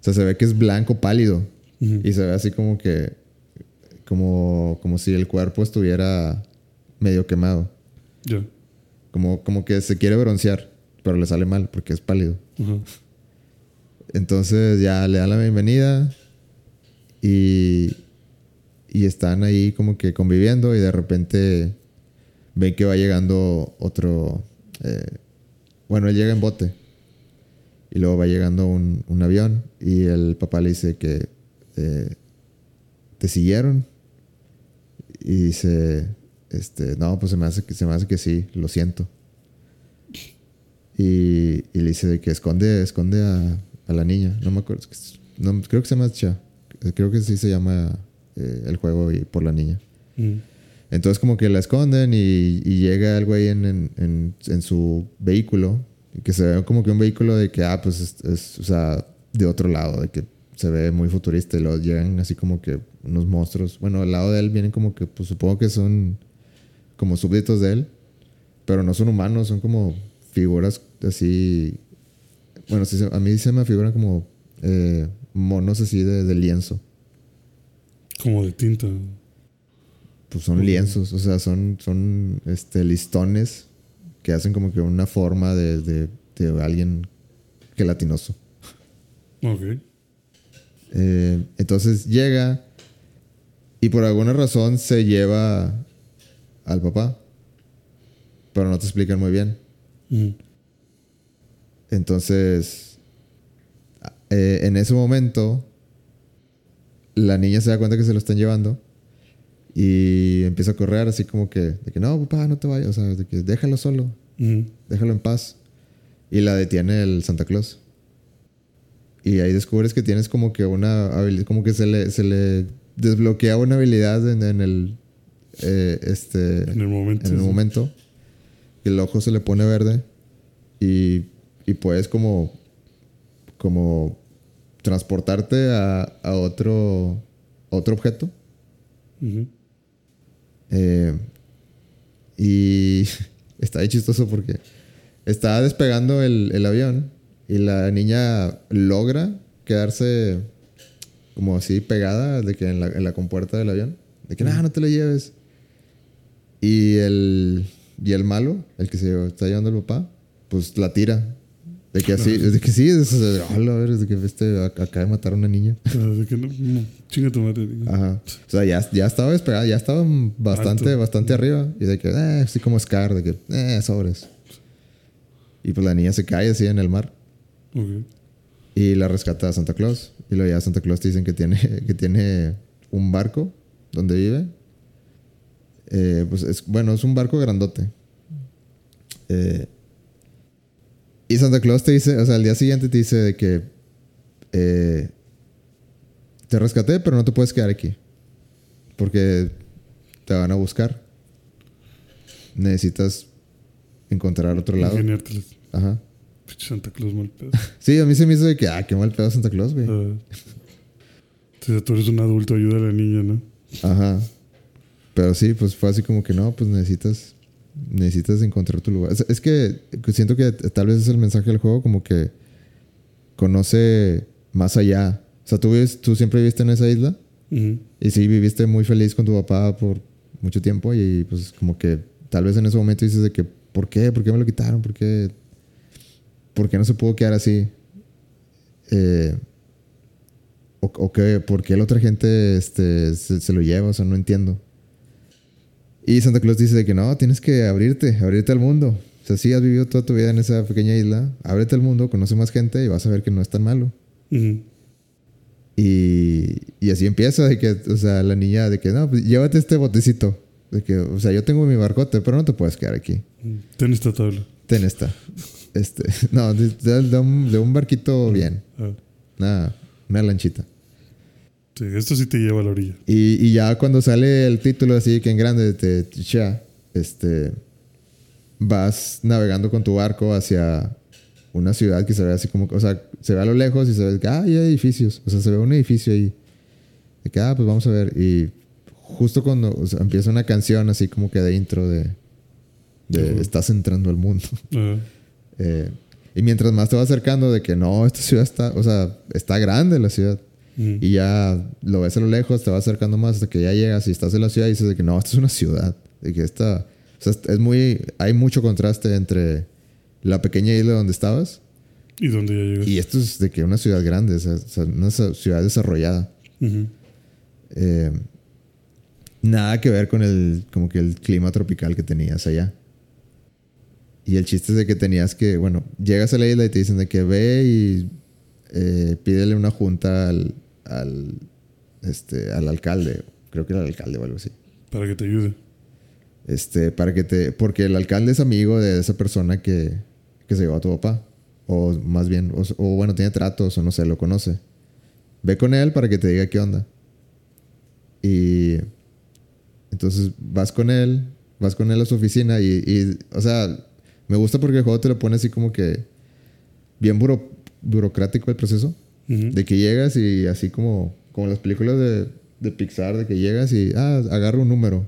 o sea, se ve que es blanco pálido y se ve así como que, como, como si el cuerpo estuviera medio quemado, Ya. como, como que se quiere broncear, pero le sale mal porque es pálido. Entonces ya le dan la bienvenida y, y están ahí como que conviviendo y de repente ven que va llegando otro... eh, bueno, él llega en bote y luego va llegando un, un avión y el papá le dice que eh, te siguieron y dice, este, no, pues se me hace que, se me hace que sí, lo siento. Y, y le dice de que esconde, esconde a, a la niña. No me acuerdo. no, creo que se llama Cha. Creo que sí se llama eh, el juego y por la niña. Mm. Entonces como que la esconden y, y llega el güey en, en, en- en su vehículo. Que se ve como que un vehículo de que, ah, pues es, es, o sea, de otro lado, de que se ve muy futurista y luego llegan así como que unos monstruos. Bueno, al lado de él vienen como que, pues supongo que son como súbditos de él, pero no son humanos, son como figuras así. Bueno, sí a mí se me figuran como eh, monos así de, de lienzo. Como de tinta. Pues son lienzos, o sea, son, son este, listones que hacen como que una forma de, de, de alguien gelatinoso. Ok. Eh, entonces llega y por alguna razón se lleva al papá, pero no te explican muy bien. Mm. Entonces, eh, en ese momento, la niña se da cuenta que se lo están llevando y empieza a correr así como que, de que no, papá, no te vayas, o sea, de que déjalo solo, Mm. déjalo en paz. Y la detiene el Santa Claus. Y ahí descubres que tienes como que una habilidad, como que se le, se le desbloquea una habilidad en, en el, eh, este, En el momento. en el sí. momento. El ojo se le pone verde y, y puedes como, como transportarte a, a otro, a otro objeto. Eh, y [LAUGHS] está ahí chistoso porque está despegando el, el avión y la niña logra quedarse como así pegada de que en la, en la compuerta del avión. De que, "Nah, no te lo lleves. Y el, y el malo, el que se está llevando el papá, pues la tira. De que así, de que sí, es, "Hola, a ver, de que este ac- acaba de matar a una niña. [LAUGHS] Ah, de que no, no, chinga tu madre. Ajá. O sea, ya, ya estaba despegada, ya estaba bastante, Alto. bastante arriba. Y de que, eh, así como Scar, de que, eh, sobres. Y pues la niña se cae así en el mar. Ok. Y la rescata a Santa Claus. Y luego ya Santa Claus te dicen que tiene, [LAUGHS] que tiene un barco donde vive. Eh, pues es, bueno, es un barco grandote. Eh, y Santa Claus te dice, o sea, al día siguiente te dice de que eh, te rescaté, pero no te puedes quedar aquí. Porque te van a buscar. Necesitas encontrar otro lado. Ajá. Santa Claus mal pedo. [LAUGHS] Sí, a mí se me hizo de que, ah, qué mal pedo Santa Claus, güey. Ah. Entonces tú eres un adulto, ayuda a la niña, ¿no? Ajá. Pero sí, pues fue así como que no, pues necesitas necesitas encontrar tu lugar. Es, es que siento que tal vez es el mensaje del juego como que conoce más allá. O sea, tú, vives, tú siempre viviste en esa isla y sí viviste muy feliz con tu papá por mucho tiempo y pues como que tal vez en ese momento dices de que ¿por qué? ¿Por qué me lo quitaron? ¿Por qué? ¿Por qué no se pudo quedar así? Eh, o, o que, ¿Por qué la otra gente este, se, se lo lleva? O sea, no entiendo. Y Santa Claus dice de que no, tienes que abrirte, abrirte al mundo. O sea, sí has vivido toda tu vida en esa pequeña isla, ábrete al mundo, conoce más gente y vas a ver que no es tan malo. Y, y así empieza, de que, o sea, la niña de que, no, pues llévate este botecito. De que, o sea, yo tengo mi barcote, pero no te puedes quedar aquí. Ten esta tabla. Ten esta. Este, [LAUGHS] no, de, de- de un, de un barquito bien. Ah, Una, una lanchita. Sí, esto sí te lleva a la orilla. Y, y ya cuando sale el título así que en grande de Ticha, este, vas navegando con tu barco hacia una ciudad que se ve así como, o sea, se ve a lo lejos y se ve que, ah, hay edificios. O sea, se ve un edificio ahí. De que, ah, pues vamos a ver. Y justo cuando o sea, empieza una canción así como que de intro de, estás entrando al mundo. [LAUGHS] Eh, y mientras más te vas acercando de que no, esta ciudad está, o sea, está grande la ciudad. Y ya lo ves a lo lejos, te vas acercando más hasta que ya llegas y estás en la ciudad y dices de que no, esta es una ciudad. De que esta, o sea, es muy, hay mucho contraste entre la pequeña isla donde estabas ¿Y dónde ya llegas? Y esto es de que una ciudad grande, o sea, una ciudad desarrollada. Eh, nada que ver con el, como que el clima tropical que tenías allá. Y el chiste es de que tenías que, bueno, llegas a la isla y te dicen de que ve y eh, pídele una junta al, al, este, al alcalde. Creo que era el alcalde o algo así. Para que te ayude. Este, para que te, porque el alcalde es amigo de esa persona que, que se llevó a tu papá. O más bien, o, o bueno, tiene tratos o no sé, lo conoce. Ve con él para que te diga qué onda. Y entonces vas con él, vas con él a su oficina y, y, o sea, me gusta porque el juego te lo pone así como que bien buro- burocrático el proceso. De que llegas y así como, como las películas de, de Pixar, de que llegas y, ah, agarra un número.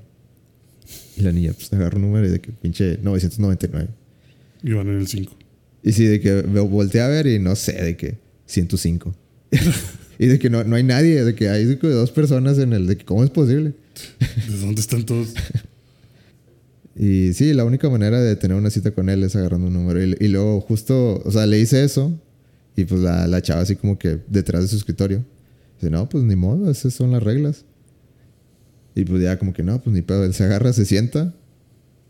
Y la niña, pues agarra un número y de que pinche 999. Y van en el 5. Y sí, de que me volteé a ver y no sé, de que 105. [LAUGHS] y de que no, no hay nadie, de que hay dos personas en el, de que cómo es posible. ¿De dónde están todos? [LAUGHS] Y sí, la única manera de tener una cita con él es agarrando un número. Y, y luego justo, o sea, le hice eso y pues la, la chava así como que detrás de su escritorio. Dice, no, pues ni modo, esas son las reglas. Y pues ya como que no, pues ni pedo. Él se agarra, se sienta.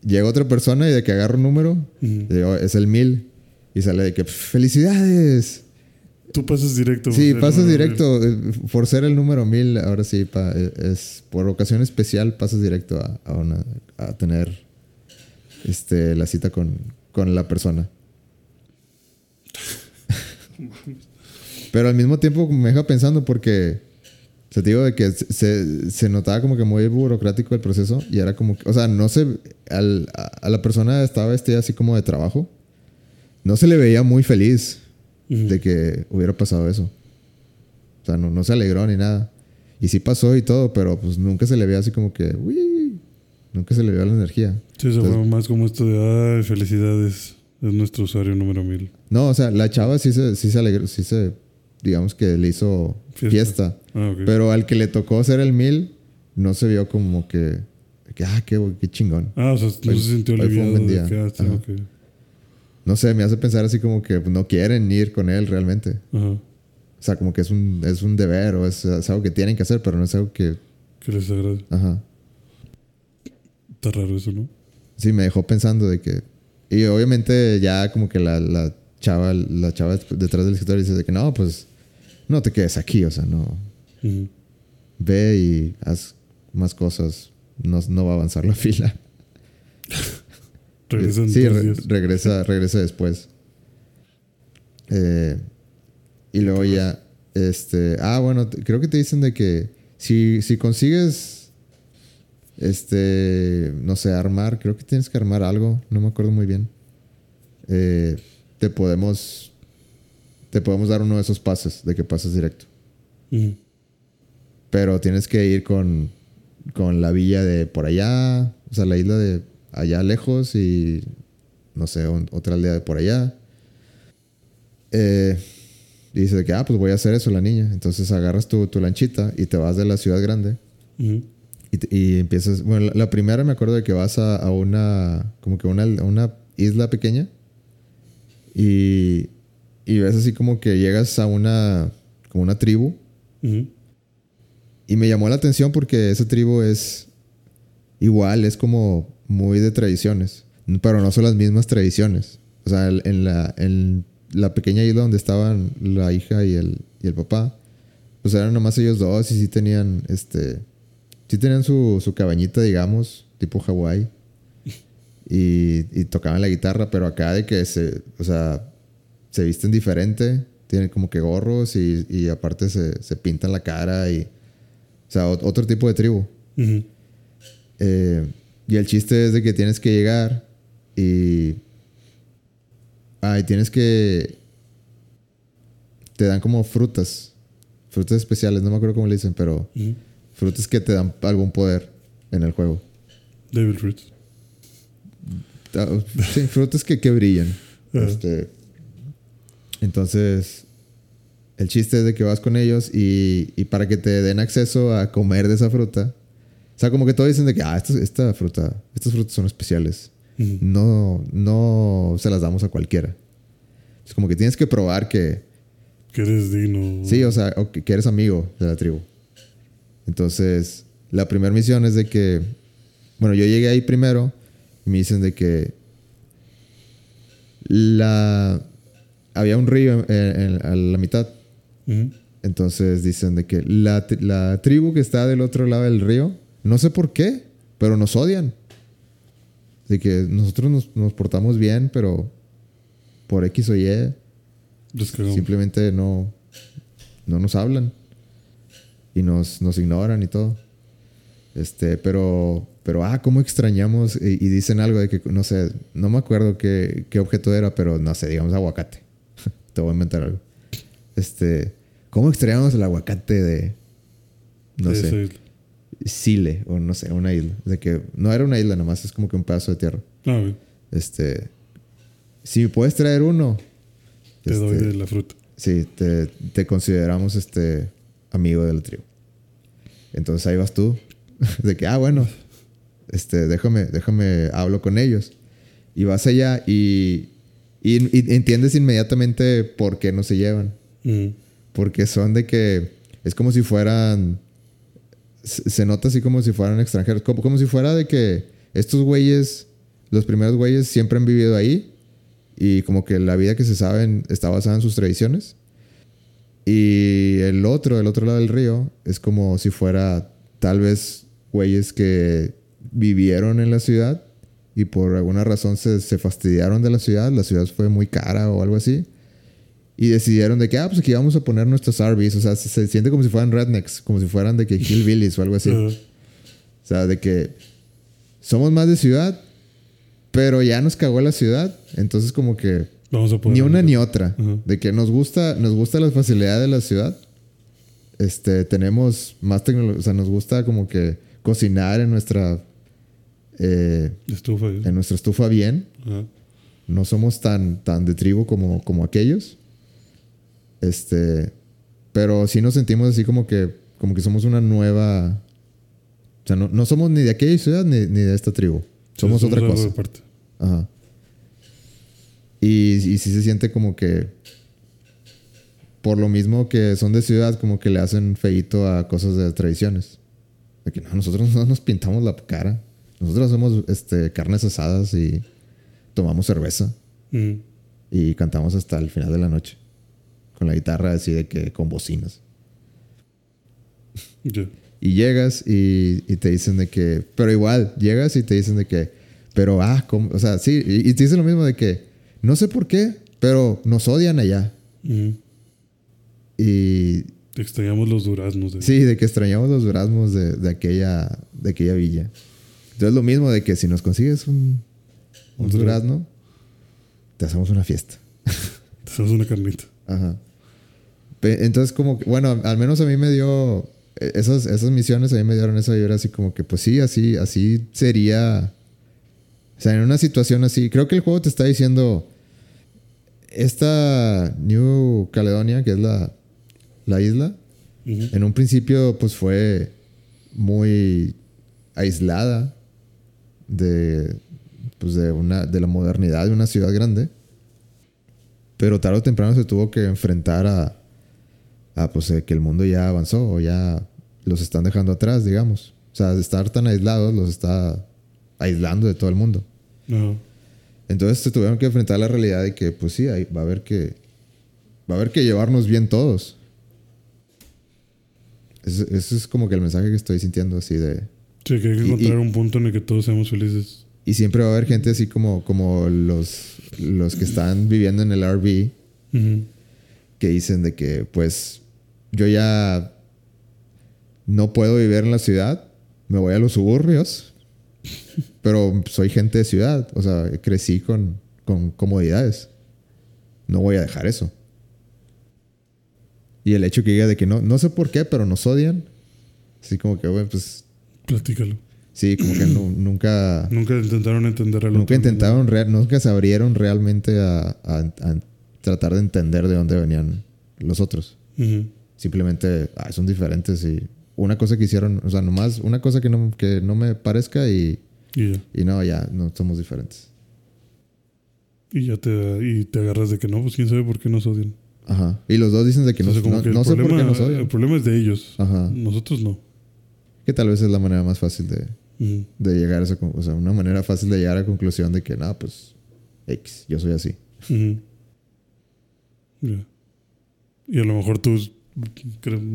Llega otra persona y de que agarra un número, digo, es el mil. Y sale de que, ¡felicidades! Tú pasas directo. Sí, pasas directo. eh, Por ser el número mil, ahora sí, pa- eh, es por ocasión especial, pasas directo a, a, una- a tener este, la cita con, con la persona. Pero al mismo tiempo me deja pensando porque, o sea, te digo de que se- se, notaba como que muy burocrático el proceso y era como que, o sea, no se, al- a, a la persona estaba vestida así como de trabajo, no se le veía muy feliz de que hubiera pasado eso. O sea, no, no se alegró ni nada. Y sí pasó y todo, pero pues nunca se le veía así como que, uy, nunca se le veía la energía. Sí, eso Entonces- fue más como esto de, ay, felicidades. Es nuestro usuario número 1000. No, o sea, la chava sí se, sí se alegró, sí se, digamos que le hizo Fiesta. fiesta. Ah, ok. Pero al que le tocó ser el mil, no se vio como que, que ah, qué, qué chingón. ah, o sea, no hoy- se sintió aliviado de ah. No sé, me hace pensar así como que no quieren ir con él realmente. Ajá. O sea, como que es un, es un deber o es, es algo que tienen que hacer, pero no es algo que... Que les agrade. Ajá. Está raro eso, ¿no? Sí, me dejó pensando de que... Y obviamente ya como que la, la chava, la chava detrás del escritorio dice de que no, pues no te quedes aquí, o sea, no. Ve y haz más cosas. No, no va a avanzar la [LAUGHS] fila. Regresan sí, re- regresa, [LAUGHS] regresa después. Eh, y luego ya, este, ah, bueno, creo que te dicen de que si, si consigues, este, no sé, armar, creo que tienes que armar algo, no me acuerdo muy bien. Eh, te podemos, te podemos dar uno de esos pases, de que pases directo. Pero tienes que ir con, con la villa de por allá, o sea, la isla de allá lejos y no sé, un- otra aldea de por allá. Eh, y dice de que, ah, pues voy a hacer eso la niña. Entonces agarras tu, tu lanchita y te vas de la ciudad grande Ujú. Y, empiezas, bueno, la, la primera me acuerdo de que vas a, a una, como que una, a una isla pequeña y, y ves así como que llegas a una, como una tribu Ujú. y me llamó la atención porque esa tribu es igual, es como muy de tradiciones, pero no son las mismas tradiciones. O sea, en la, en la pequeña isla donde estaban la hija y el, y el papá, pues eran nomás ellos dos y sí tenían, este, sí tenían su, su cabañita, digamos, tipo Hawái. Y, y tocaban la guitarra, pero acá de que se, o sea, se visten diferente, tienen como que gorros y, y aparte se, se pintan la cara y, o sea, ot- otro tipo de tribu. Eh, y el chiste es de que tienes que llegar y. Ah, y tienes que. Te dan como frutas. Frutas especiales, no me acuerdo cómo le dicen, pero. Frutas que te dan algún poder en el juego. Devil Fruits. Ah, Sí, frutas que, que brillan. Este, entonces, el chiste es de que vas con ellos y, y para que te den acceso a comer de esa fruta. O sea, como que todos dicen de que, ah, esta, esta fruta, estas frutas son especiales. No, no se las damos a cualquiera. Es como que tienes que probar que, Que eres digno. sí, o sea, o que eres amigo de la tribu. Entonces, la primera misión es de que, bueno, yo llegué ahí primero y me dicen de que la había un río en- en- a la mitad. Entonces dicen de que la, la tribu que está del otro lado del río, no sé por qué, pero nos odian. De que nosotros nos, nos portamos bien, pero por X o Y simplemente no, no nos hablan. Y nos, nos ignoran y todo. Este, pero, pero, ah, cómo extrañamos. Y, y dicen algo de que, no sé, no me acuerdo qué, qué objeto era, pero no sé, digamos aguacate. [LAUGHS] Te voy a inventar algo. Este, ¿cómo extrañamos el aguacate de, no De sé. Chile o no sé, una isla? De que no era una isla nomás, es como que un pedazo de tierra. Ah. Este, si me puedes traer uno, Te doy este, de la fruta. Sí, te, te consideramos este amigo de la tribu. Entonces ahí vas tú. [LAUGHS] De que, ah, bueno, este, déjame, déjame, hablo con ellos. Y vas allá y, y- y entiendes inmediatamente por qué no se llevan. Ujú. Porque son de que es como si fueran. Se se nota así como si fueran extranjeros. Como, como si fuera de que estos güeyes, los primeros güeyes, siempre han vivido ahí. Y como que la vida que se saben está basada en sus tradiciones. Y el otro, el otro lado del río, es como si fuera tal vez güeyes que vivieron en la ciudad y por alguna razón se, se fastidiaron de la ciudad. La ciudad fue muy cara o algo así. Y decidieron de que, ah, pues aquí vamos a poner nuestros RVs. O sea, se, se siente como si fueran rednecks, como si fueran de que [LAUGHS] hillbillies o algo así. O sea, de que somos más de ciudad, pero ya nos cagó la ciudad. Entonces, como que Vamos a poder. ni una ni otra. De que nos gusta, nos gusta la facilidad de la ciudad. Este, tenemos más tecnología. O sea, nos gusta como que cocinar en nuestra, eh, Estufa. güey. en nuestra estufa bien. No somos tan, tan de tribu como, como aquellos. Este. Pero sí nos sentimos así como que. Como que somos una nueva. O sea, no, no somos ni de aquella ciudad ni, ni de esta tribu. Somos Sí, otra cosa. aparte. Ajá. Y, y sí se siente como que. Por lo mismo que son de ciudad, como que le hacen feito a cosas de tradiciones. De que no, nosotros no nos pintamos la cara. Nosotros hacemos este, carnes asadas y tomamos cerveza. Ujú. Y cantamos hasta el final de la noche. Con la guitarra así de que con bocinas. [LAUGHS] Ya. Y llegas y, y te dicen de que... Pero igual, llegas y te dicen de que... Pero, ah, ¿cómo? o sea, sí. Y, y te dicen lo mismo de que... No sé por qué, pero nos odian allá. Ujú. Y Te extrañamos los duraznos. De... sí, de que extrañamos los duraznos de, de aquella, de aquella villa. Entonces lo mismo de que si nos consigues un, un durazno, te hacemos una fiesta. Te hacemos una carnita. Ajá. Entonces, como que, bueno, al menos a mí me dio. eh, Esas, esas misiones a mí me dieron esa vibra así como que, pues sí, así, así sería. O sea, en una situación así. Creo que el juego te está diciendo. Esta New Caledonia, que es la, la isla, en un principio, pues fue muy aislada de, pues de, una, de la modernidad de una ciudad grande. Pero tarde o temprano se tuvo que enfrentar a, a pues, eh, que el mundo ya avanzó o ya los están dejando atrás, digamos. O sea, de estar tan aislados los está aislando de todo el mundo. Ajá. Entonces se tuvieron que enfrentar a la realidad de que, pues sí, ahí va a haber que, va a haber que llevarnos bien todos. Ese, ese es como que el mensaje que estoy sintiendo así de... Sí, que hay que Y- encontrar y- un punto en el que todos seamos felices. Y siempre va a haber gente así como, como los, los que están viviendo en el RV Ujú. que dicen de que pues yo ya no puedo vivir en la ciudad, me voy a los suburbios, pero soy gente de ciudad, o sea, crecí con, con comodidades. No voy a dejar eso. Y el hecho que diga de que no, no sé por qué, pero nos odian, así como que, bueno, pues Platícalo. sí, como que nu- nunca... Nunca intentaron entender al Nunca otro. intentaron, real- nunca se abrieron realmente a, a- a tratar de entender de dónde venían los otros. Ujú. Simplemente ah, son diferentes y una cosa que hicieron, o sea, nomás una cosa que no, que no me parezca y, Y ya. y no, ya, no somos diferentes. Y ya te, y te agarras de que no, pues quién sabe por qué nos odian. Ajá. Y los dos dicen de que no, Entonces, como no, que el no sé por qué problema- nos odian. El problema es de ellos. Ajá. Nosotros no. Que tal vez es la manera más fácil de, de llegar a esa O sea, una manera fácil de llegar a la conclusión de que, nada, pues, X, yo soy así. Ujú. Ya. Y a lo mejor tú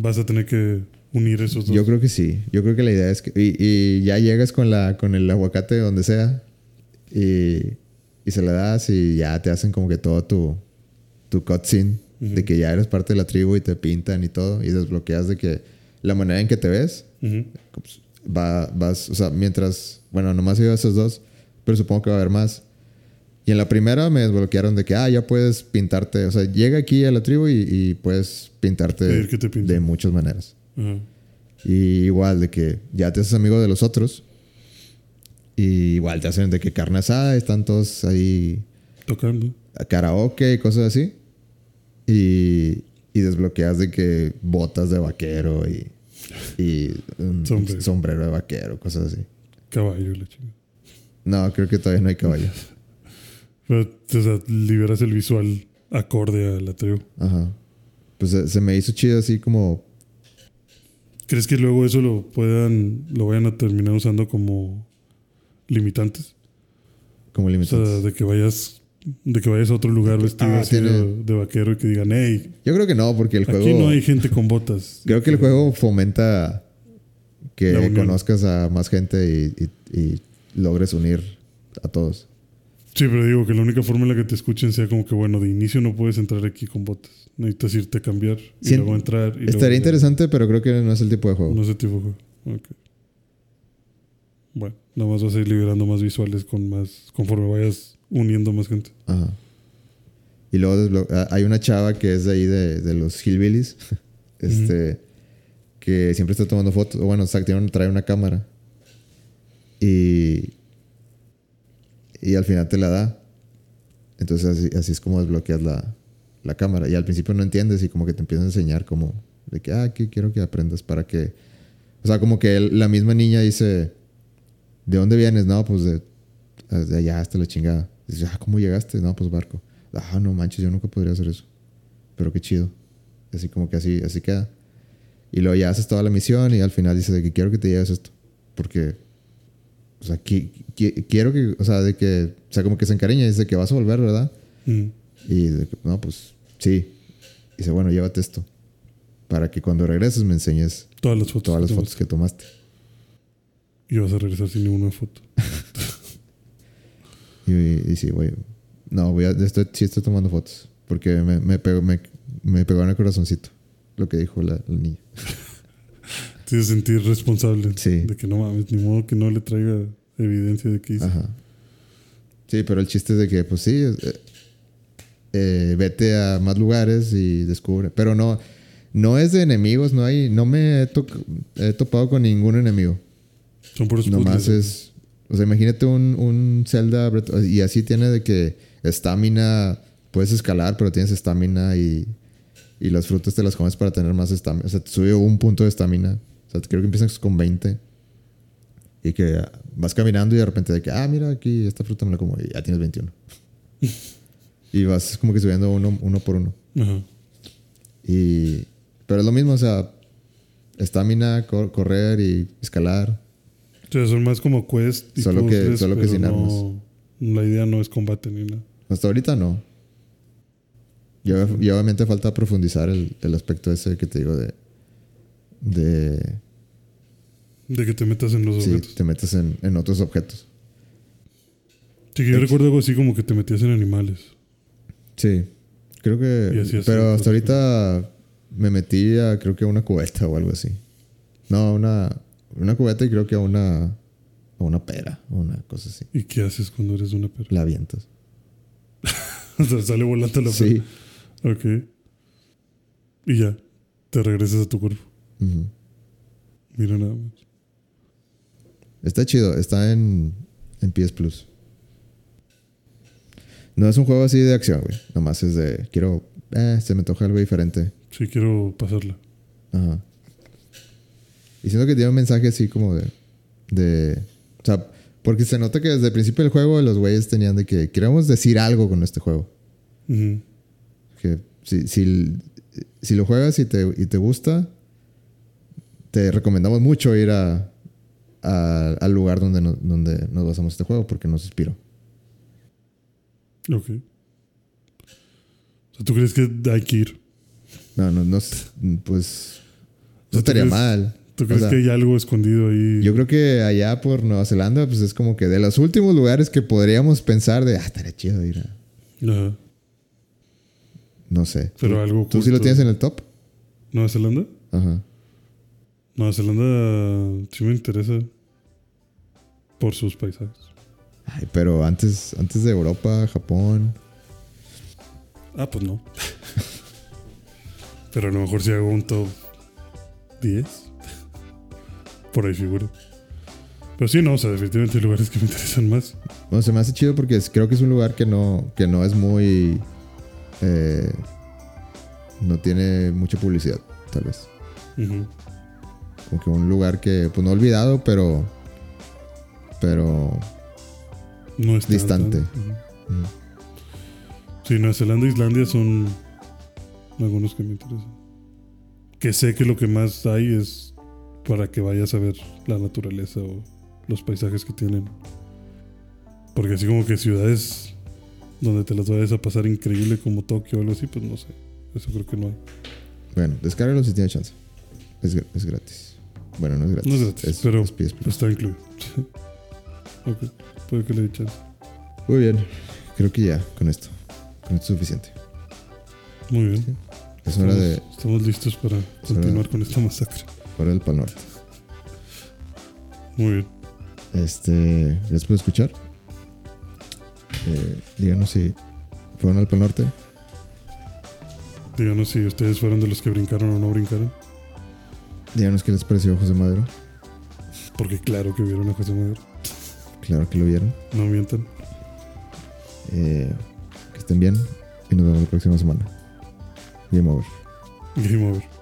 vas a tener que unir esos dos. Yo creo que sí. Yo creo que la idea es que. Y, y ya llegas con, la, con el aguacate donde sea. Y, y se la das y ya te hacen como que todo tu, tu cutscene. De que ya eres parte de la tribu y te pintan y todo. Y desbloqueas de que la manera en que te ves. Pues, va, vas. O sea, mientras. Bueno, nomás he ido a esos dos. Pero supongo que va a haber más. Y en la primera me desbloquearon de que, ah, ya puedes pintarte. O sea, llega aquí a la tribu y, y puedes pintarte de muchas maneras. Y igual de que ya te haces amigo de los otros. Y igual te hacen de que carne asada, están todos ahí Tocando. a karaoke y cosas así. Y, y desbloqueas de que botas de vaquero y, y un Sombrero. sombrero. de vaquero, cosas así. Caballo, la chingada. No, creo que todavía no hay caballo. [LAUGHS] Pero, o sea, liberas el visual acorde a la tribu. Ajá. Pues se, se me hizo chido así como... ¿Crees que luego eso lo puedan, lo vayan a terminar usando como limitantes? Como O sea, de que vayas, de que vayas a otro lugar vestido Ah, así de, tiene- de vaquero y que digan, hey, Yo creo que no, porque el juego... aquí no hay gente con botas. [LAUGHS] Creo que el juego fomenta que conozcas a más gente y, y- y logres unir a todos. Sí, pero digo que la única forma en la que te escuchen sea como que, bueno, de inicio no puedes entrar aquí con botas. Necesitas irte a cambiar y luego entrar. Y luego Estaría ya- interesante, pero creo que no es el tipo de juego. No es ese tipo de juego. Ok. Bueno, nada más vas a ir liberando más visuales con más, conforme vayas uniendo más gente. Ajá. Y luego ah, hay una chava que es de ahí de, de los Hillbillies. [LAUGHS] este. Que siempre está tomando fotos. Bueno, o sea, trae una cámara. Y. Y al final te la da. Entonces así, es como desbloqueas la, la cámara. Y al principio no entiendes y como que te empiezan a enseñar como de que, ah, que quiero que aprendas para que... O sea, como que la misma niña dice, ¿de dónde vienes? No, pues de, de allá hasta la chingada. Dice, ah, ¿cómo llegaste? No, pues barco. Ah, no manches, yo nunca podría hacer eso. Pero qué chido. Así como que así, así queda. Y luego ya haces toda la misión y al final dice de que quiero que te lleves esto. Porque, o sea, qui- qui- quiero que, o sea, de que, o sea, como que se encariña y dice que vas a volver, ¿verdad? Mm. Y de que, no, pues sí. Y dice, bueno, llévate esto. Para que cuando regreses me enseñes Todas las fotos. todas las que fotos que tomaste. Y vas a regresar sin ninguna foto. [LAUGHS] Y, y sí, voy. No, voy a, estoy, sí estoy tomando fotos. Porque me, me, pegó, me, me pegó en el corazoncito lo que dijo la, la niña. [LAUGHS] Te hace sentir responsable. Sí. De que no mames, ni modo que no le traiga evidencia de que hizo. Ajá. Sí, pero el chiste es de que, pues sí, eh, eh, vete a más lugares y descubre. Pero no, no es de enemigos, no hay, no me he, to- he topado con ningún enemigo. Son puros Nomás puzzles. es, o sea, imagínate un, un Zelda y así tiene de que estamina, puedes escalar, pero tienes estamina y, y las frutas te las comes para tener más estamina. O sea, te sube un punto de estamina. O sea, creo que empiezas con 20 y que vas caminando y de repente de que, ah, mira, aquí esta fruta me la como y ya tienes 21. [LAUGHS] y vas como que subiendo uno, uno por uno. Ajá. Y, pero es lo mismo, o sea, estamina, cor- correr y escalar. O sea, son más como quest y Solo que- solo que sin no- armas. La idea no es combate ni nada. Hasta ahorita no. Y, y obviamente falta profundizar el, el aspecto ese que te digo de. De. De que te metas en los Sí, objetos. te metes en, en otros objetos. Sí, que yo recuerdo algo así como que te metías en animales. Sí. Creo que. así, así, pero hasta ahorita me metí a, creo que a una cubeta o algo así. No, una. Una cubeta y creo que a una. a una pera o una cosa así. ¿Y qué haces cuando eres una perra? La avientas. [LAUGHS] o sea, sale volando la Sí. perra. Ok. Y ya. Te regresas a tu cuerpo. Mira nada más. Está chido, está en, en PS Plus. No es un juego así de acción, güey. Nomás es de. Quiero. Eh, se me toca algo diferente. Sí, quiero pasarla. Ajá. Y siento que tiene un mensaje así como de. de o sea, Porque se nota que desde el principio del juego los güeyes tenían de que queremos decir algo con este juego. Ujú. Que si, si, si lo juegas y te, y te gusta, te recomendamos mucho ir a, a- al lugar donde, no- donde nos basamos este juego porque nos inspiró. Ok. O sea, ¿tú crees que hay que ir? No, no, no, pues O sea, no ¿tú estaría crees- mal. ¿Tú O crees sea, que hay algo escondido ahí? Yo creo que allá por Nueva Zelanda, pues es como que de los últimos lugares que podríamos pensar de, ah, estaría chido ir a... Ajá. No sé. Pero ¿Tú, algo ¿Tú sí lo tienes en el top? ¿Nueva Zelanda? Ajá. Nueva Zelanda sí me interesa por sus paisajes. Ay, pero antes, antes de Europa, Japón. Ah, pues no. Pero a lo mejor si hago un top 10. Por ahí figuro. Pero sí, no, o sea, definitivamente hay lugares que me interesan más. Bueno, se me hace chido porque es- creo que es un lugar que no, que no es muy. eh, no tiene mucha publicidad, tal vez. Ujú. Como que un lugar que, pues no olvidado, pero. Pero. No es tan- Distante. tan- ujú. mm, Sí, Nueva Zelanda e Islandia son algunos que me interesan. Que sé que lo que más hay es para que vayas a ver la naturaleza o los paisajes que tienen. Porque así como que ciudades donde te las vayas a pasar increíble como Tokio o algo así, pues no sé. Eso creo que no hay. Bueno, descárgalo si tiene chance. Es, es gratis. Bueno, no es gratis. No es gratis, pero- es Plus. Está incluido. [LAUGHS] ok, puede que le dé chance. Muy bien. Creo que ya, con esto. Con esto es suficiente. Muy bien. Es hora, Estamos, de, estamos listos para continuar con esta masacre. hora del Pal Norte. Muy bien. Este, ¿les puedo escuchar? Eh, díganos si fueron al Pal Norte. Díganos si ustedes fueron de los que brincaron o no brincaron. Díganos qué les pareció José Madero. Porque claro que vieron a José Madero. Claro que lo vieron. No mientan. Eh, que estén bien y nos vemos la próxima semana. Game over. Game over.